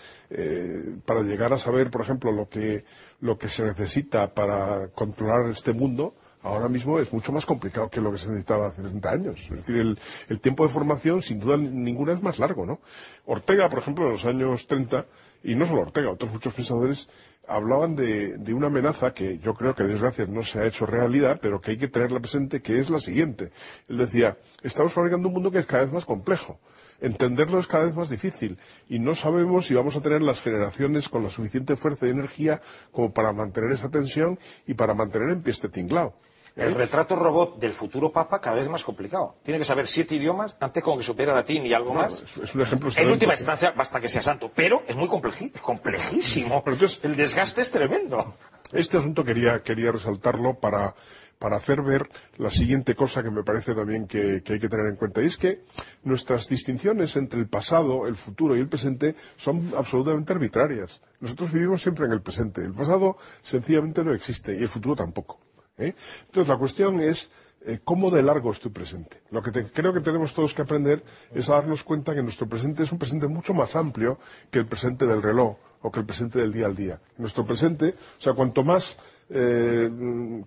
para llegar a saber, por ejemplo, lo que, lo que se necesita para controlar este mundo, ahora mismo es mucho más complicado que lo que se necesitaba hace 30 años. Es decir, el, tiempo de formación, sin duda ninguna, es más largo, ¿no? Ortega, por ejemplo, en los años 30, y no solo Ortega, otros muchos pensadores, hablaban de, de una amenaza que yo creo que, desgracia, no se ha hecho realidad, pero que hay que tenerla presente, que es la siguiente. Él decía, estamos fabricando un mundo que es cada vez más complejo. Entenderlo es cada vez más difícil y no sabemos si vamos a tener las generaciones con la suficiente fuerza y energía como para mantener esa tensión y para mantener en pie este tinglao. El retrato robot del futuro papa cada vez más complicado. Tiene que saber siete idiomas antes como que supiera latín y algo más. es, es un ejemplo En última instancia, basta que sea santo, pero es muy complejísimo. Pero entonces- El desgaste es tremendo. Este asunto quería, resaltarlo para, hacer ver la siguiente cosa que me parece también que, hay que tener en cuenta. Y es que nuestras distinciones entre el pasado, el futuro y el presente son absolutamente arbitrarias. Nosotros vivimos siempre en el presente. El pasado sencillamente no existe y el futuro tampoco. ¿eh? Entonces la cuestión es eh, cómo de largo es tu presente. Lo que creo que tenemos todos que aprender es a darnos cuenta que nuestro presente es un presente mucho más amplio que el presente del reloj o que el presente del día al día. Nuestro presente, o sea, cuanto más eh,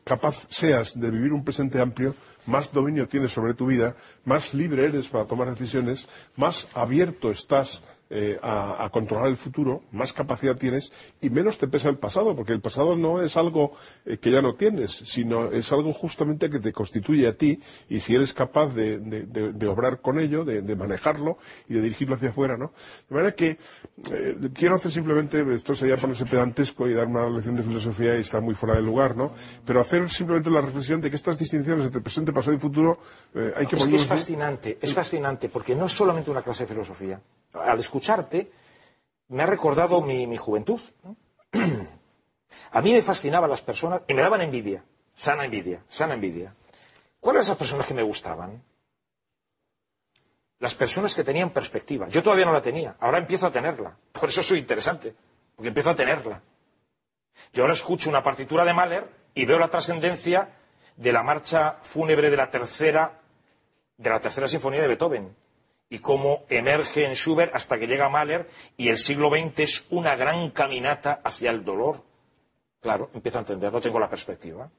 capaz seas de vivir un presente amplio, más dominio tienes sobre tu vida, más libre eres para tomar decisiones, más abierto estás eh, a, a controlar el futuro, más capacidad tienes y menos te pesa el pasado, porque el pasado no es algo eh, que ya no tienes, sino es algo justamente que te constituye a ti y si eres capaz de, de- de- de obrar con ello, de, manejarlo y de dirigirlo hacia afuera, ¿no? De manera que eh, quiero hacer simplemente, esto sería ponerse pedantesco y dar una lección de filosofía y está muy fuera de lugar, ¿no? Pero hacer simplemente la reflexión de que estas distinciones entre presente, pasado y futuro hay que Es que es fascinante, es fascinante, porque no es solamente una clase de filosofía. Al escucharte, me ha recordado mi, juventud. A mí me fascinaban las personas y me daban envidia, sana envidia, sana envidia. ¿Cuáles eran esas personas que me gustaban? Las personas que tenían perspectiva. Yo todavía no la tenía, ahora empiezo a tenerla. Por eso soy interesante, porque empiezo a tenerla. Yo ahora escucho una partitura de Mahler y veo la trascendencia de la marcha fúnebre de la tercera de la tercera sinfonía de Beethoven y cómo emerge en Schubert hasta que llega Mahler y el siglo XX es una gran caminata hacia el dolor. Claro, empiezo a entender, no tengo la perspectiva.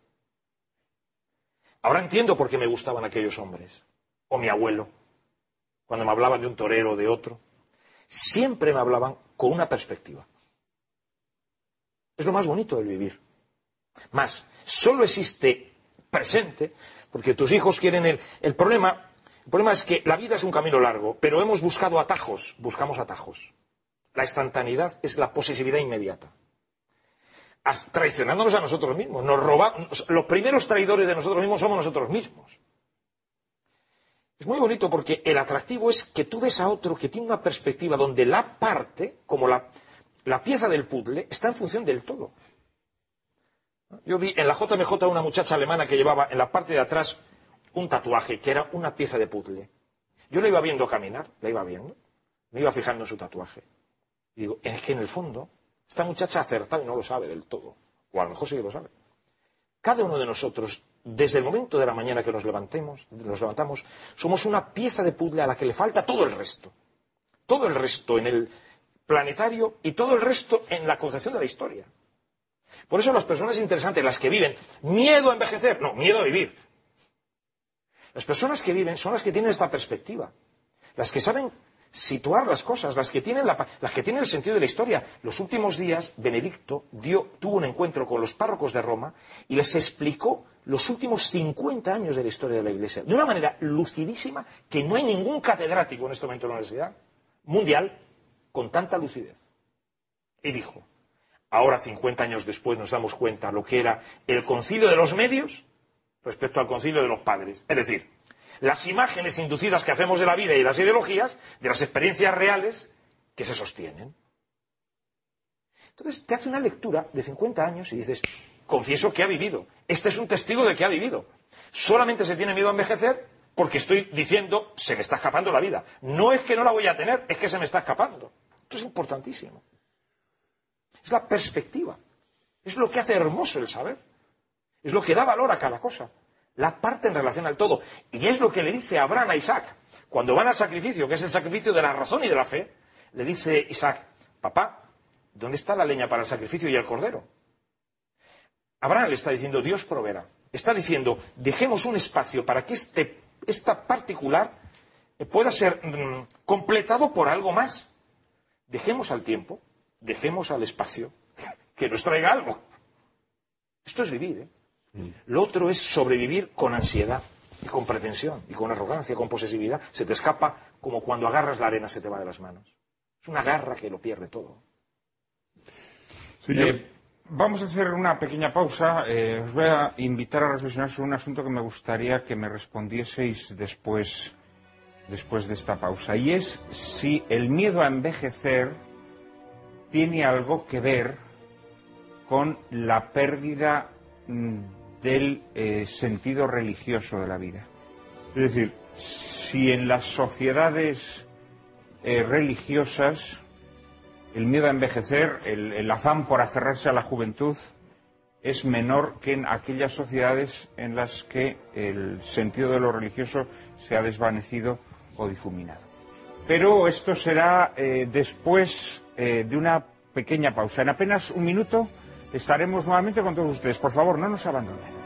Ahora entiendo por qué me gustaban aquellos hombres. O mi abuelo, cuando me hablaban de un torero o de otro. Siempre me hablaban con una perspectiva. Es lo más bonito del vivir. Más, solo existe presente porque tus hijos quieren el, el problema. El problema es que la vida es un camino largo, pero hemos buscado atajos, buscamos atajos. La instantaneidad es la posesividad inmediata. Traicionándonos a nosotros mismos. Nos roba- los primeros traidores de nosotros mismos somos nosotros mismos. Es muy bonito porque el atractivo es que tú ves a otro que tiene una perspectiva donde la parte, como la, la pieza del puzzle, está en función del todo. Yo vi en la JMJ una muchacha alemana que llevaba en la parte de atrás un tatuaje que era una pieza de puzzle. Yo la iba viendo caminar, la iba viendo, me iba fijando en su tatuaje. Y digo, es que en el fondo, esta muchacha ha acertado y no lo sabe del todo. O a lo mejor sí que lo sabe. Cada uno de nosotros, desde el momento de la mañana que nos levantemos, nos levantamos, somos una pieza de puzzle a la que le falta todo el resto. todo el resto en el planetario y todo el resto en la concepción de la historia. Por eso las personas interesantes, las que viven, miedo a envejecer, no, miedo a vivir. Las personas que viven son las que tienen esta perspectiva, las que saben situar las cosas, las que tienen, las que tienen el sentido de la historia. Los últimos días, Benedicto tuvo un encuentro con los párrocos de Roma y les explicó los últimos 50 años de la historia de la Iglesia, de una manera lucidísima que no hay ningún catedrático en este momento en la universidad mundial con tanta lucidez. Y dijo, ahora 50 años después nos damos cuenta lo que era el concilio de los medios respecto al concilio de los padres. Es decir, las imágenes inducidas que hacemos de la vida y las ideologías, de las experiencias reales que se sostienen. Entonces te hace una lectura de 50 años y dices, confieso que ha vivido. Este es un testigo de que ha vivido. Solamente se tiene miedo a envejecer porque estoy diciendo, se me está escapando la vida. No es que no la voy a tener, es que se me está escapando. Esto es importantísimo. Es la perspectiva. Es lo que hace hermoso el saber. Es lo que da valor a cada cosa. La parte en relación al todo. Y es lo que le dice Abraham a Isaac. Cuando van al sacrificio, que es el sacrificio de la razón y de la fe, le dice Isaac, papá, ¿dónde está la leña para el sacrificio y el cordero? Abraham le está diciendo, Dios proveerá. Está diciendo, dejemos un espacio para que este, esta particular pueda ser mm, completado por algo más. Dejemos al tiempo, dejemos al espacio que nos traiga algo. Esto es vivir, ¿eh? Lo otro es sobrevivir con ansiedad y con pretensión y con arrogancia, con posesividad. Se te escapa como cuando agarras la arena se te va de las manos. Es una garra que lo pierde todo. Eh, vamos a hacer una pequeña pausa. Eh, os voy a invitar a reflexionar sobre un asunto que me gustaría que me respondieseis después, después de esta pausa. Y es si el miedo a envejecer tiene algo que ver con la pérdida mm, del eh, sentido religioso de la vida. Es decir, si en las sociedades eh, religiosas el miedo a envejecer, el, afán por aferrarse a la juventud, es menor que en aquellas sociedades en las que el sentido de lo religioso se ha desvanecido o difuminado. Pero esto será eh, después de una pequeña pausa. En apenas un minuto estaremos nuevamente con todos ustedes. Por favor, no nos abandonen.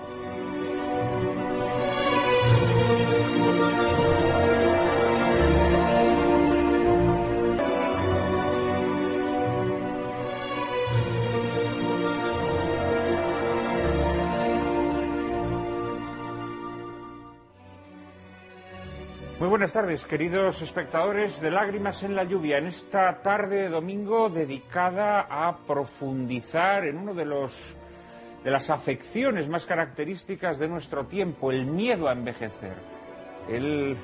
Buenas tardes, queridos espectadores de Lágrimas en la Lluvia. En esta tarde de domingo dedicada a profundizar en uno de los de las afecciones más características de nuestro tiempo, el miedo a envejecer, el,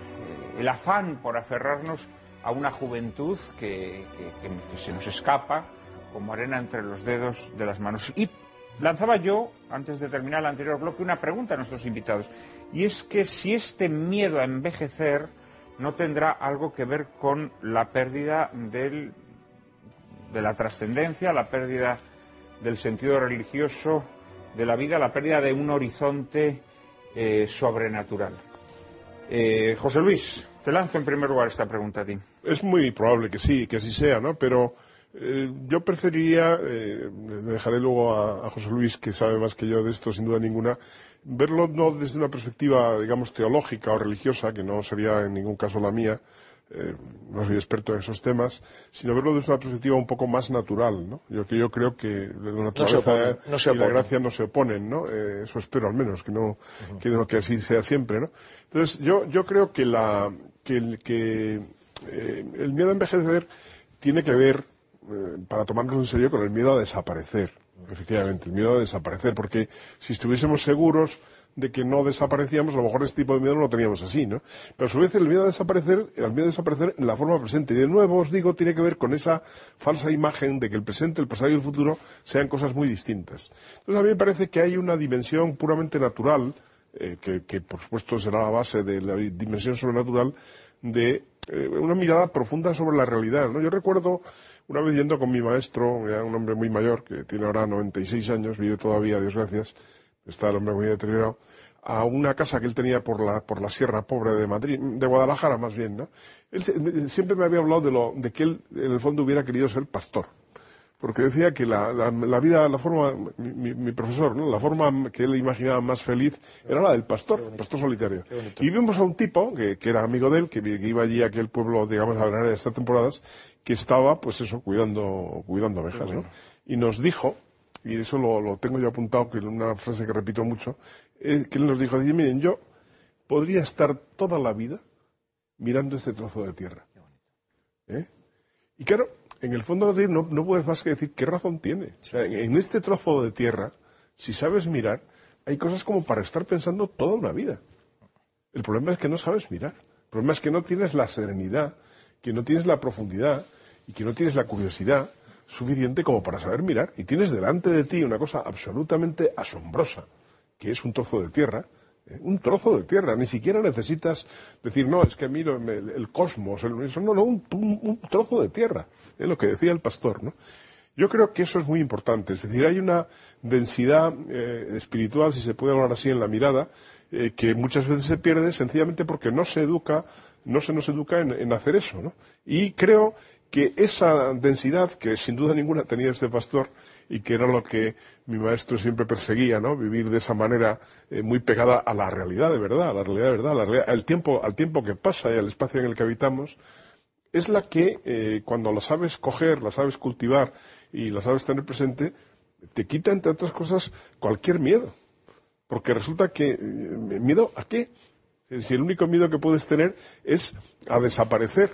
el afán por aferrarnos a una juventud que, que se nos escapa como arena entre los dedos de las manos. Y lanzaba yo, antes de terminar el anterior bloque, una pregunta a nuestros invitados. Y es que si este miedo a envejecer no tendrá algo que ver con la pérdida de la trascendencia, la pérdida del sentido religioso de la vida, la pérdida de un horizonte eh, sobrenatural. Eh, José Luis, te lanzo en primer lugar esta pregunta a ti. Es muy probable que sí, que así sea, ¿no? Pero eh, yo preferiría, eh, dejaré luego a, José Luis, que sabe más que yo de esto, sin duda ninguna, verlo no desde una perspectiva, digamos, teológica o religiosa, que no sería en ningún caso la mía, eh, no soy experto en esos temas, sino verlo desde una perspectiva un poco más natural, ¿no? Yo, que yo creo que la naturaleza y la gracia no se oponen, ¿no? eso espero al menos, que no, que así sea siempre, ¿no? Entonces, yo, yo creo que la, que, que el miedo a envejecer tiene que ver eh, para tomarnos en serio con el miedo a desaparecer. Efectivamente, el miedo a desaparecer, porque si estuviésemos seguros de que no desaparecíamos, a lo mejor este tipo de miedo no lo teníamos así, ¿no? Pero a su vez el miedo a desaparecer, el miedo a desaparecer en la forma presente. Y de nuevo os digo, tiene que ver con esa falsa imagen de que el presente, el pasado y el futuro sean cosas muy distintas. Entonces a mí me parece que hay una dimensión puramente natural, eh, que, por supuesto será la base de la dimensión sobrenatural, de eh, una mirada profunda sobre la realidad, ¿no? Yo recuerdo una vez yendo con mi maestro, un hombre muy mayor, que tiene ahora 96 años, vive todavía, Dios gracias, está el hombre muy deteriorado, a una casa que él tenía por la, por la Sierra Pobre de Madrid, de Guadalajara más bien, ¿no? Él siempre me había hablado de, lo, de que él, en el fondo, hubiera querido ser pastor. Porque decía que la, la- la vida, la forma, mi, mi- profesor, ¿no? La forma que él imaginaba más feliz era la del pastor, el pastor solitario. Y vimos a un tipo, que, que era amigo de él, que, que iba allí a aquel pueblo, digamos, a ver estas temporadas, que estaba, pues eso, cuidando, cuidando ovejas, ¿no? Y nos dijo, y eso lo, lo tengo yo apuntado, que es una frase que repito mucho, eh, que él nos dijo, dice, miren, yo podría estar toda la vida mirando este trozo de tierra. ¿Eh? Y claro, en el fondo no, no puedes más que decir qué razón tiene. En- en este trozo de tierra, si sabes mirar, hay cosas como para estar pensando toda una vida. El problema es que no sabes mirar. El problema es que no tienes la serenidad, que no tienes la profundidad y que no tienes la curiosidad suficiente como para saber mirar. Y tienes delante de ti una cosa absolutamente asombrosa, que es un trozo de tierra. Un trozo de tierra. Ni siquiera necesitas decir, no, es que miro el, cosmos. el- eso, no, no, un, un- un trozo de tierra. Es lo que decía el pastor, ¿no? Yo creo que eso es muy importante. Es decir, hay una densidad eh, espiritual, si se puede hablar así, en la mirada, eh, que muchas veces se pierde sencillamente porque no se educa, no se nos educa en, en hacer eso, ¿no? Y creo que esa densidad, que sin duda ninguna tenía este pastor, y que era lo que mi maestro siempre perseguía, ¿no? Vivir de esa manera eh, muy pegada a la realidad de verdad, a la realidad de verdad, a la realidad- al tiempo, al tiempo que pasa y al espacio en el que habitamos, es la que, eh, cuando la sabes coger, la sabes cultivar y la sabes tener presente, te quita, entre otras cosas, cualquier miedo. Porque resulta que, eh, ¿miedo a qué? Si el único miedo que puedes tener es a desaparecer.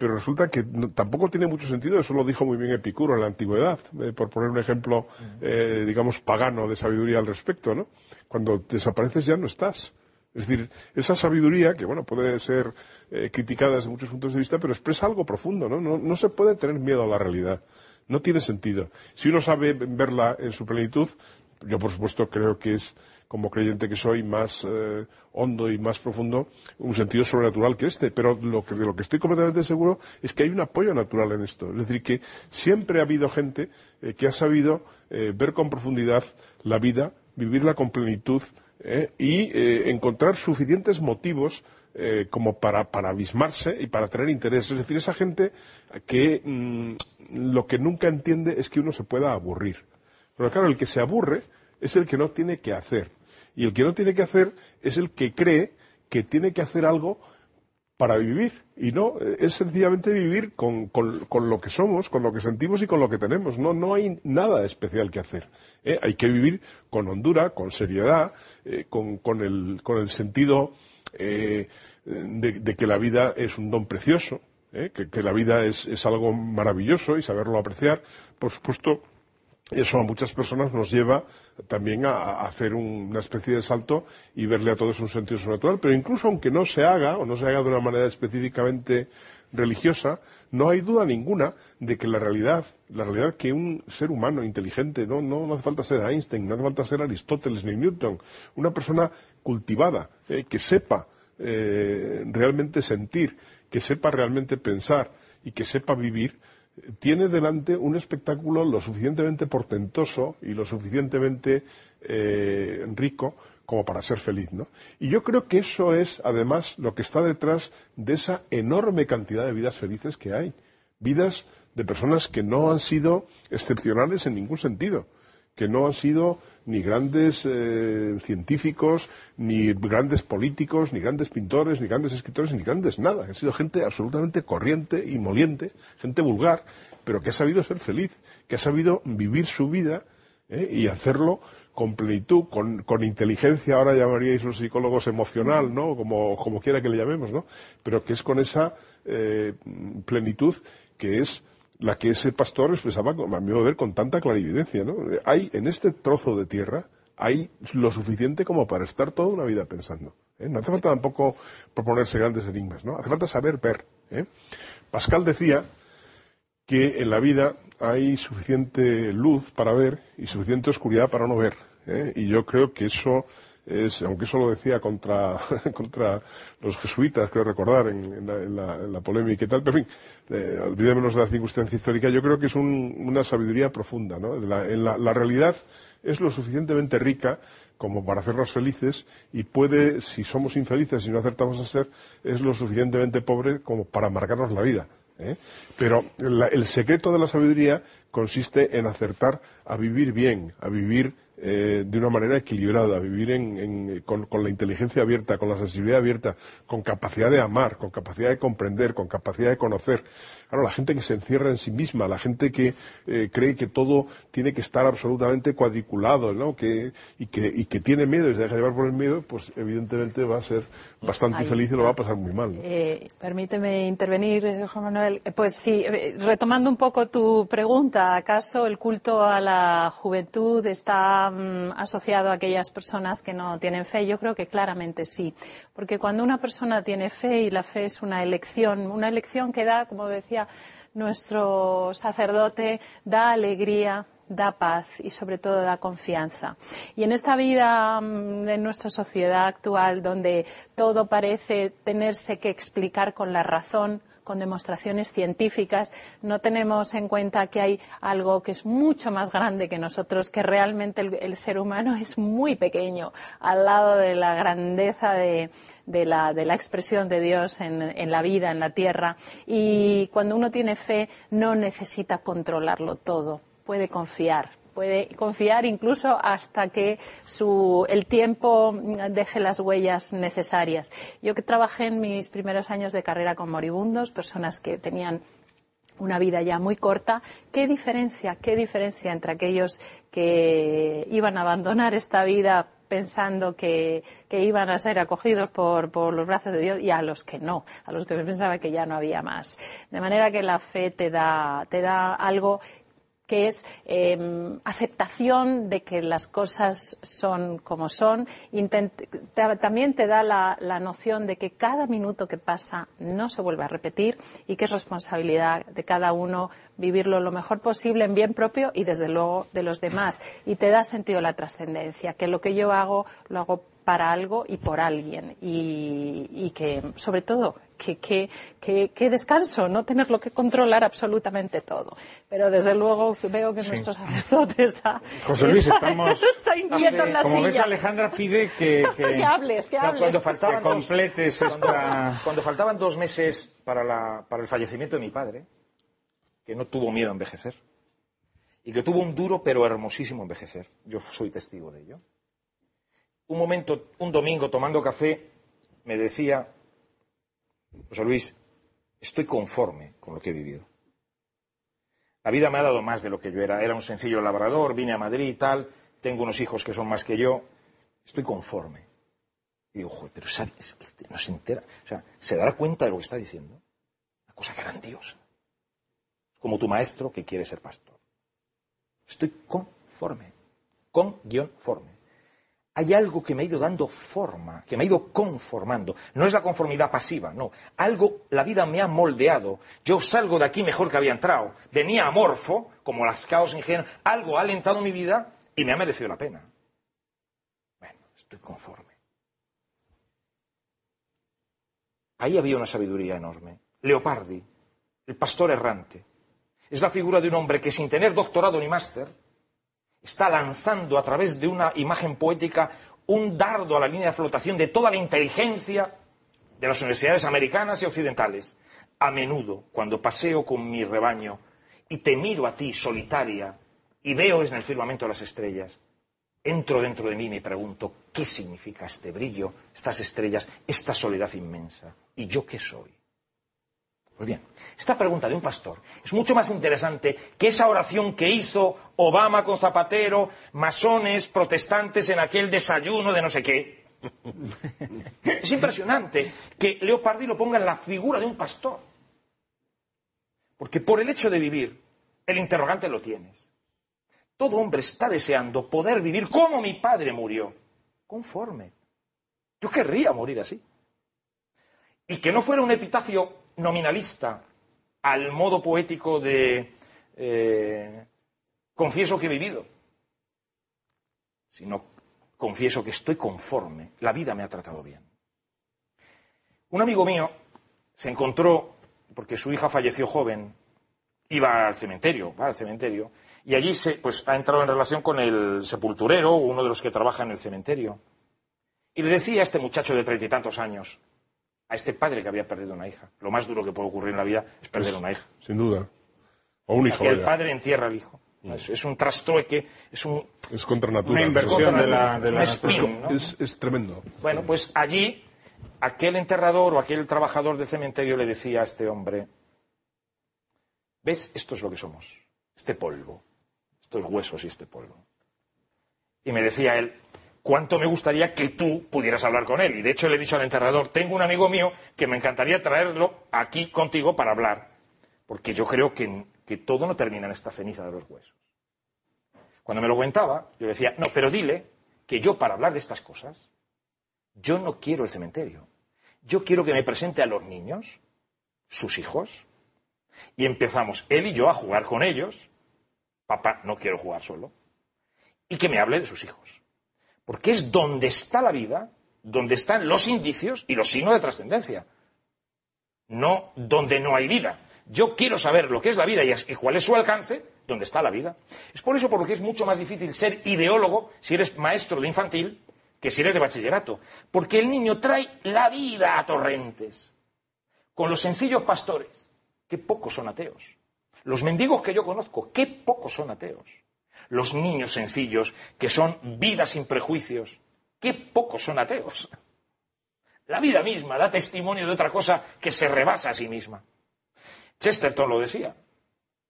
Pero resulta que no- tampoco tiene mucho sentido, eso lo dijo muy bien Epicuro en la antigüedad, eh, por poner un ejemplo, eh, digamos, pagano de sabiduría al respecto, ¿no? Cuando desapareces ya no estás. Es decir, esa sabiduría, que bueno, puede ser eh, criticada desde muchos puntos de vista, pero expresa algo profundo, ¿no? ¿no? No se puede tener miedo a la realidad. No tiene sentido. Si uno sabe verla en su plenitud, yo por supuesto creo que es, como creyente que soy, más eh, hondo y más profundo, un sentido sobrenatural que este. Pero lo que, de lo que estoy completamente seguro es que hay un apoyo natural en esto. Es decir, que siempre ha habido gente eh, que ha sabido eh, ver con profundidad la vida, vivirla con plenitud y encontrar suficientes motivos como para, para abismarse y para tener interés. Es decir, esa gente que mm, lo que nunca entiende es que uno se pueda aburrir. Pero claro, el que se aburre es el que no tiene que hacer. Y el que no tiene que hacer es el que cree que tiene que hacer algo para vivir. Y no, es sencillamente vivir con, con- con lo que somos, con lo que sentimos y con lo que tenemos. No, no hay nada especial que hacer. ¿eh? Hay que vivir con hondura, con seriedad, eh, con, con el, con el sentido eh, de, de que la vida es un don precioso, ¿eh? que, que la vida es, es algo maravilloso y saberlo apreciar. Por supuesto, eso a muchas personas nos lleva también a, hacer un- una especie de salto y verle a todo eso un sentido sobrenatural. Pero incluso aunque no se haga, o no se haga de una manera específicamente religiosa, no hay duda ninguna de que la realidad, la realidad que un ser humano inteligente, no, no, no hace falta ser Einstein, no hace falta ser Aristóteles ni Newton, una persona cultivada, eh, que sepa eh, realmente sentir, que sepa realmente pensar y que sepa vivir, tiene delante un espectáculo lo suficientemente portentoso y lo suficientemente eh, rico como para ser feliz, ¿no? Y yo creo que eso es, además, lo que está detrás de esa enorme cantidad de vidas felices que hay. Vidas de personas que no han sido excepcionales en ningún sentido, que no han sido ni grandes eh, científicos, ni grandes políticos, ni grandes pintores, ni grandes escritores, ni grandes nada. Han sido gente absolutamente corriente y moliente, gente vulgar, pero que ha sabido ser feliz, que ha sabido vivir su vida ¿eh? y hacerlo con plenitud, con, inteligencia, ahora llamaríais los psicólogos emocional, ¿no? Como, como quiera que le llamemos, ¿no? Pero que es con esa eh, plenitud que es la que ese pastor expresaba, a mi ver, con tanta clarividencia, ¿no? Hay, en este trozo de tierra, hay lo suficiente como para estar toda una vida pensando. ¿eh? No hace falta tampoco proponerse grandes enigmas, ¿no? Hace falta saber ver. ¿eh? Pascal decía que en la vida hay suficiente luz para ver y suficiente oscuridad para no ver. ¿eh? Y yo creo que eso es, aunque eso lo decía contra, contra los jesuitas, creo recordar, en, la, polémica y tal, pero en fin, eh, olvidémonos de la circunstancia histórica, yo creo que es una sabiduría profunda, ¿no? en la realidad es lo suficientemente rica como para hacernos felices y puede, si somos infelices y no acertamos a ser, es lo suficientemente pobre como para marcarnos la vida. ¿Eh? Pero el secreto de la sabiduría consiste en acertar a vivir bien, a vivir eh, de una manera equilibrada, vivir con, la inteligencia abierta, con la sensibilidad abierta, con capacidad de amar, con capacidad de comprender, con capacidad de conocer. Claro, la gente que se encierra en sí misma, la gente que eh, cree que todo tiene que estar absolutamente cuadriculado, ¿no? Que, y, que, y que tiene miedo y se deja llevar por el miedo, pues evidentemente va a ser bastante feliz y lo va a pasar muy mal. Eh, permíteme intervenir, Juan Manuel. Pues sí, retomando un poco tu pregunta, ¿acaso el culto a la juventud está Asociado a aquellas personas que no tienen fe? Yo creo que claramente sí. Porque cuando una persona tiene fe y la fe es una elección, una elección que da, como decía nuestro sacerdote, da alegría, da paz y sobre todo da confianza. Y en esta vida, mm, en nuestra sociedad actual, donde todo parece tenerse que explicar con la razón, con demostraciones científicas, no tenemos en cuenta que hay algo que es mucho más grande que nosotros, que realmente el, ser humano es muy pequeño al lado de la grandeza de, la, expresión de Dios en la vida, en la tierra. Y cuando uno tiene fe, no necesita controlarlo todo, puede confiar puede confiar incluso hasta que el tiempo deje las huellas necesarias. Yo que trabajé en mis primeros años de carrera con moribundos, personas que tenían una vida ya muy corta, ¿qué diferencia, qué diferencia entre aquellos que iban a abandonar esta vida pensando que, iban a ser acogidos por, los brazos de Dios y a los que no, a los que pensaba que ya no había más. De manera que la fe te da algo que es em, aceptación de que las cosas son como son. también te da la, la, noción de que cada minuto que pasa no se vuelve a repetir y que es responsabilidad de cada uno vivirlo lo mejor posible en bien propio y desde luego de los demás. Y te da sentido la trascendencia, que lo que yo hago lo hago para algo y por alguien. Y, que, sobre todo, que, que, descanso, no tenerlo que controlar absolutamente todo. Pero desde luego veo que nuestro sacerdote está, José Luis, estamos, está inquieto en la como ves, Alejandra pide que, que, hables, que hables. Cuando faltaban completes dos, cuando, faltaban dos meses para, la, para el fallecimiento de mi padre, que no tuvo miedo a envejecer, y que tuvo un duro pero hermosísimo envejecer. Yo soy testigo de ello un momento, un domingo tomando café, me decía, José Luis, estoy conforme con lo que he vivido. La vida me ha dado más de lo que yo era. Era un sencillo labrador, vine a Madrid y tal, tengo unos hijos que son más que yo, estoy conforme. Y digo, joder, pero ¿sabes? Este no se entera, o sea, se dará cuenta de lo que está diciendo. Una cosa grandiosa. Como tu maestro que quiere ser pastor. Estoy conforme. Con guion forme hay algo que me ha ido dando forma, que me ha ido conformando. No es la conformidad pasiva, no. Algo, la vida me ha moldeado. Yo salgo de aquí mejor que había entrado. Venía amorfo, como las caos ingenuas. Algo ha alentado mi vida y me ha merecido la pena. Bueno, estoy conforme. Ahí había una sabiduría enorme. Leopardi, el pastor errante, es la figura de un hombre que sin tener doctorado ni máster, está lanzando a través de una imagen poética un dardo a la línea de flotación de toda la inteligencia de las universidades americanas y occidentales. A menudo, cuando paseo con mi rebaño y te miro a ti solitaria y veo en el firmamento las estrellas, entro dentro de mí y me pregunto, ¿qué significa este brillo, estas estrellas, esta soledad inmensa? ¿Y yo qué soy? Pues bien, esta pregunta de un pastor es mucho más interesante que esa oración que hizo Obama con Zapatero, masones, protestantes en aquel desayuno de no sé qué. Es impresionante que Leopardi lo ponga en la figura de un pastor. Porque por el hecho de vivir, el interrogante lo tienes. Todo hombre está deseando poder vivir como mi padre murió, conforme. Yo querría morir así. Y que no fuera un epitafio nominalista al modo poético de eh, confieso que he vivido, sino confieso que estoy conforme. La vida me ha tratado bien. Un amigo mío se encontró, porque su hija falleció joven, iba al cementerio, va al cementerio, y allí se, pues, ha entrado en relación con el sepulturero, uno de los que trabaja en el cementerio. Y le decía a este muchacho de treinta y tantos años, a este padre que había perdido una hija, lo más duro que puede ocurrir en la vida es perder una hija. Sin duda. O un hijo. El padre entierra al hijo. Es, es un trastrueque, es un, Es contra natura. Una inversión de la, de es un la spin, ¿no? Es, es tremendo. Bueno, pues allí aquel enterrador o aquel trabajador del cementerio le decía a este hombre, ¿ves? Esto es lo que somos, este polvo, estos huesos y este polvo. Y me decía él, ¿cuánto me gustaría que tú pudieras hablar con él? Y de hecho le he dicho al enterrador, tengo un amigo mío que me encantaría traerlo aquí contigo para hablar, porque yo creo que, que todo no termina en esta ceniza de los huesos. Cuando me lo comentaba, yo le decía, no, pero dile que yo para hablar de estas cosas, yo no quiero el cementerio. Yo quiero que me presente a los niños, sus hijos, y empezamos él y yo a jugar con ellos. Papá, no quiero jugar solo. Y que me hable de sus hijos. Porque es donde está la vida, donde están los indicios y los signos de trascendencia. No donde no hay vida. Yo quiero saber lo que es la vida y cuál es su alcance, donde está la vida. Es por eso por lo que es mucho más difícil ser ideólogo si eres maestro de infantil que si eres de bachillerato. Porque el niño trae la vida a torrentes. Con los sencillos pastores, que pocos son ateos. Los mendigos que yo conozco, qué pocos son ateos. Los niños sencillos, que son vidas sin prejuicios, qué pocos son ateos. La vida misma da testimonio de otra cosa que se rebasa a sí misma. Chesterton lo decía.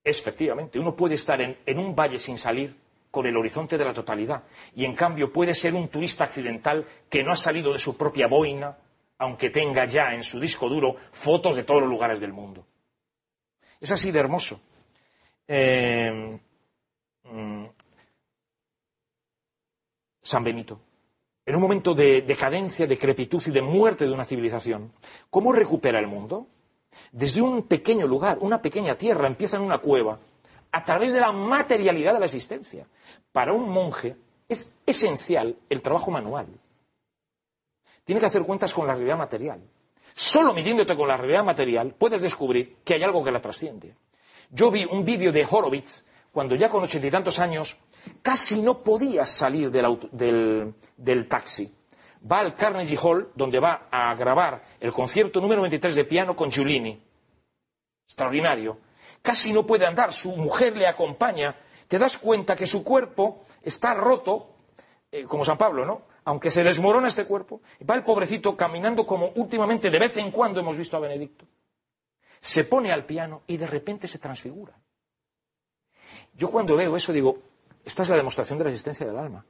Efectivamente, uno puede estar en, en un valle sin salir con el horizonte de la totalidad y en cambio puede ser un turista accidental que no ha salido de su propia boina, aunque tenga ya en su disco duro fotos de todos los lugares del mundo. Es así de hermoso. Eh, mm, San Benito. En un momento de decadencia, decrepitud y de muerte de una civilización, ¿cómo recupera el mundo? Desde un pequeño lugar, una pequeña tierra, empieza en una cueva, a través de la materialidad de la existencia. Para un monje es esencial el trabajo manual. Tiene que hacer cuentas con la realidad material. Solo midiéndote con la realidad material puedes descubrir que hay algo que la trasciende. Yo vi un vídeo de Horowitz cuando ya con ochenta y tantos años casi no podía salir del, taxi. Va al Carnegie Hall donde va a grabar el concierto número 23 de piano con Giulini. Extraordinario. Casi no puede andar, su mujer le acompaña. Te das cuenta que su cuerpo está roto, eh, como San Pablo, ¿no? Aunque se desmorona este cuerpo, va el pobrecito caminando como últimamente de vez en cuando hemos visto a Benedicto. Se pone al piano y de repente se transfigura. Yo cuando veo eso digo, esta es la demostración de la existencia del alma.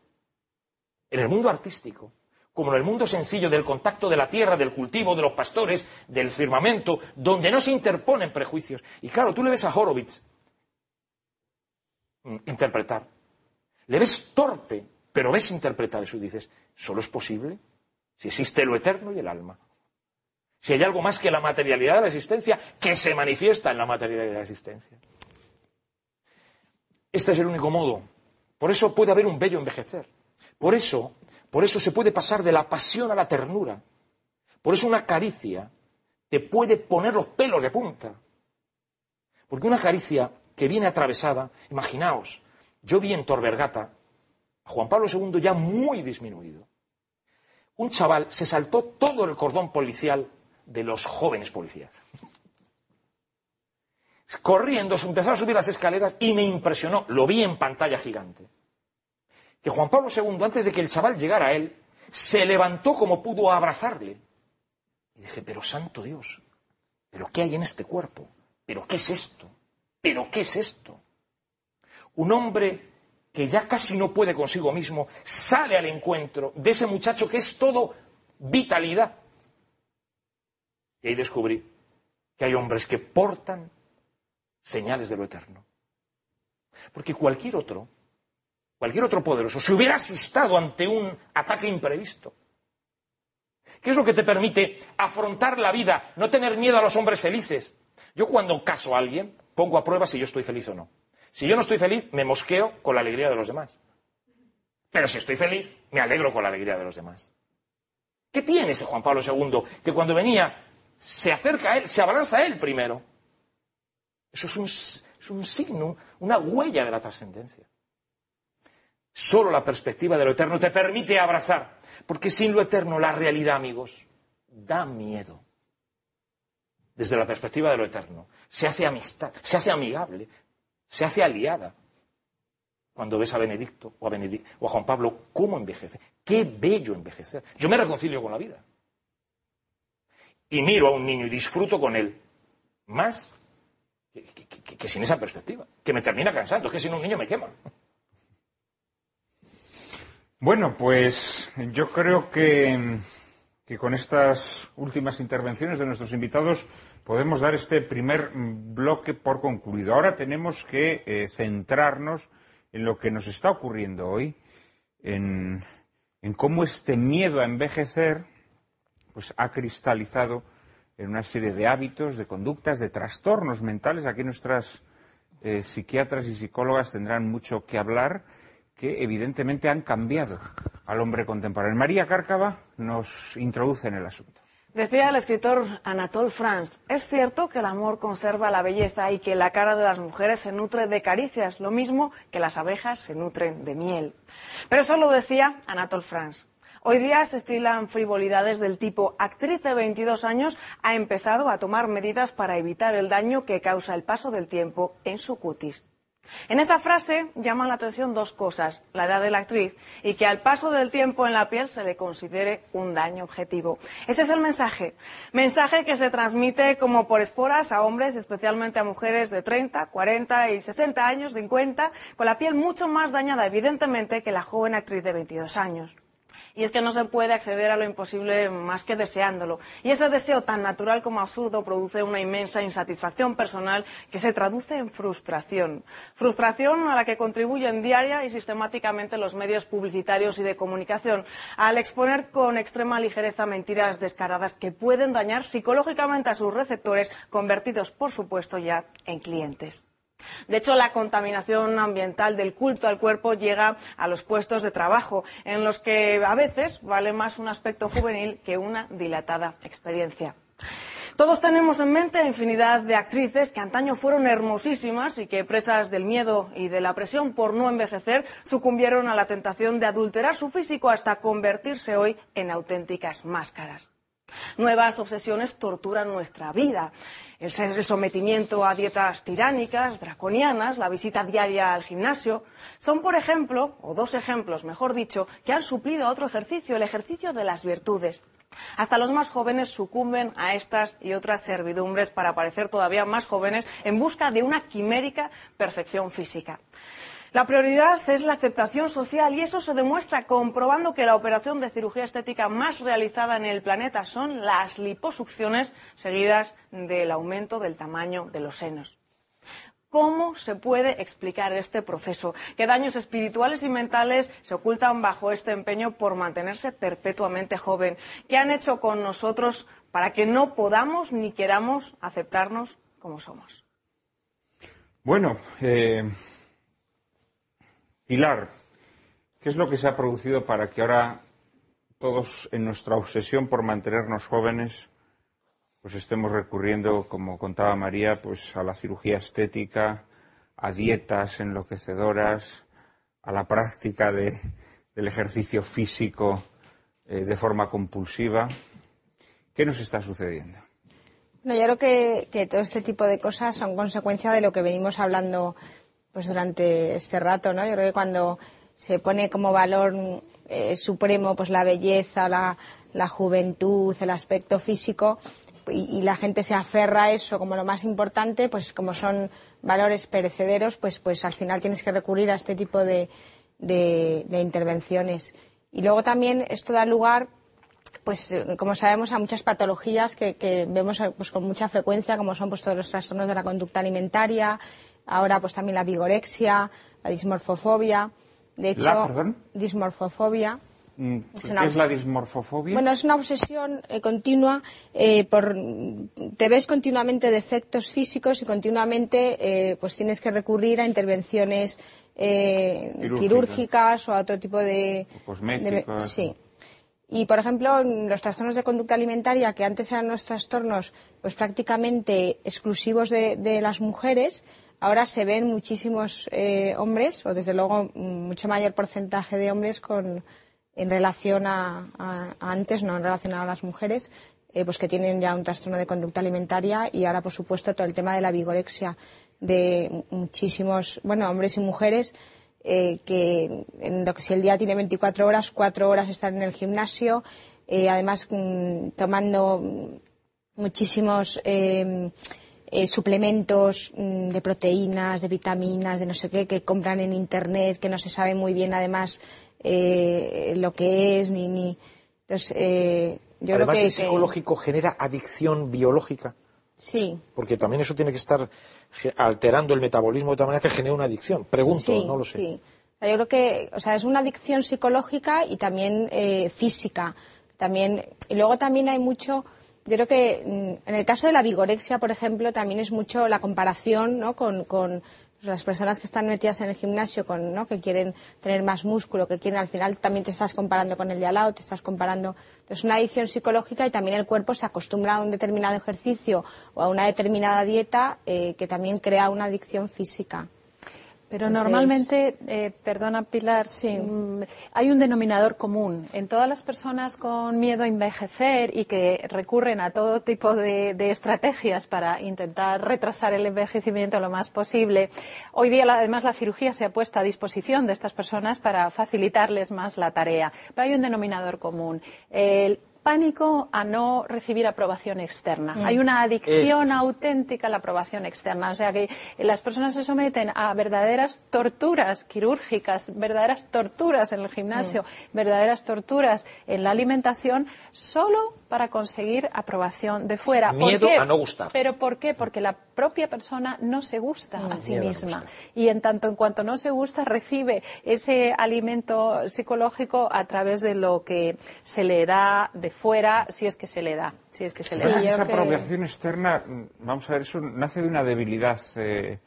En el mundo artístico, como en el mundo sencillo del contacto de la tierra, del cultivo, de los pastores, del firmamento, donde no se interponen prejuicios. Y claro, tú le ves a Horowitz mm, interpretar. Le ves torpe, pero ves interpretar eso y dices, ¿solo es posible? Si existe lo eterno y el alma. Si hay algo más que la materialidad de la existencia que se manifiesta en la materialidad de la existencia. Este es el único modo. Por eso puede haber un bello envejecer. Por eso, por eso se puede pasar de la pasión a la ternura. Por eso una caricia te puede poner los pelos de punta. Porque una caricia que viene atravesada, imaginaos, yo vi en Torbergata a Juan Pablo II ya muy disminuido. Un chaval se saltó todo el cordón policial de los jóvenes policías. Corriendo, se empezó a subir las escaleras y me impresionó, lo vi en pantalla gigante, que Juan Pablo II, antes de que el chaval llegara a él, se levantó como pudo a abrazarle. Y dije, pero santo Dios, ¿pero qué hay en este cuerpo? ¿Pero qué es esto? ¿Pero qué es esto? Un hombre que ya casi no puede consigo mismo sale al encuentro de ese muchacho que es todo vitalidad. Y ahí descubrí que hay hombres que portan señales de lo eterno. Porque cualquier otro, cualquier otro poderoso, se hubiera asustado ante un ataque imprevisto. ¿Qué es lo que te permite afrontar la vida, no tener miedo a los hombres felices? Yo cuando caso a alguien, pongo a prueba si yo estoy feliz o no. Si yo no estoy feliz, me mosqueo con la alegría de los demás. Pero si estoy feliz, me alegro con la alegría de los demás. ¿Qué tiene ese Juan Pablo II? Que cuando venía se acerca a él, se abraza a él primero. Eso es un, es un signo, una huella de la trascendencia. Solo la perspectiva de lo eterno te permite abrazar, porque sin lo eterno la realidad, amigos, da miedo. Desde la perspectiva de lo eterno, se hace amistad, se hace amigable, se hace aliada. Cuando ves a Benedicto o a, o a Juan Pablo, cómo envejece. Qué bello envejecer. Yo me reconcilio con la vida. Y miro a un niño y disfruto con él. Más que, sin esa perspectiva. Que me termina cansando. Es que sin un niño me quema. Bueno, pues yo creo que, con estas últimas intervenciones de nuestros invitados podemos dar este primer bloque por concluido. Ahora tenemos que eh, centrarnos en lo que nos está ocurriendo hoy, en, cómo este miedo a envejecer pues, ha cristalizado en una serie de hábitos, de conductas, de trastornos mentales. Aquí nuestras eh, psiquiatras y psicólogas tendrán mucho que hablar que evidentemente han cambiado al hombre contemporáneo. María Cárcava nos introduce en el asunto. Decía el escritor Anatole France, es cierto que el amor conserva la belleza y que la cara de las mujeres se nutre de caricias, lo mismo que las abejas se nutren de miel. Pero eso lo decía Anatole France. Hoy día se estilan frivolidades del tipo actriz de 22 años ha empezado a tomar medidas para evitar el daño que causa el paso del tiempo en su cutis. En esa frase llaman la atención dos cosas, la edad de la actriz y que al paso del tiempo en la piel se le considere un daño objetivo. Ese es el mensaje. Mensaje que se transmite como por esporas a hombres, especialmente a mujeres de 30, 40 y 60 años, 50, con la piel mucho más dañada evidentemente que la joven actriz de 22 años. Y es que no se puede acceder a lo imposible más que deseándolo. Y ese deseo tan natural como absurdo produce una inmensa insatisfacción personal que se traduce en frustración. Frustración a la que contribuyen diaria y sistemáticamente los medios publicitarios y de comunicación al exponer con extrema ligereza mentiras descaradas que pueden dañar psicológicamente a sus receptores, convertidos, por supuesto, ya en clientes. De hecho, la contaminación ambiental del culto al cuerpo llega a los puestos de trabajo, en los que a veces vale más un aspecto juvenil que una dilatada experiencia. Todos tenemos en mente infinidad de actrices que antaño fueron hermosísimas y que, presas del miedo y de la presión por no envejecer, sucumbieron a la tentación de adulterar su físico hasta convertirse hoy en auténticas máscaras. Nuevas obsesiones torturan nuestra vida. El, sometimiento a dietas tiránicas, draconianas, la visita diaria al gimnasio, son, por ejemplo, o dos ejemplos, mejor dicho, que han suplido a otro ejercicio, el ejercicio de las virtudes. Hasta los más jóvenes sucumben a estas y otras servidumbres para parecer todavía más jóvenes en busca de una quimérica perfección física. La prioridad es la aceptación social y eso se demuestra comprobando que la operación de cirugía estética más realizada en el planeta son las liposucciones seguidas del aumento del tamaño de los senos. ¿Cómo se puede explicar este proceso? ¿Qué daños espirituales y mentales se ocultan bajo este empeño por mantenerse perpetuamente joven? ¿Qué han hecho con nosotros para que no podamos ni queramos aceptarnos como somos? Bueno, eh, Pilar, ¿qué es lo que se ha producido para que ahora todos en nuestra obsesión por mantenernos jóvenes pues estemos recurriendo, como contaba María, pues a la cirugía estética, a dietas enloquecedoras, a la práctica del ejercicio físico eh, de forma compulsiva. ¿Qué nos está sucediendo? No, yo creo que, todo este tipo de cosas son consecuencia de lo que venimos hablando pues durante este rato, ¿no? Yo creo que cuando se pone como valor eh, supremo pues la belleza, la, la, juventud, el aspecto físico y, la gente se aferra a eso como lo más importante, pues como son valores perecederos, pues, pues al final tienes que recurrir a este tipo de, de, intervenciones. Y luego también esto da lugar pues como sabemos a muchas patologías que, que vemos pues, con mucha frecuencia como son pues todos los trastornos de la conducta alimentaria ahora pues también la vigorexia, la dismorfofobia. De hecho, ¿La, dismorfofobia. Mm, Es ¿Qué es la dismorfofobia? Bueno, es una obsesión eh, continua eh, por te ves continuamente defectos físicos y continuamente eh, pues tienes que recurrir a intervenciones eh, Quirúrgicas. o a otro tipo de cosméticos. de- sí. Y por ejemplo, los trastornos de conducta alimentaria, que antes eran unos trastornos pues prácticamente exclusivos de, de las mujeres, ahora se ven muchísimos eh, hombres, o desde luego mm, mucho mayor porcentaje de hombres con en relación a, antes, no en relación a las mujeres, eh, pues que tienen ya un trastorno de conducta alimentaria y ahora, por supuesto, todo el tema de la vigorexia de muchísimos, bueno, hombres y mujeres eh, que en lo que si el día tiene 24 horas, 4 horas están en el gimnasio, eh, además mm, tomando mm, muchísimos eh, suplementos mm, de proteínas, de vitaminas, de no sé qué, que compran en internet, que no se sabe muy bien además eh, lo que es, ni. ni... Entonces, eh, yo Además creo que. que- psicológico, genera adicción biológica. Sí. Porque también eso tiene que estar alterando el metabolismo de tal manera que genere una adicción. Pregunto, Sí, no lo sé. sí. O sea, Yo creo que, o sea, es una adicción psicológica y también eh, física. También, y luego también hay mucho, yo creo que mm, en el caso de la vigorexia, por ejemplo, también es mucho la comparación, ¿no? Con, con las personas que están metidas en el gimnasio, con, ¿no? Que quieren tener más músculo, que quieren, al final también te estás comparando con el de al lado, te estás comparando. Es una adicción psicológica y también el cuerpo se acostumbra a un determinado ejercicio o a una determinada dieta eh, que también crea una adicción física. Pero Entonces- normalmente, eh, perdona Pilar, mm, hay un denominador común en todas las personas con miedo a envejecer y que recurren a todo tipo de, de estrategias para intentar retrasar el envejecimiento lo más posible. Hoy día, además, la cirugía se ha puesto a disposición de estas personas para facilitarles más la tarea. Pero hay un denominador común. El pánico a no recibir aprobación externa. Hay una adicción auténtica a la aprobación externa. O sea que las personas se someten a verdaderas torturas quirúrgicas, verdaderas torturas en el gimnasio, verdaderas torturas en la alimentación, solo para conseguir aprobación de fuera. ¿Por Miedo qué? a no gustar. ¿Pero por qué? Porque la propia persona no se gusta a sí miedo a no misma. Y en tanto en cuanto no se gusta, recibe ese alimento psicológico a través de lo que se le da de fuera, si es que se le da. Si es que se le Sí, da. esa que- aprobación externa, mm, vamos a ver, eso nace de una debilidad eh,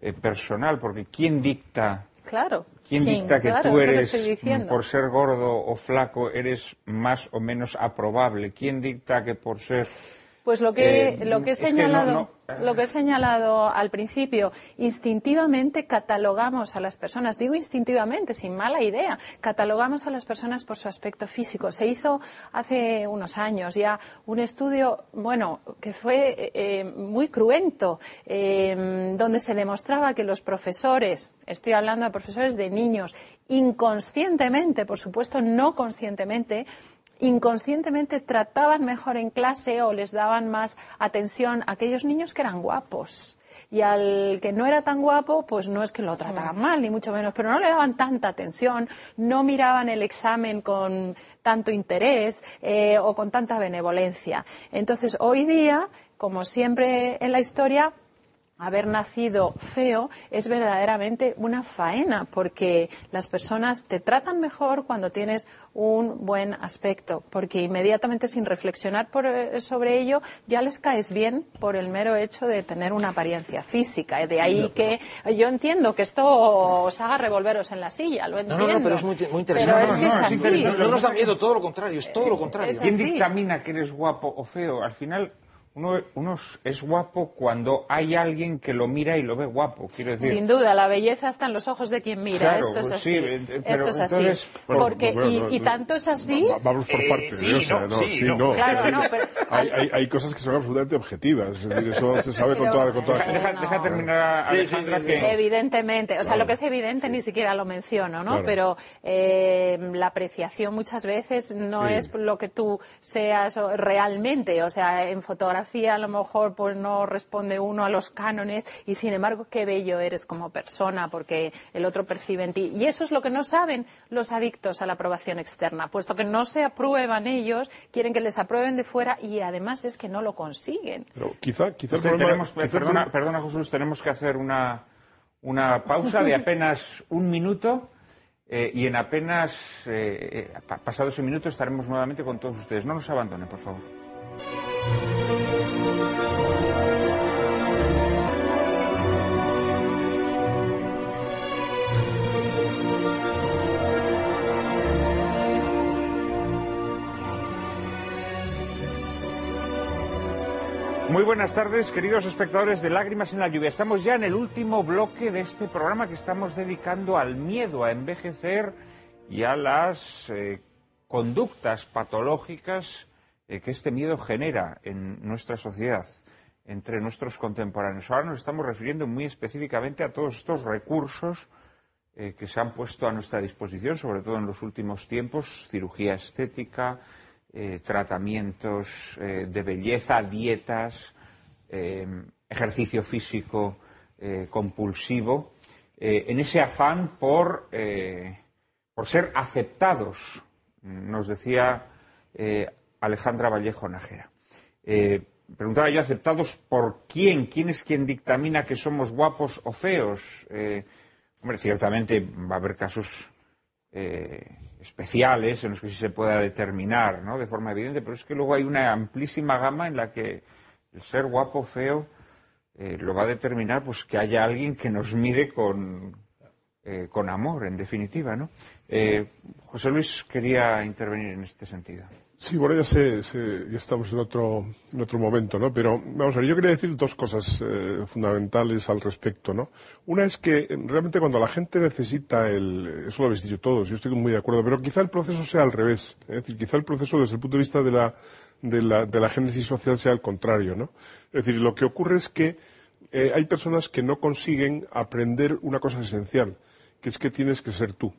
eh, personal, porque ¿quién dicta, Claro. quién Sí, dicta que claro, tú eres, mm, por ser gordo o flaco, eres más o menos aprobable? ¿Quién dicta que por ser... Pues lo que, Eh, lo que he es que no- señalado, no, lo que he señalado al principio, instintivamente catalogamos a las personas, digo instintivamente, sin mala idea, catalogamos a las personas por su aspecto físico. Se hizo hace unos años ya un estudio, bueno, que fue eh, eh, muy cruento, eh, donde se demostraba que los profesores, estoy hablando de profesores de niños, inconscientemente, por supuesto no conscientemente, inconscientemente trataban mejor en clase o les daban más atención a aquellos niños que eran guapos. Y al que no era tan guapo, pues no es que lo trataran mal, ni mucho menos, pero no le daban tanta atención, no miraban el examen con tanto interés eh, o con tanta benevolencia. Entonces, hoy día, como siempre en la historia, haber nacido feo es verdaderamente una faena porque las personas te tratan mejor cuando tienes un buen aspecto porque inmediatamente sin reflexionar por, eh, sobre ello ya les caes bien por el mero hecho de tener una apariencia física de ahí que yo entiendo que esto os haga revolveros en la silla lo No, entiendo no, no, pero es muy, muy Pero interesante. es que No, es así nos da miedo, todo lo contrario, es todo lo contrario. ¿Quién dictamina que eres guapo o feo? Al final, uno, uno es guapo cuando hay alguien que lo mira y lo ve guapo. Quiero decir, Sin duda, la belleza está en los ojos de quien mira. Claro, Esto es pues así. sí, eh, pero Esto es así. entonces- Bueno, Porque, bueno, y, tanto es así. Va- Vamos por Eh, partes. sí, ¿eh? O sea, no, no, sí, sí, no. no. Claro, no, pero- hay, hay, hay cosas que son absolutamente objetivas. Es decir, eso se sabe con Pero- toda, con toda deja, deja- no. deja terminar a Alejandra que... Evidentemente, o sea, Claro. lo que es evidente ni siquiera lo menciono, ¿no? Claro. Pero eh, la apreciación muchas veces no Sí. es lo que tú seas realmente, o sea, en fotografía a lo mejor pues no responde uno a los cánones y sin embargo qué bello eres como persona porque el otro percibe en ti. Y eso es lo que no saben los adictos a la aprobación externa, puesto que no se aprueban ellos, quieren que les aprueben de fuera y además es que no lo consiguen. Pero quizá, quizá el Entonces, problema... tenemos, quizá perdona, problema- perdona, Jesús, tenemos que hacer una, una pausa de apenas un minuto. eh, y en apenas eh, eh, pa- pasado ese minuto estaremos nuevamente con todos ustedes. No nos abandonen, por favor. Muy buenas tardes, queridos espectadores de Lágrimas en la Lluvia. Estamos ya en el último bloque de este programa que estamos dedicando al miedo a envejecer y a las eh, conductas patológicas eh, que este miedo genera en nuestra sociedad, entre nuestros contemporáneos. Ahora nos estamos refiriendo muy específicamente a todos estos recursos eh, que se han puesto a nuestra disposición, sobre todo en los últimos tiempos, cirugía estética, eh, tratamientos eh, de belleza, dietas, eh, ejercicio físico compulsivo, en ese afán por, por ser aceptados, nos decía Alejandra Vallejo Nájera. Eh, preguntaba yo, ¿aceptados por quién? ¿Quién es quien dictamina que somos guapos o feos? Hombre, ciertamente va a haber casos especiales en los que sí se pueda determinar ¿no? de forma evidente, pero es que luego hay una amplísima gama en la que el ser guapo feo eh, lo va a determinar pues que haya alguien que nos mire con, eh, con amor, en definitiva. ¿no? Eh, José Luis quería intervenir en este sentido. Sí, bueno, ya, sé, sé- ya estamos en otro, en otro momento, ¿no? Pero vamos a ver, yo quería decir dos cosas eh, fundamentales al respecto, ¿no? Una es que eh, realmente cuando la gente necesita el, eso lo habéis dicho todos, yo estoy muy de acuerdo, pero quizá el proceso sea al revés, es decir, quizá el proceso desde el punto de vista de la, de la, de la génesis social sea al contrario, ¿no? Es decir, lo que ocurre es que eh, hay personas que no consiguen aprender una cosa esencial, que es que tienes que ser tú.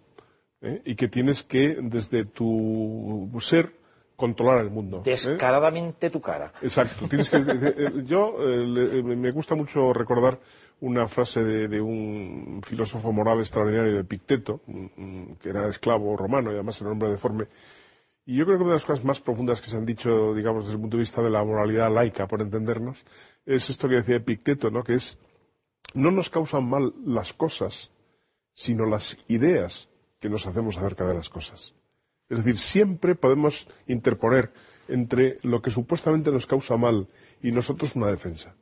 Y que tienes que, desde tu ser, controlar el mundo. ¿eh? Descaradamente tu cara. Exacto. Tienes que, eh, eh, yo eh, le- me gusta mucho recordar una frase de, de un filósofo moral extraordinario de Picteto, mm, mm, que era esclavo romano y además era un hombre deforme. Y yo creo que una de las cosas más profundas que se han dicho, digamos, desde el punto de vista de la moralidad laica, por entendernos, es esto que decía Picteto, ¿no? Que es, no nos causan mal las cosas, sino las ideas que nos hacemos acerca de las cosas. Es decir, siempre podemos interponer entre lo que supuestamente nos causa mal y nosotros una defensa.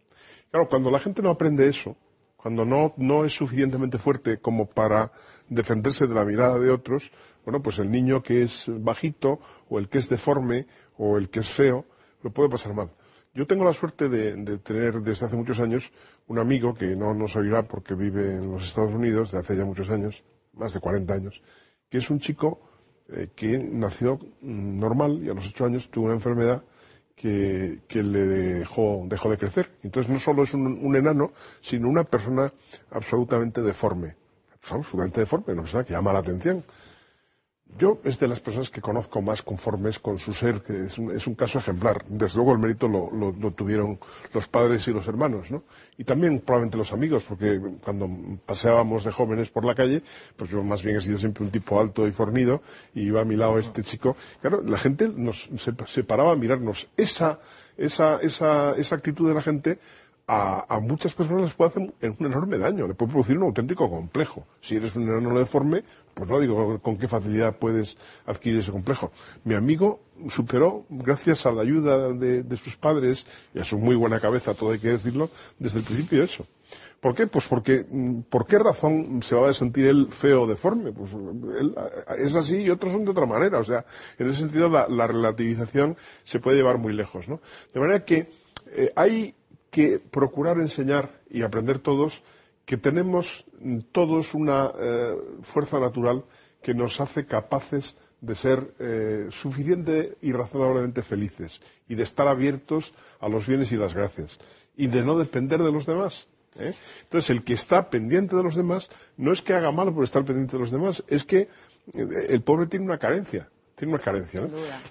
Claro, cuando la gente no aprende eso, cuando no, no es suficientemente fuerte como para defenderse de la mirada de otros, bueno, pues el niño que es bajito, o el que es deforme, o el que es feo, lo puede pasar mal. Yo tengo la suerte de, de tener desde hace muchos años un amigo que no nos oirá porque vive en los Estados Unidos desde hace ya muchos años, más de 40 años, que es un chico eh, que nació mm, normal y a los ocho años tuvo una enfermedad que, que le dejó, dejó de crecer. Entonces no solo es un, un enano, sino una persona absolutamente deforme. Absolutamente deforme, una persona que llama la atención. Yo es de las personas que conozco más conformes con su ser, que es un, es un caso ejemplar. Desde luego el mérito lo, lo- lo tuvieron los padres y los hermanos, ¿no? Y también probablemente los amigos, porque cuando paseábamos de jóvenes por la calle, pues yo más bien he sido siempre un tipo alto y fornido, y iba a mi lado este chico. Claro, la gente nos se, se paraba a mirarnos. Esa, esa, esa, esa actitud de la gente a, muchas personas les puede hacer un, enorme daño, le puede producir un auténtico complejo. Si eres un enano deforme, pues no digo con qué facilidad puedes adquirir ese complejo. Mi amigo superó, gracias a la ayuda de, sus padres y a su muy buena cabeza, todo hay que decirlo, desde el principio eso. ¿Por qué? Pues porque, mm, ¿por qué razón se va a sentir él feo o deforme? Pues él es así y otros son de otra manera. O sea, en ese sentido la, la relativización se puede llevar muy lejos, ¿no? De manera que eh, hay que procurar enseñar y aprender todos que tenemos todos una eh, fuerza natural que nos hace capaces de ser eh, suficiente y razonablemente felices y de estar abiertos a los bienes y las gracias y de no depender de los demás. ¿eh? Entonces, el que está pendiente de los demás no es que haga mal por estar pendiente de los demás, es que eh, el pobre tiene una carencia.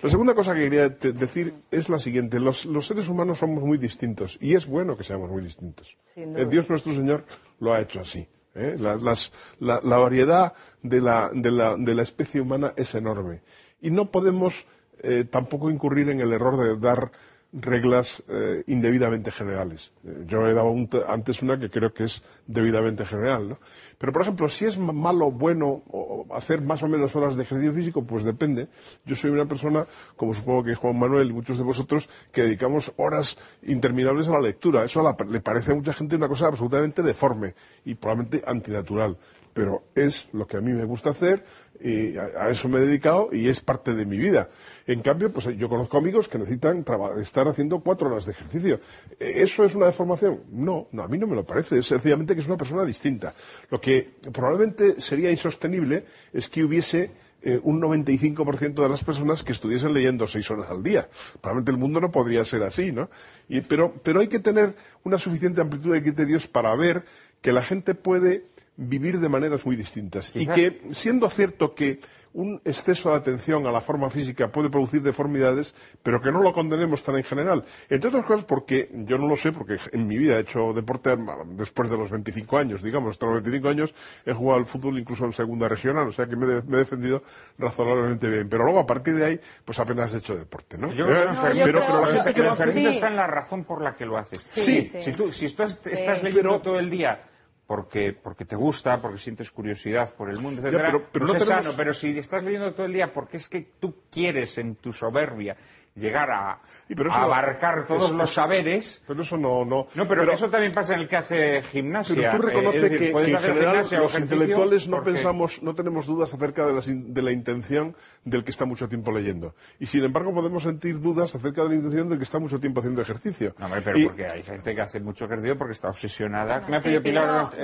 La segunda cosa que quería decir es la siguiente. Los, los seres humanos somos muy distintos y es bueno que seamos muy distintos. Sin Eh. Dios nuestro Señor lo ha hecho así. ¿eh? La, las- la- la variedad de la, de, la, de la especie humana es enorme. Y no podemos eh, tampoco incurrir en el error de dar reglas eh, indebidamente generales. Eh, yo he dado un antes una que creo que es debidamente general. ¿no? Pero, por ejemplo, si es malo, bueno, o hacer más o menos horas de ejercicio físico, pues depende. Yo soy una persona, como supongo que Juan Manuel y muchos de vosotros, que dedicamos horas interminables a la lectura. Eso le parece a mucha gente una cosa absolutamente deforme y probablemente antinatural pero es lo que a mí me gusta hacer y a, eso me he dedicado y es parte de mi vida. En cambio, pues yo conozco amigos que necesitan estar haciendo cuatro horas de ejercicio. ¿Eso es una deformación? No, no, a mí no me lo parece. Es sencillamente que es una persona distinta. Lo que probablemente sería insostenible es que hubiese eh, un 95% de las personas que estuviesen leyendo seis horas al día. Probablemente el mundo no podría ser así, ¿no? pero, pero hay que tener una suficiente amplitud de criterios para ver que la gente puede vivir de maneras muy distintas. Y que, siendo cierto que un exceso de atención a la forma física puede producir deformidades, pero que no lo condenemos tan en general. Entre otras cosas porque, yo no lo sé, porque en mi vida he hecho deporte después de los 25 años, digamos, hasta los 25 años he jugado al fútbol incluso en segunda regional, o sea que me, he defendido razonablemente bien. Pero luego, a partir de ahí, pues apenas he hecho deporte, ¿no? Yo creo que pero, la gente que lo hace... está en la razón por la que lo haces. Sí. Si tú, si estás leyendo todo el día porque, porque te gusta, porque sientes curiosidad por el mundo, etc. pero, no es sano, pero si estás leyendo todo el día porque es que tú quieres en tu soberbia llegar a, abarcar todos los saberes. Pero eso no, no. No, pero, eso también pasa en el que hace gimnasia. Pero tú reconoces eh, que, en general los intelectuales no pensamos, no tenemos dudas acerca de la, de la, intención del que está mucho tiempo leyendo. Y sin embargo podemos sentir dudas acerca de la intención del que está mucho tiempo haciendo ejercicio. No, pero porque hay gente que hace mucho ejercicio porque está obsesionada.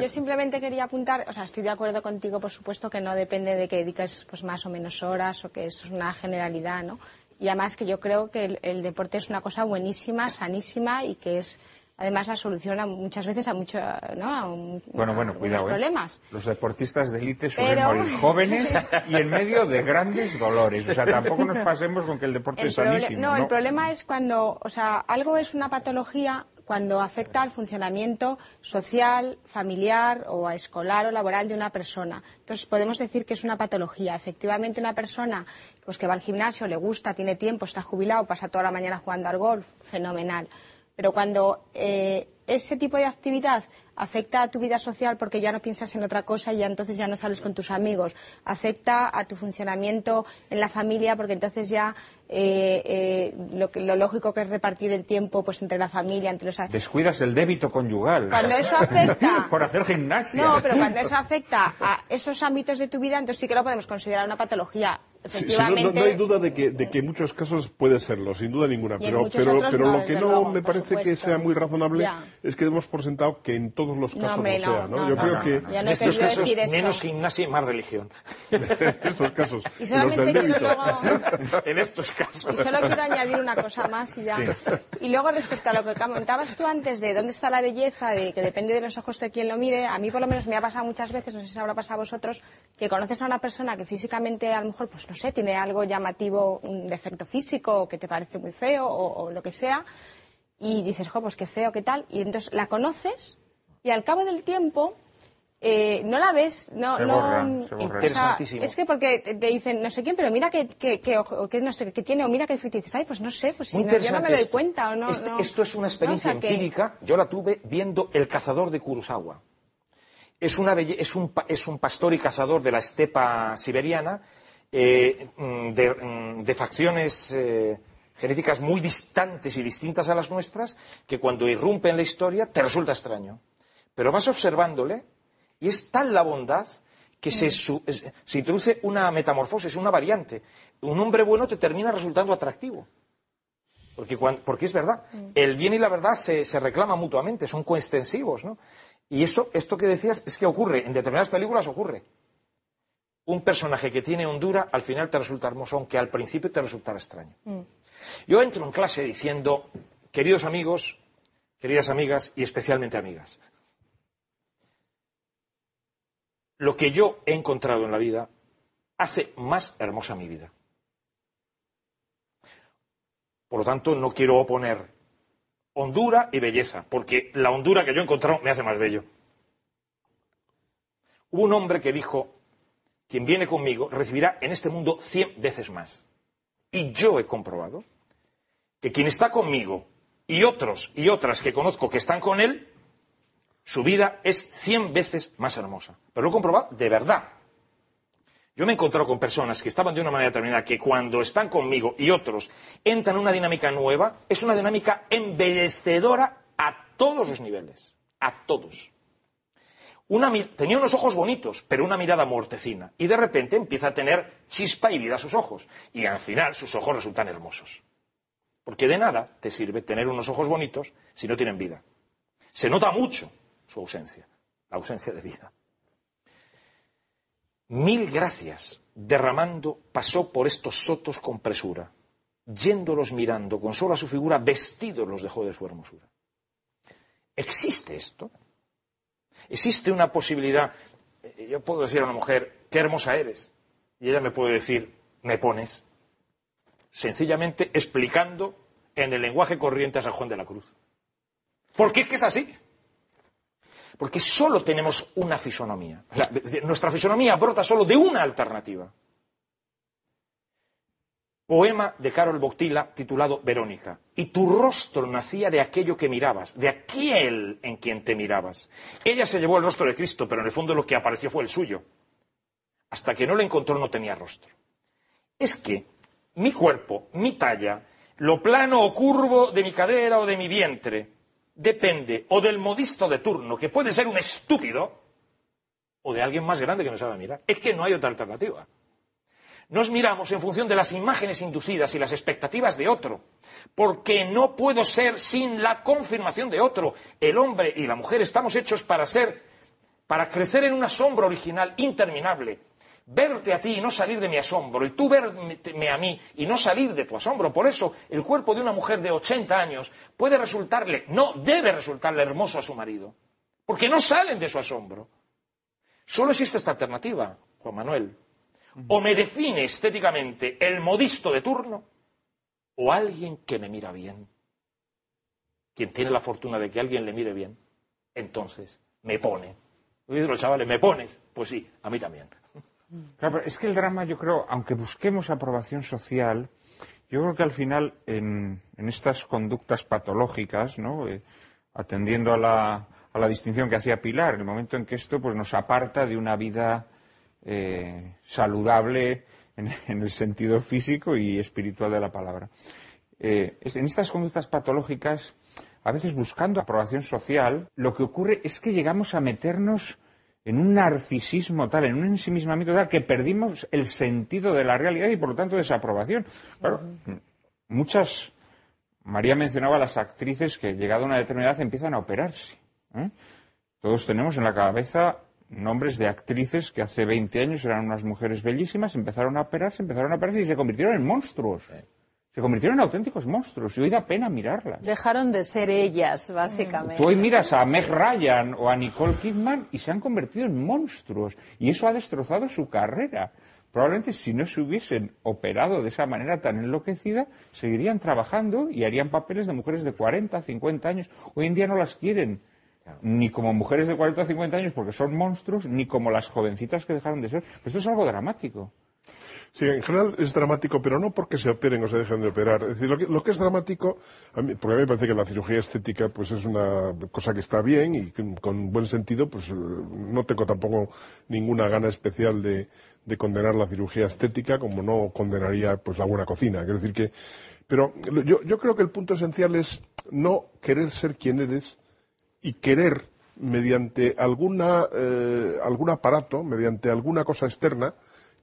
yo simplemente quería apuntar, o sea, estoy de acuerdo contigo, por supuesto, que no depende de que dediques pues, más o menos horas o que eso es una generalidad, ¿no? Y además que yo creo que el, deporte es una cosa buenísima, sanísima y que es además la solución muchas veces a muchos ¿no? bueno, bueno, cuidado, ¿eh? problemas. Los deportistas de élite suelen morir jóvenes y en medio de grandes dolores. O sea, tampoco nos pasemos con que el deporte es sanísimo. No, el problema es cuando, o sea, algo es una patología cuando afecta al funcionamiento social, familiar o escolar o laboral de una persona. Entonces podemos decir que es una patología. Efectivamente, una persona pues, que va al gimnasio, le gusta, tiene tiempo, está jubilado, pasa toda la mañana jugando al golf, fenomenal. Pero cuando eh, ese tipo de actividad afecta a tu vida social porque ya no piensas en otra cosa y ya entonces ya no sales con tus amigos, afecta a tu funcionamiento en la familia porque entonces ya eh, eh, lo, lo, lógico que es repartir el tiempo pues entre la familia, entre los... Descuidas el débito conyugal. Cuando eso afecta... Por hacer gimnasia. No, pero cuando eso afecta a esos ámbitos de tu vida, entonces sí que lo podemos considerar una patología no, hay duda de que, de que en muchos casos puede serlo, sin duda ninguna. Pero, pero, pero lo que no me parece que sea muy razonable es que demos por sentado que en todos los casos no, sea. ¿no? Yo creo que en estos casos menos gimnasia y más religión. en estos casos. Y solamente quiero luego... en estos casos. Y solo quiero añadir una cosa más y ya. Y luego respecto a lo que comentabas tú antes de dónde está la belleza, de que depende de los ojos de quien lo mire, a mí por lo menos me ha pasado muchas veces, no sé si habrá pasado a vosotros, que conoces a una persona que físicamente a lo mejor pues no sé, tiene algo llamativo, un defecto físico, o que te parece muy feo, o, lo que sea, y dices, jo, pues qué feo, qué tal, y entonces la conoces, y al cabo del tiempo eh, no la ves, no, no es que porque te dicen no sé quién, pero mira que, que, que, no sé, que tiene, o mira que y dices, ay, pues no sé, pues si no, yo no me doy cuenta o no, este, Esto es una experiencia empírica, yo la tuve viendo El cazador de Kurosawa. Es, una es, un, es un pastor y cazador de la estepa siberiana eh, mm, mm, de, facciones eh, genéticas muy distantes y distintas a las nuestras, que cuando irrumpen la historia te resulta extraño. Pero vas observándole y es tal la bondad que se, se introduce una metamorfosis, una variante. Un hombre bueno te termina resultando atractivo. Porque, porque es verdad. El bien y la verdad se, se reclaman mutuamente, son coextensivos, ¿no? Y eso, esto que decías, es que ocurre, en determinadas películas ocurre un personaje que tiene hondura al final te resulta hermoso, aunque al principio te resultará extraño. Mm. Yo entro en clase diciendo, queridos amigos, queridas amigas y especialmente amigas, lo que yo he encontrado en la vida hace más hermosa mi vida. Por lo tanto, no quiero oponer hondura y belleza, porque la hondura que yo he encontrado me hace más bello. Hubo un hombre que dijo, quien viene conmigo recibirá en este mundo cien veces más. Y yo he comprobado que quien está conmigo y otros y otras que conozco que están con él, su vida es cien veces más hermosa. Pero lo he comprobado de verdad. Yo me he encontrado con personas que estaban de una manera determinada que cuando están conmigo y otros entran en una dinámica nueva, es una dinámica embellecedora a todos los niveles. A todos. Una tenía unos ojos bonitos, pero una mirada mortecina. Y de repente empieza a tener chispa y vida a sus ojos. Y al final sus ojos resultan hermosos. Porque de nada te sirve tener unos ojos bonitos si no tienen vida. Se nota mucho su ausencia, la ausencia de vida. Mil gracias derramando pasó por estos sotos con presura, yéndolos mirando con sola su figura, vestidos los dejó de su hermosura. ¿Existe esto? ¿Existe una posibilidad? Eh, yo puedo decir a una mujer, qué hermosa eres, y ella me puede decir, me pones, sencillamente explicando en el lenguaje corriente a San Juan de la Cruz. Porque es que es así. Porque solo tenemos una fisonomía. nuestra fisonomía brota solo de una alternativa. Poema de Carol Boctila titulado Verónica. Y tu rostro nacía de aquello que mirabas, de aquel en quien te mirabas. Ella se llevó el rostro de Cristo, pero en el fondo lo que apareció fue el suyo. Hasta que no lo encontró no tenía rostro. Es que mi cuerpo, mi talla, lo plano o curvo de mi cadera o de mi vientre, depende o del modisto de turno, que puede ser un estúpido, o de alguien más grande que no sabe mirar. Es que no hay otra alternativa. Nos miramos en función de las imágenes inducidas y las expectativas de otro, porque no puedo ser sin la confirmación de otro. El hombre y la mujer estamos hechos para ser, para crecer en un asombro original interminable, verte a ti y no salir de mi asombro, y tú verme a mí y no salir de tu asombro. Por eso, el cuerpo de una mujer de 80 años puede resultarle, no, debe resultarle hermoso a su marido, porque no salen de su asombro. Solo existe esta alternativa, Juan Manuel. O me define estéticamente el modisto de turno, o alguien que me mira bien. Quien tiene la fortuna de que alguien le mire bien, entonces me pone. Los chavales, ¿me pones? Pues sí, a mí también. Claro, es que el drama, yo creo, aunque busquemos aprobación social, yo creo que al final en, estas conductas patológicas, ¿no? Eh, atendiendo a la, a la, distinción que hacía Pilar, en el momento en que esto pues, nos aparta de una vida eh, saludable en, el sentido físico y espiritual de la palabra. Eh, en estas conductas patológicas, a veces buscando aprobación social, lo que ocurre es que llegamos a meternos en un narcisismo tal, en un ensimismamiento tal, que perdimos el sentido de la realidad y por lo tanto desaprobación. Claro, muchas, María mencionaba a las actrices que llegado a una determinada edad empiezan a operarse. ¿eh? Todos tenemos en la cabeza nombres de actrices que hace 20 años eran unas mujeres bellísimas, empezaron a operarse, empezaron a operarse y se convirtieron en monstruos. Se convirtieron en auténticos monstruos y hoy da pena mirarlas. Dejaron de ser ellas, básicamente. Tú hoy miras a Meg Ryan o a Nicole Kidman y se han convertido en monstruos. Y eso ha destrozado su carrera. Probablemente si no se hubiesen operado de esa manera tan enloquecida, seguirían trabajando y harían papeles de mujeres de 40, 50 años. Hoy en día no las quieren ni como mujeres de 40 o 50 años porque son monstruos, ni como las jovencitas que dejaron de ser. esto es algo dramático. Sí, en general es dramático, pero no porque se operen o se dejen de operar. Es decir, lo que, es dramático, a mí, porque a mí me parece que la cirugía estética pues es una cosa que está bien y con buen sentido, pues eh, no tengo tampoco ninguna gana especial de, condenar la cirugía estética como no condenaría pues la buena cocina. Quiero decir que, pero yo, yo creo que el punto esencial es no querer ser quien eres y querer mediante alguna, eh, algún aparato, mediante alguna cosa externa,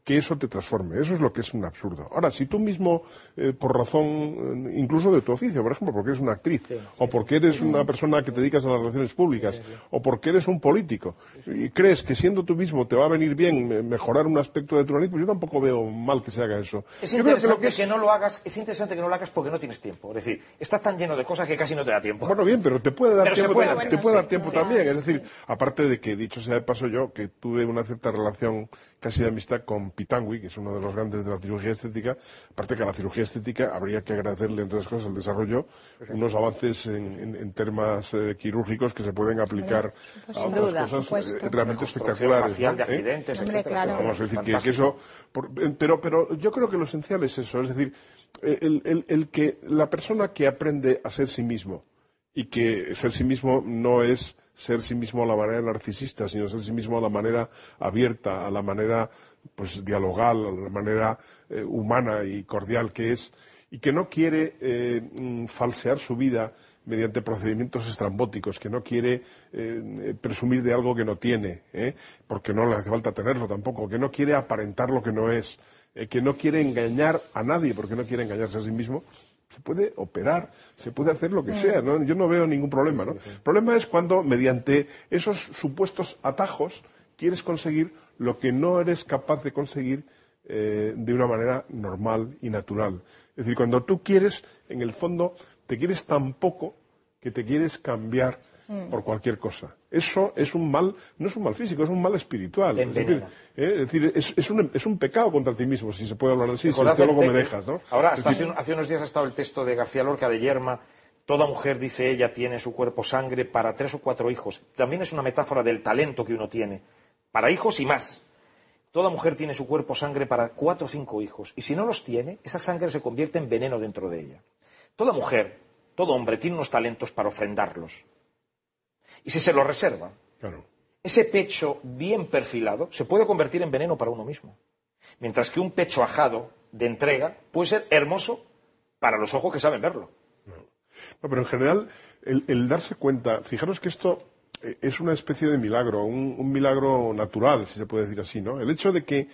que eso te transforme. Eso es lo que es un absurdo. Ahora, si tú mismo, eh, por razón eh, incluso de tu oficio, por ejemplo, porque eres una actriz, o porque eres una persona que te dedicas a las relaciones públicas, o porque eres un político, y crees que siendo tú mismo te va a venir bien mejorar un aspecto de tu nariz, pues yo tampoco veo mal que se haga eso. Es interesante que, no lo hagas, es interesante que no lo hagas porque no tienes tiempo. Es decir, estás tan lleno de cosas que casi no te da tiempo. Bueno, bien, pero te puede dar tiempo, te puede dar tiempo también. Es decir, aparte de que, dicho sea de paso yo, que tuve una cierta relación casi de amistad con Pitangui, que es uno de los grandes de la cirugía estética, aparte que a la cirugía estética habría que agradecerle, entre otras cosas, el desarrollo, unos avances en, en, temas eh, quirúrgicos que se pueden aplicar pues a otras duda, cosas eh, realmente espectaculares. facial ¿no? de ¿Eh? accidentes, Hombre, etcétera. claro. Vamos a decir que, eso, por- pero, pero yo creo que lo esencial es eso, es decir, el, el- el que la persona que aprende a ser sí mismo y que ser sí mismo no es ser sí mismo a la manera narcisista, sino ser sí mismo a la manera abierta, a la manera pues dialogal, a la manera eh, humana y cordial que es, y que no quiere eh, mm, falsear su vida mediante procedimientos estrambóticos, que no quiere eh, presumir de algo que no tiene, porque no le hace falta tenerlo tampoco, que no quiere aparentar lo que no es, que no quiere engañar a nadie porque no quiere engañarse a sí mismo, se puede operar, se puede hacer lo que sea, ¿no? yo no veo ningún problema. ¿no? El problema es cuando mediante esos supuestos atajos quieres conseguir lo que no eres capaz de conseguir eh, de una manera normal y natural. Es decir, cuando tú quieres, en el fondo, te quieres tan poco que te quieres cambiar por cualquier cosa. Eso es un mal, no es un mal físico, es un mal espiritual. Te Es decir, eh, es, decir, es, es un, es un pecado contra ti mismo, si se puede hablar así, si el teólogo me dejas, ¿no? Ahora, hasta decir, hace, un- hace unos días ha estado el texto de García Lorca de Yerma. Toda mujer, dice ella, tiene en su cuerpo sangre para tres o cuatro hijos. También es una metáfora del talento que uno tiene. Para hijos y más. Toda mujer tiene en su cuerpo sangre para cuatro o cinco hijos. Y si no los tiene, esa sangre se convierte en veneno dentro de ella. Toda mujer, todo hombre, tiene unos talentos para ofrendarlos. Y si se los reserva, claro. ese pecho bien perfilado se puede convertir en veneno para uno mismo. Mientras que un pecho ajado de entrega puede ser hermoso para los ojos que saben verlo. No, pero en general, el, el darse cuenta, fijaros que esto eh, es una especie de milagro, un, un milagro natural, si se puede decir así, ¿no? El hecho de que,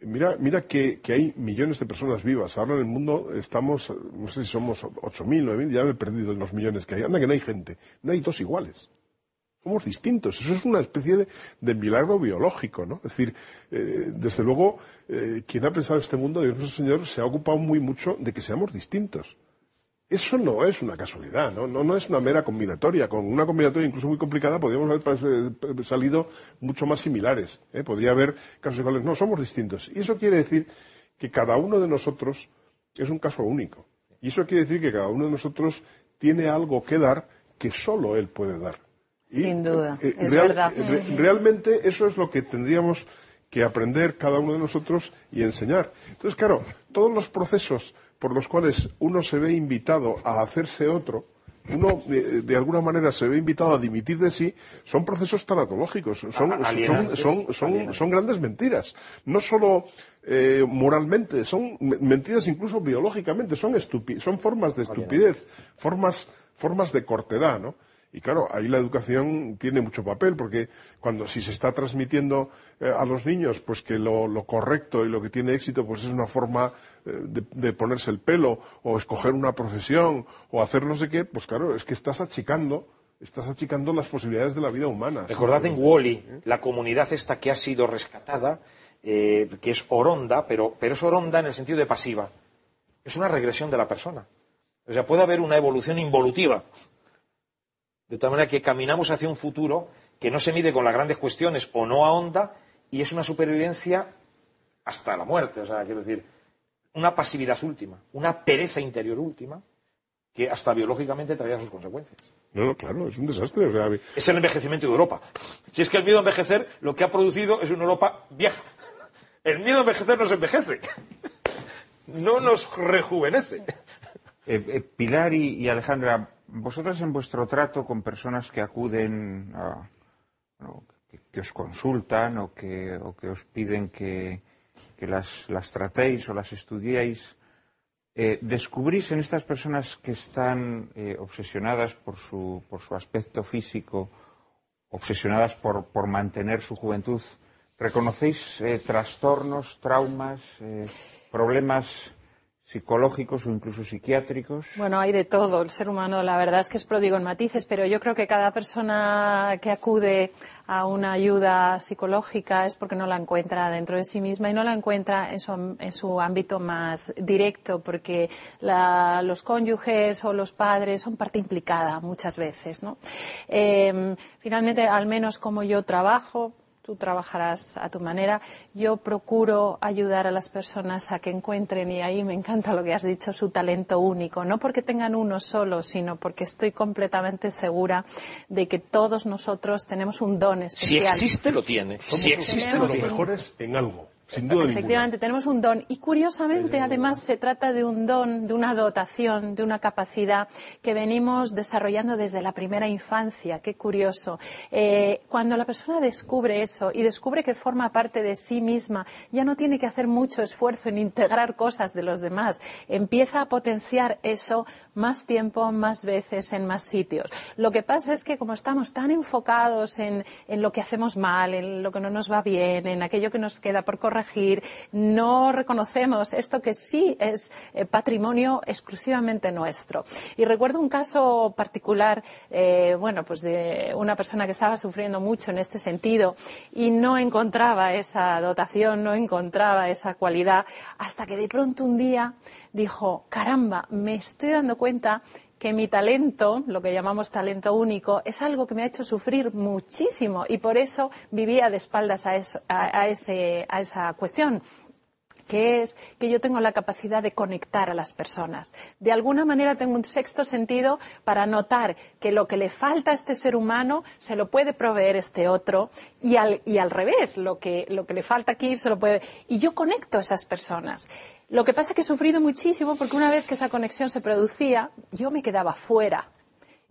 mira, mira que, que hay millones de personas vivas. Ahora en el mundo estamos, no sé si somos 8.000, 9.000, ya me he perdido en los millones que hay. Anda que no hay gente, no hay dos iguales. Somos distintos. Eso es una especie de, milagro biológico, ¿no? Es decir, eh, desde luego, eh, quien ha pensado este mundo, Dios nuestro Señor, se ha ocupado muy mucho de que seamos distintos. Eso no es una casualidad, ¿no? No, es una mera combinatoria. Con una combinatoria incluso muy complicada podríamos haber pas- salido mucho más similares. ¿eh? Podría haber casos iguales. No, somos distintos. Y eso quiere decir que cada uno de nosotros es un caso único. Y eso quiere decir que cada uno de nosotros tiene algo que dar que solo él puede dar. Y, Sin duda, eh, es real- verdad. re- realmente eso es lo que tendríamos que aprender cada uno de nosotros y enseñar. Entonces, claro, todos los procesos por los cuales uno se ve invitado a hacerse otro, uno eh, de alguna manera se ve invitado a dimitir de sí, son procesos tanatológicos, son, son, Alienantes, son, son- alienantes. son grandes mentiras. No solo eh, moralmente, son me- mentiras incluso biológicamente, son, estupi- son formas de estupidez, formas, formas de cortedad, ¿no? Y claro, ahí la educación tiene mucho papel, porque cuando si se está transmitiendo eh, a los niños, pues que lo, lo correcto y lo que tiene éxito, pues es una forma eh, de, de ponerse el pelo, o escoger una profesión, o hacer no sé qué, pues claro, es que estás achicando, estás achicando las posibilidades de la vida humana. Recordad en Wally, la comunidad esta que ha sido rescatada, eh, que es oronda, pero, pero es oronda en el sentido de pasiva. Es una regresión de la persona. O sea, puede haber una evolución involutiva. De tal manera que caminamos hacia un futuro que no se mide con las grandes cuestiones o no ahonda y es una supervivencia hasta la muerte. O sea, quiero decir, una pasividad última, una pereza interior última que hasta biológicamente traerá sus consecuencias. No, no, claro, es un desastre. O sea, Es el envejecimiento de Europa. Si es que el miedo a envejecer lo que ha producido es una Europa vieja. El miedo a envejecer nos envejece. No nos rejuvenece. Eh, eh, Pilar y, y Alejandra, vosotras en vuestro trato con personas que acuden que, os consultan o que, os piden que, las tratéis o las estudiéis, eh, ¿descubrís en estas personas que están eh, obsesionadas por su, por su aspecto físico, obsesionadas por, por mantener su juventud, ¿reconocéis eh, trastornos, traumas, eh, problemas psicológicos o incluso psiquiátricos? Bueno, hay de todo. El ser humano, la verdad es que es pródigo en matices, pero yo creo que cada persona que acude a una ayuda psicológica es porque no la encuentra dentro de sí misma y no la encuentra en su, en su ámbito más directo, porque la- los cónyuges o los padres son parte implicada muchas veces. ¿no? Eh, finalmente, al menos como yo trabajo, tú trabajarás a tu manera. Yo procuro ayudar a las personas a que encuentren, y ahí me encanta lo que has dicho, su talento único. No porque tengan uno solo, sino porque estoy completamente segura de que todos nosotros tenemos un don especial. Si existe, lo tiene. Si existe, lo los tiene. mejores en algo. Sin duda Efectivamente, ninguna. tenemos un don. Y curiosamente, además, se trata de un don, de una dotación, de una capacidad que venimos desarrollando desde la primera infancia. Qué curioso. Eh, cuando la persona descubre eso y descubre que forma parte de sí misma, ya no tiene que hacer mucho esfuerzo en integrar cosas de los demás. Empieza a potenciar eso más tiempo, más veces, en más sitios. Lo que pasa es que como estamos tan enfocados en, en lo que hacemos mal, en lo que no nos va bien, en aquello que nos queda por corregir, no reconocemos esto que sí es eh, patrimonio exclusivamente nuestro. Y recuerdo un caso particular, eh, bueno, pues de una persona que estaba sufriendo mucho en este sentido y no encontraba esa dotación, no encontraba esa cualidad, hasta que de pronto un día dijo, caramba, me estoy dando cuenta que mi talento, lo que llamamos talento único, es algo que me ha hecho sufrir muchísimo y por eso vivía de espaldas a, eso- a- a ese- a esa cuestión que es que yo tengo la capacidad de conectar a las personas. De alguna manera tengo un sexto sentido para notar que lo que le falta a este ser humano se lo puede proveer este otro y al, y al revés, lo que, lo que le falta aquí se lo puede. Y yo conecto a esas personas. Lo que pasa es que he sufrido muchísimo porque una vez que esa conexión se producía, yo me quedaba fuera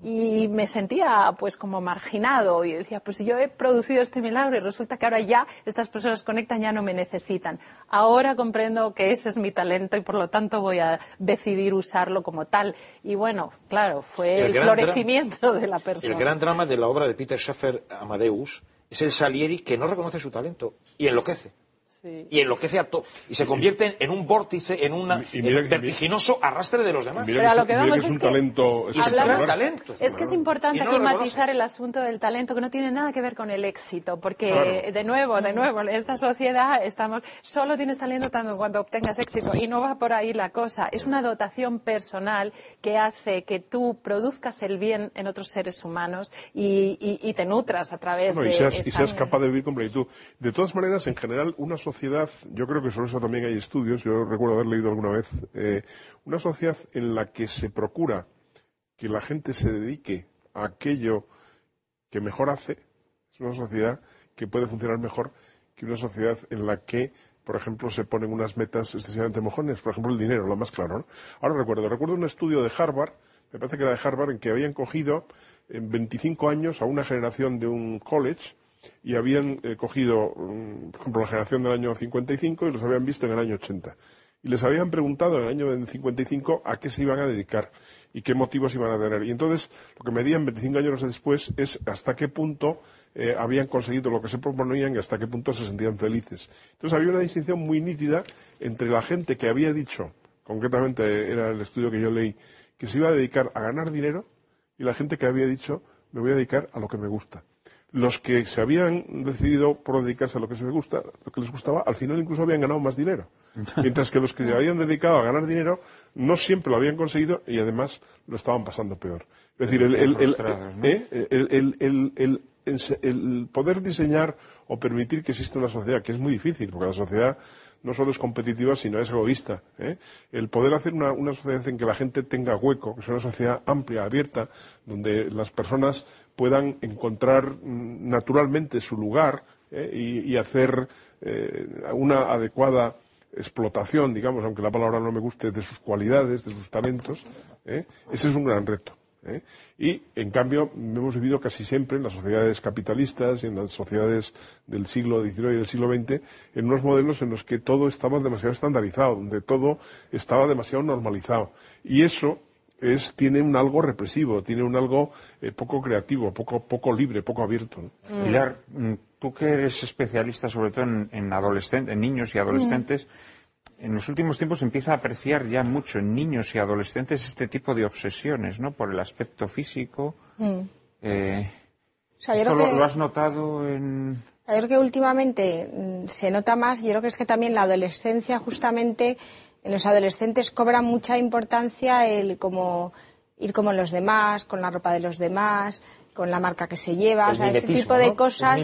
y me sentía pues como marginado y decía pues yo he producido este milagro y resulta que ahora ya estas personas conectan ya no me necesitan. Ahora comprendo que ese es mi talento y por lo tanto voy a decidir usarlo como tal y bueno claro fue El florecimiento de la persona. El gran drama de la obra de Peter Schaffer Amadeus es el Salieri que no reconoce su talento y enloquece. Sí. Y enloquece a todo. Y se convierte en un vórtice, en un vertiginoso arrastre de los demás. Mira Pero a que, lo que mira vamos que es que talento es un espectacular. gran talento. Es que es importante no aquí matizar el asunto del talento, que no tiene nada que ver con el éxito, porque Claro. de nuevo, de nuevo, en esta sociedad estamos, solo tienes talento tanto cuando obtengas éxito, y no va por ahí la cosa. Es una dotación personal que hace que tú produzcas el bien en otros seres humanos y, y- y te nutras a través Bueno, de y seas, y seas capaz de vivir con plenitud. De todas maneras, en general, una sociedad, yo creo que sobre eso también hay estudios, yo recuerdo haber leído alguna vez, eh, una sociedad en la que se procura que la gente se dedique a aquello que mejor hace, es una sociedad que puede funcionar mejor que una sociedad en la que, por ejemplo, se ponen unas metas excesivamente mojones, por ejemplo, el dinero, lo más claro. ¿no? Ahora recuerdo, recuerdo un estudio de Harvard, me parece que era de Harvard, en que habían cogido en 25 años a una generación de un college y habían eh, cogido, mm, por ejemplo, la generación del año 55 y los habían visto en el año 80. Y les habían preguntado en el año 55 a qué se iban a dedicar y qué motivos iban a tener. Y entonces lo que medían 25 años después es hasta qué punto eh, habían conseguido lo que se proponían y hasta qué punto se sentían felices. Entonces había una distinción muy nítida entre la gente que había dicho, concretamente era el estudio que yo leí, que se iba a dedicar a ganar dinero y la gente que había dicho me voy a dedicar a lo que me gusta. Los que se habían decidido por dedicarse a lo que se me gusta, lo que les gustaba, al final incluso habían ganado más dinero. Mientras que los que se habían dedicado a ganar dinero no siempre lo habían conseguido y además lo estaban pasando peor. Es decir, el, poder diseñar o permitir que exista una sociedad, que es muy difícil, porque la sociedad no solo es competitiva, sino es egoísta. ¿eh? El poder hacer una, una sociedad en que la gente tenga hueco, que sea una sociedad amplia, abierta, donde las personas puedan encontrar naturalmente su lugar ¿eh? y, hacer eh, una adecuada explotación, digamos, aunque la palabra no me guste, de sus cualidades, de sus talentos, ¿eh? ese es un gran reto. Y, en cambio, hemos vivido casi siempre en las sociedades capitalistas y en las sociedades del siglo XIX y del siglo XX en unos modelos en los que todo estaba demasiado estandarizado, donde todo estaba demasiado normalizado. Y eso es, tiene un algo represivo, tiene un algo eh, poco creativo, poco, poco libre, poco abierto. ¿no? Pilar, mm, tú que eres especialista sobre todo en, en adolescentes, en niños y adolescentes, en los últimos tiempos se empieza a apreciar ya mucho en niños y adolescentes este tipo de obsesiones, ¿no? Por el aspecto físico. Eh, O sea, ¿Esto lo, que- lo has notado en...? Yo creo que últimamente mm, se nota más, yo creo que es que también la adolescencia, justamente, en los adolescentes cobra mucha importancia el como ir como los demás, con la ropa de los demás, con la marca que se lleva, El o sea, ese tipo de cosas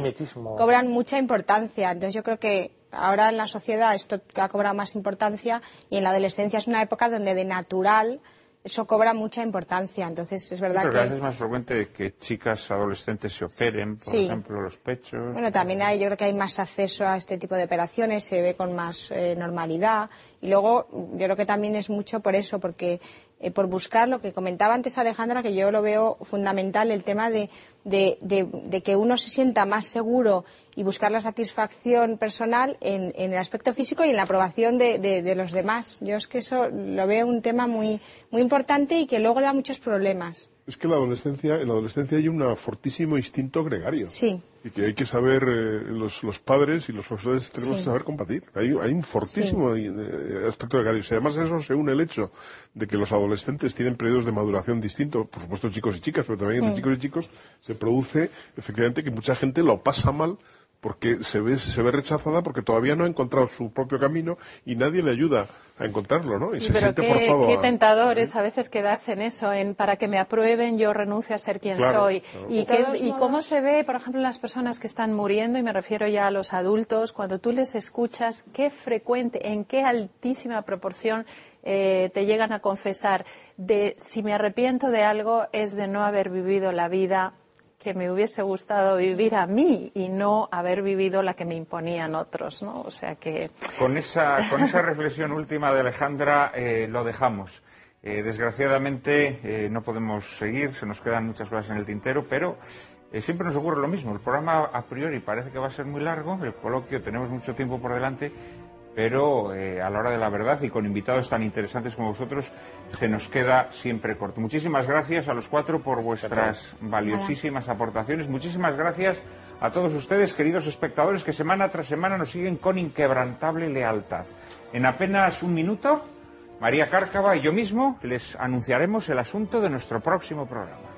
cobran mucha importancia. Entonces yo creo que ahora en la sociedad esto ha cobrado más importancia y en la adolescencia es una época donde de natural eso cobra mucha importancia. Entonces es Sí, verdad pero que... es más frecuente que chicas adolescentes se operen, por Sí. ejemplo, los pechos. Bueno, también hay, yo creo que hay más acceso a este tipo de operaciones, se ve con más eh, normalidad. Y luego, yo creo que también es mucho por eso, porque eh, por buscar lo que comentaba antes Alejandra, que yo lo veo fundamental, el tema de, de- de- de que uno se sienta más seguro y buscar la satisfacción personal en, en el aspecto físico y en la aprobación de, los demás. Yo es que eso lo veo un tema muy, muy importante y que luego da muchos problemas. Es que en la adolescencia, en la adolescencia hay un fortísimo instinto gregario. Sí. Y que hay que saber, eh, los, los padres y los profesores tenemos Sí. que saber combatir. Hay, hay un fortísimo eh, aspecto gregario. Si además a eso se une el hecho de que los adolescentes tienen periodos de maduración distintos, por supuesto chicos y chicas, pero también entre chicos y chicos, se produce efectivamente que mucha gente lo pasa mal porque se ve, se ve rechazada porque todavía no ha encontrado su propio camino y nadie le ayuda a encontrarlo, ¿no? y Sí, se pero siente qué, forzado qué a- tentador es a veces quedarse en eso, en para que me aprueben yo renuncio a ser quien Claro, soy. claro. Y, y cómo se ve, por ejemplo, en las personas que están muriendo, y me refiero ya a los adultos, cuando tú les escuchas, qué frecuente, en qué altísima proporción eh, te llegan a confesar de si me arrepiento de algo es de no haber vivido la vida que me hubiese gustado vivir a mí y no haber vivido la que me imponían otros, ¿no? O sea que Con esa, con esa reflexión última de Alejandra eh, lo dejamos. Eh, desgraciadamente eh, no podemos seguir, se nos quedan muchas cosas en el tintero, pero siempre nos ocurre lo mismo. El programa a priori parece que va a ser muy largo, el coloquio tenemos mucho tiempo por delante, pero eh, a la hora de la verdad y con invitados tan interesantes como vosotros se nos queda siempre corto. Muchísimas gracias a los cuatro por vuestras valiosísimas aportaciones. Muchísimas gracias a todos ustedes, queridos espectadores, que semana tras semana nos siguen con inquebrantable lealtad. En apenas un minuto, María Cárcava y yo mismo les anunciaremos el asunto de nuestro próximo programa.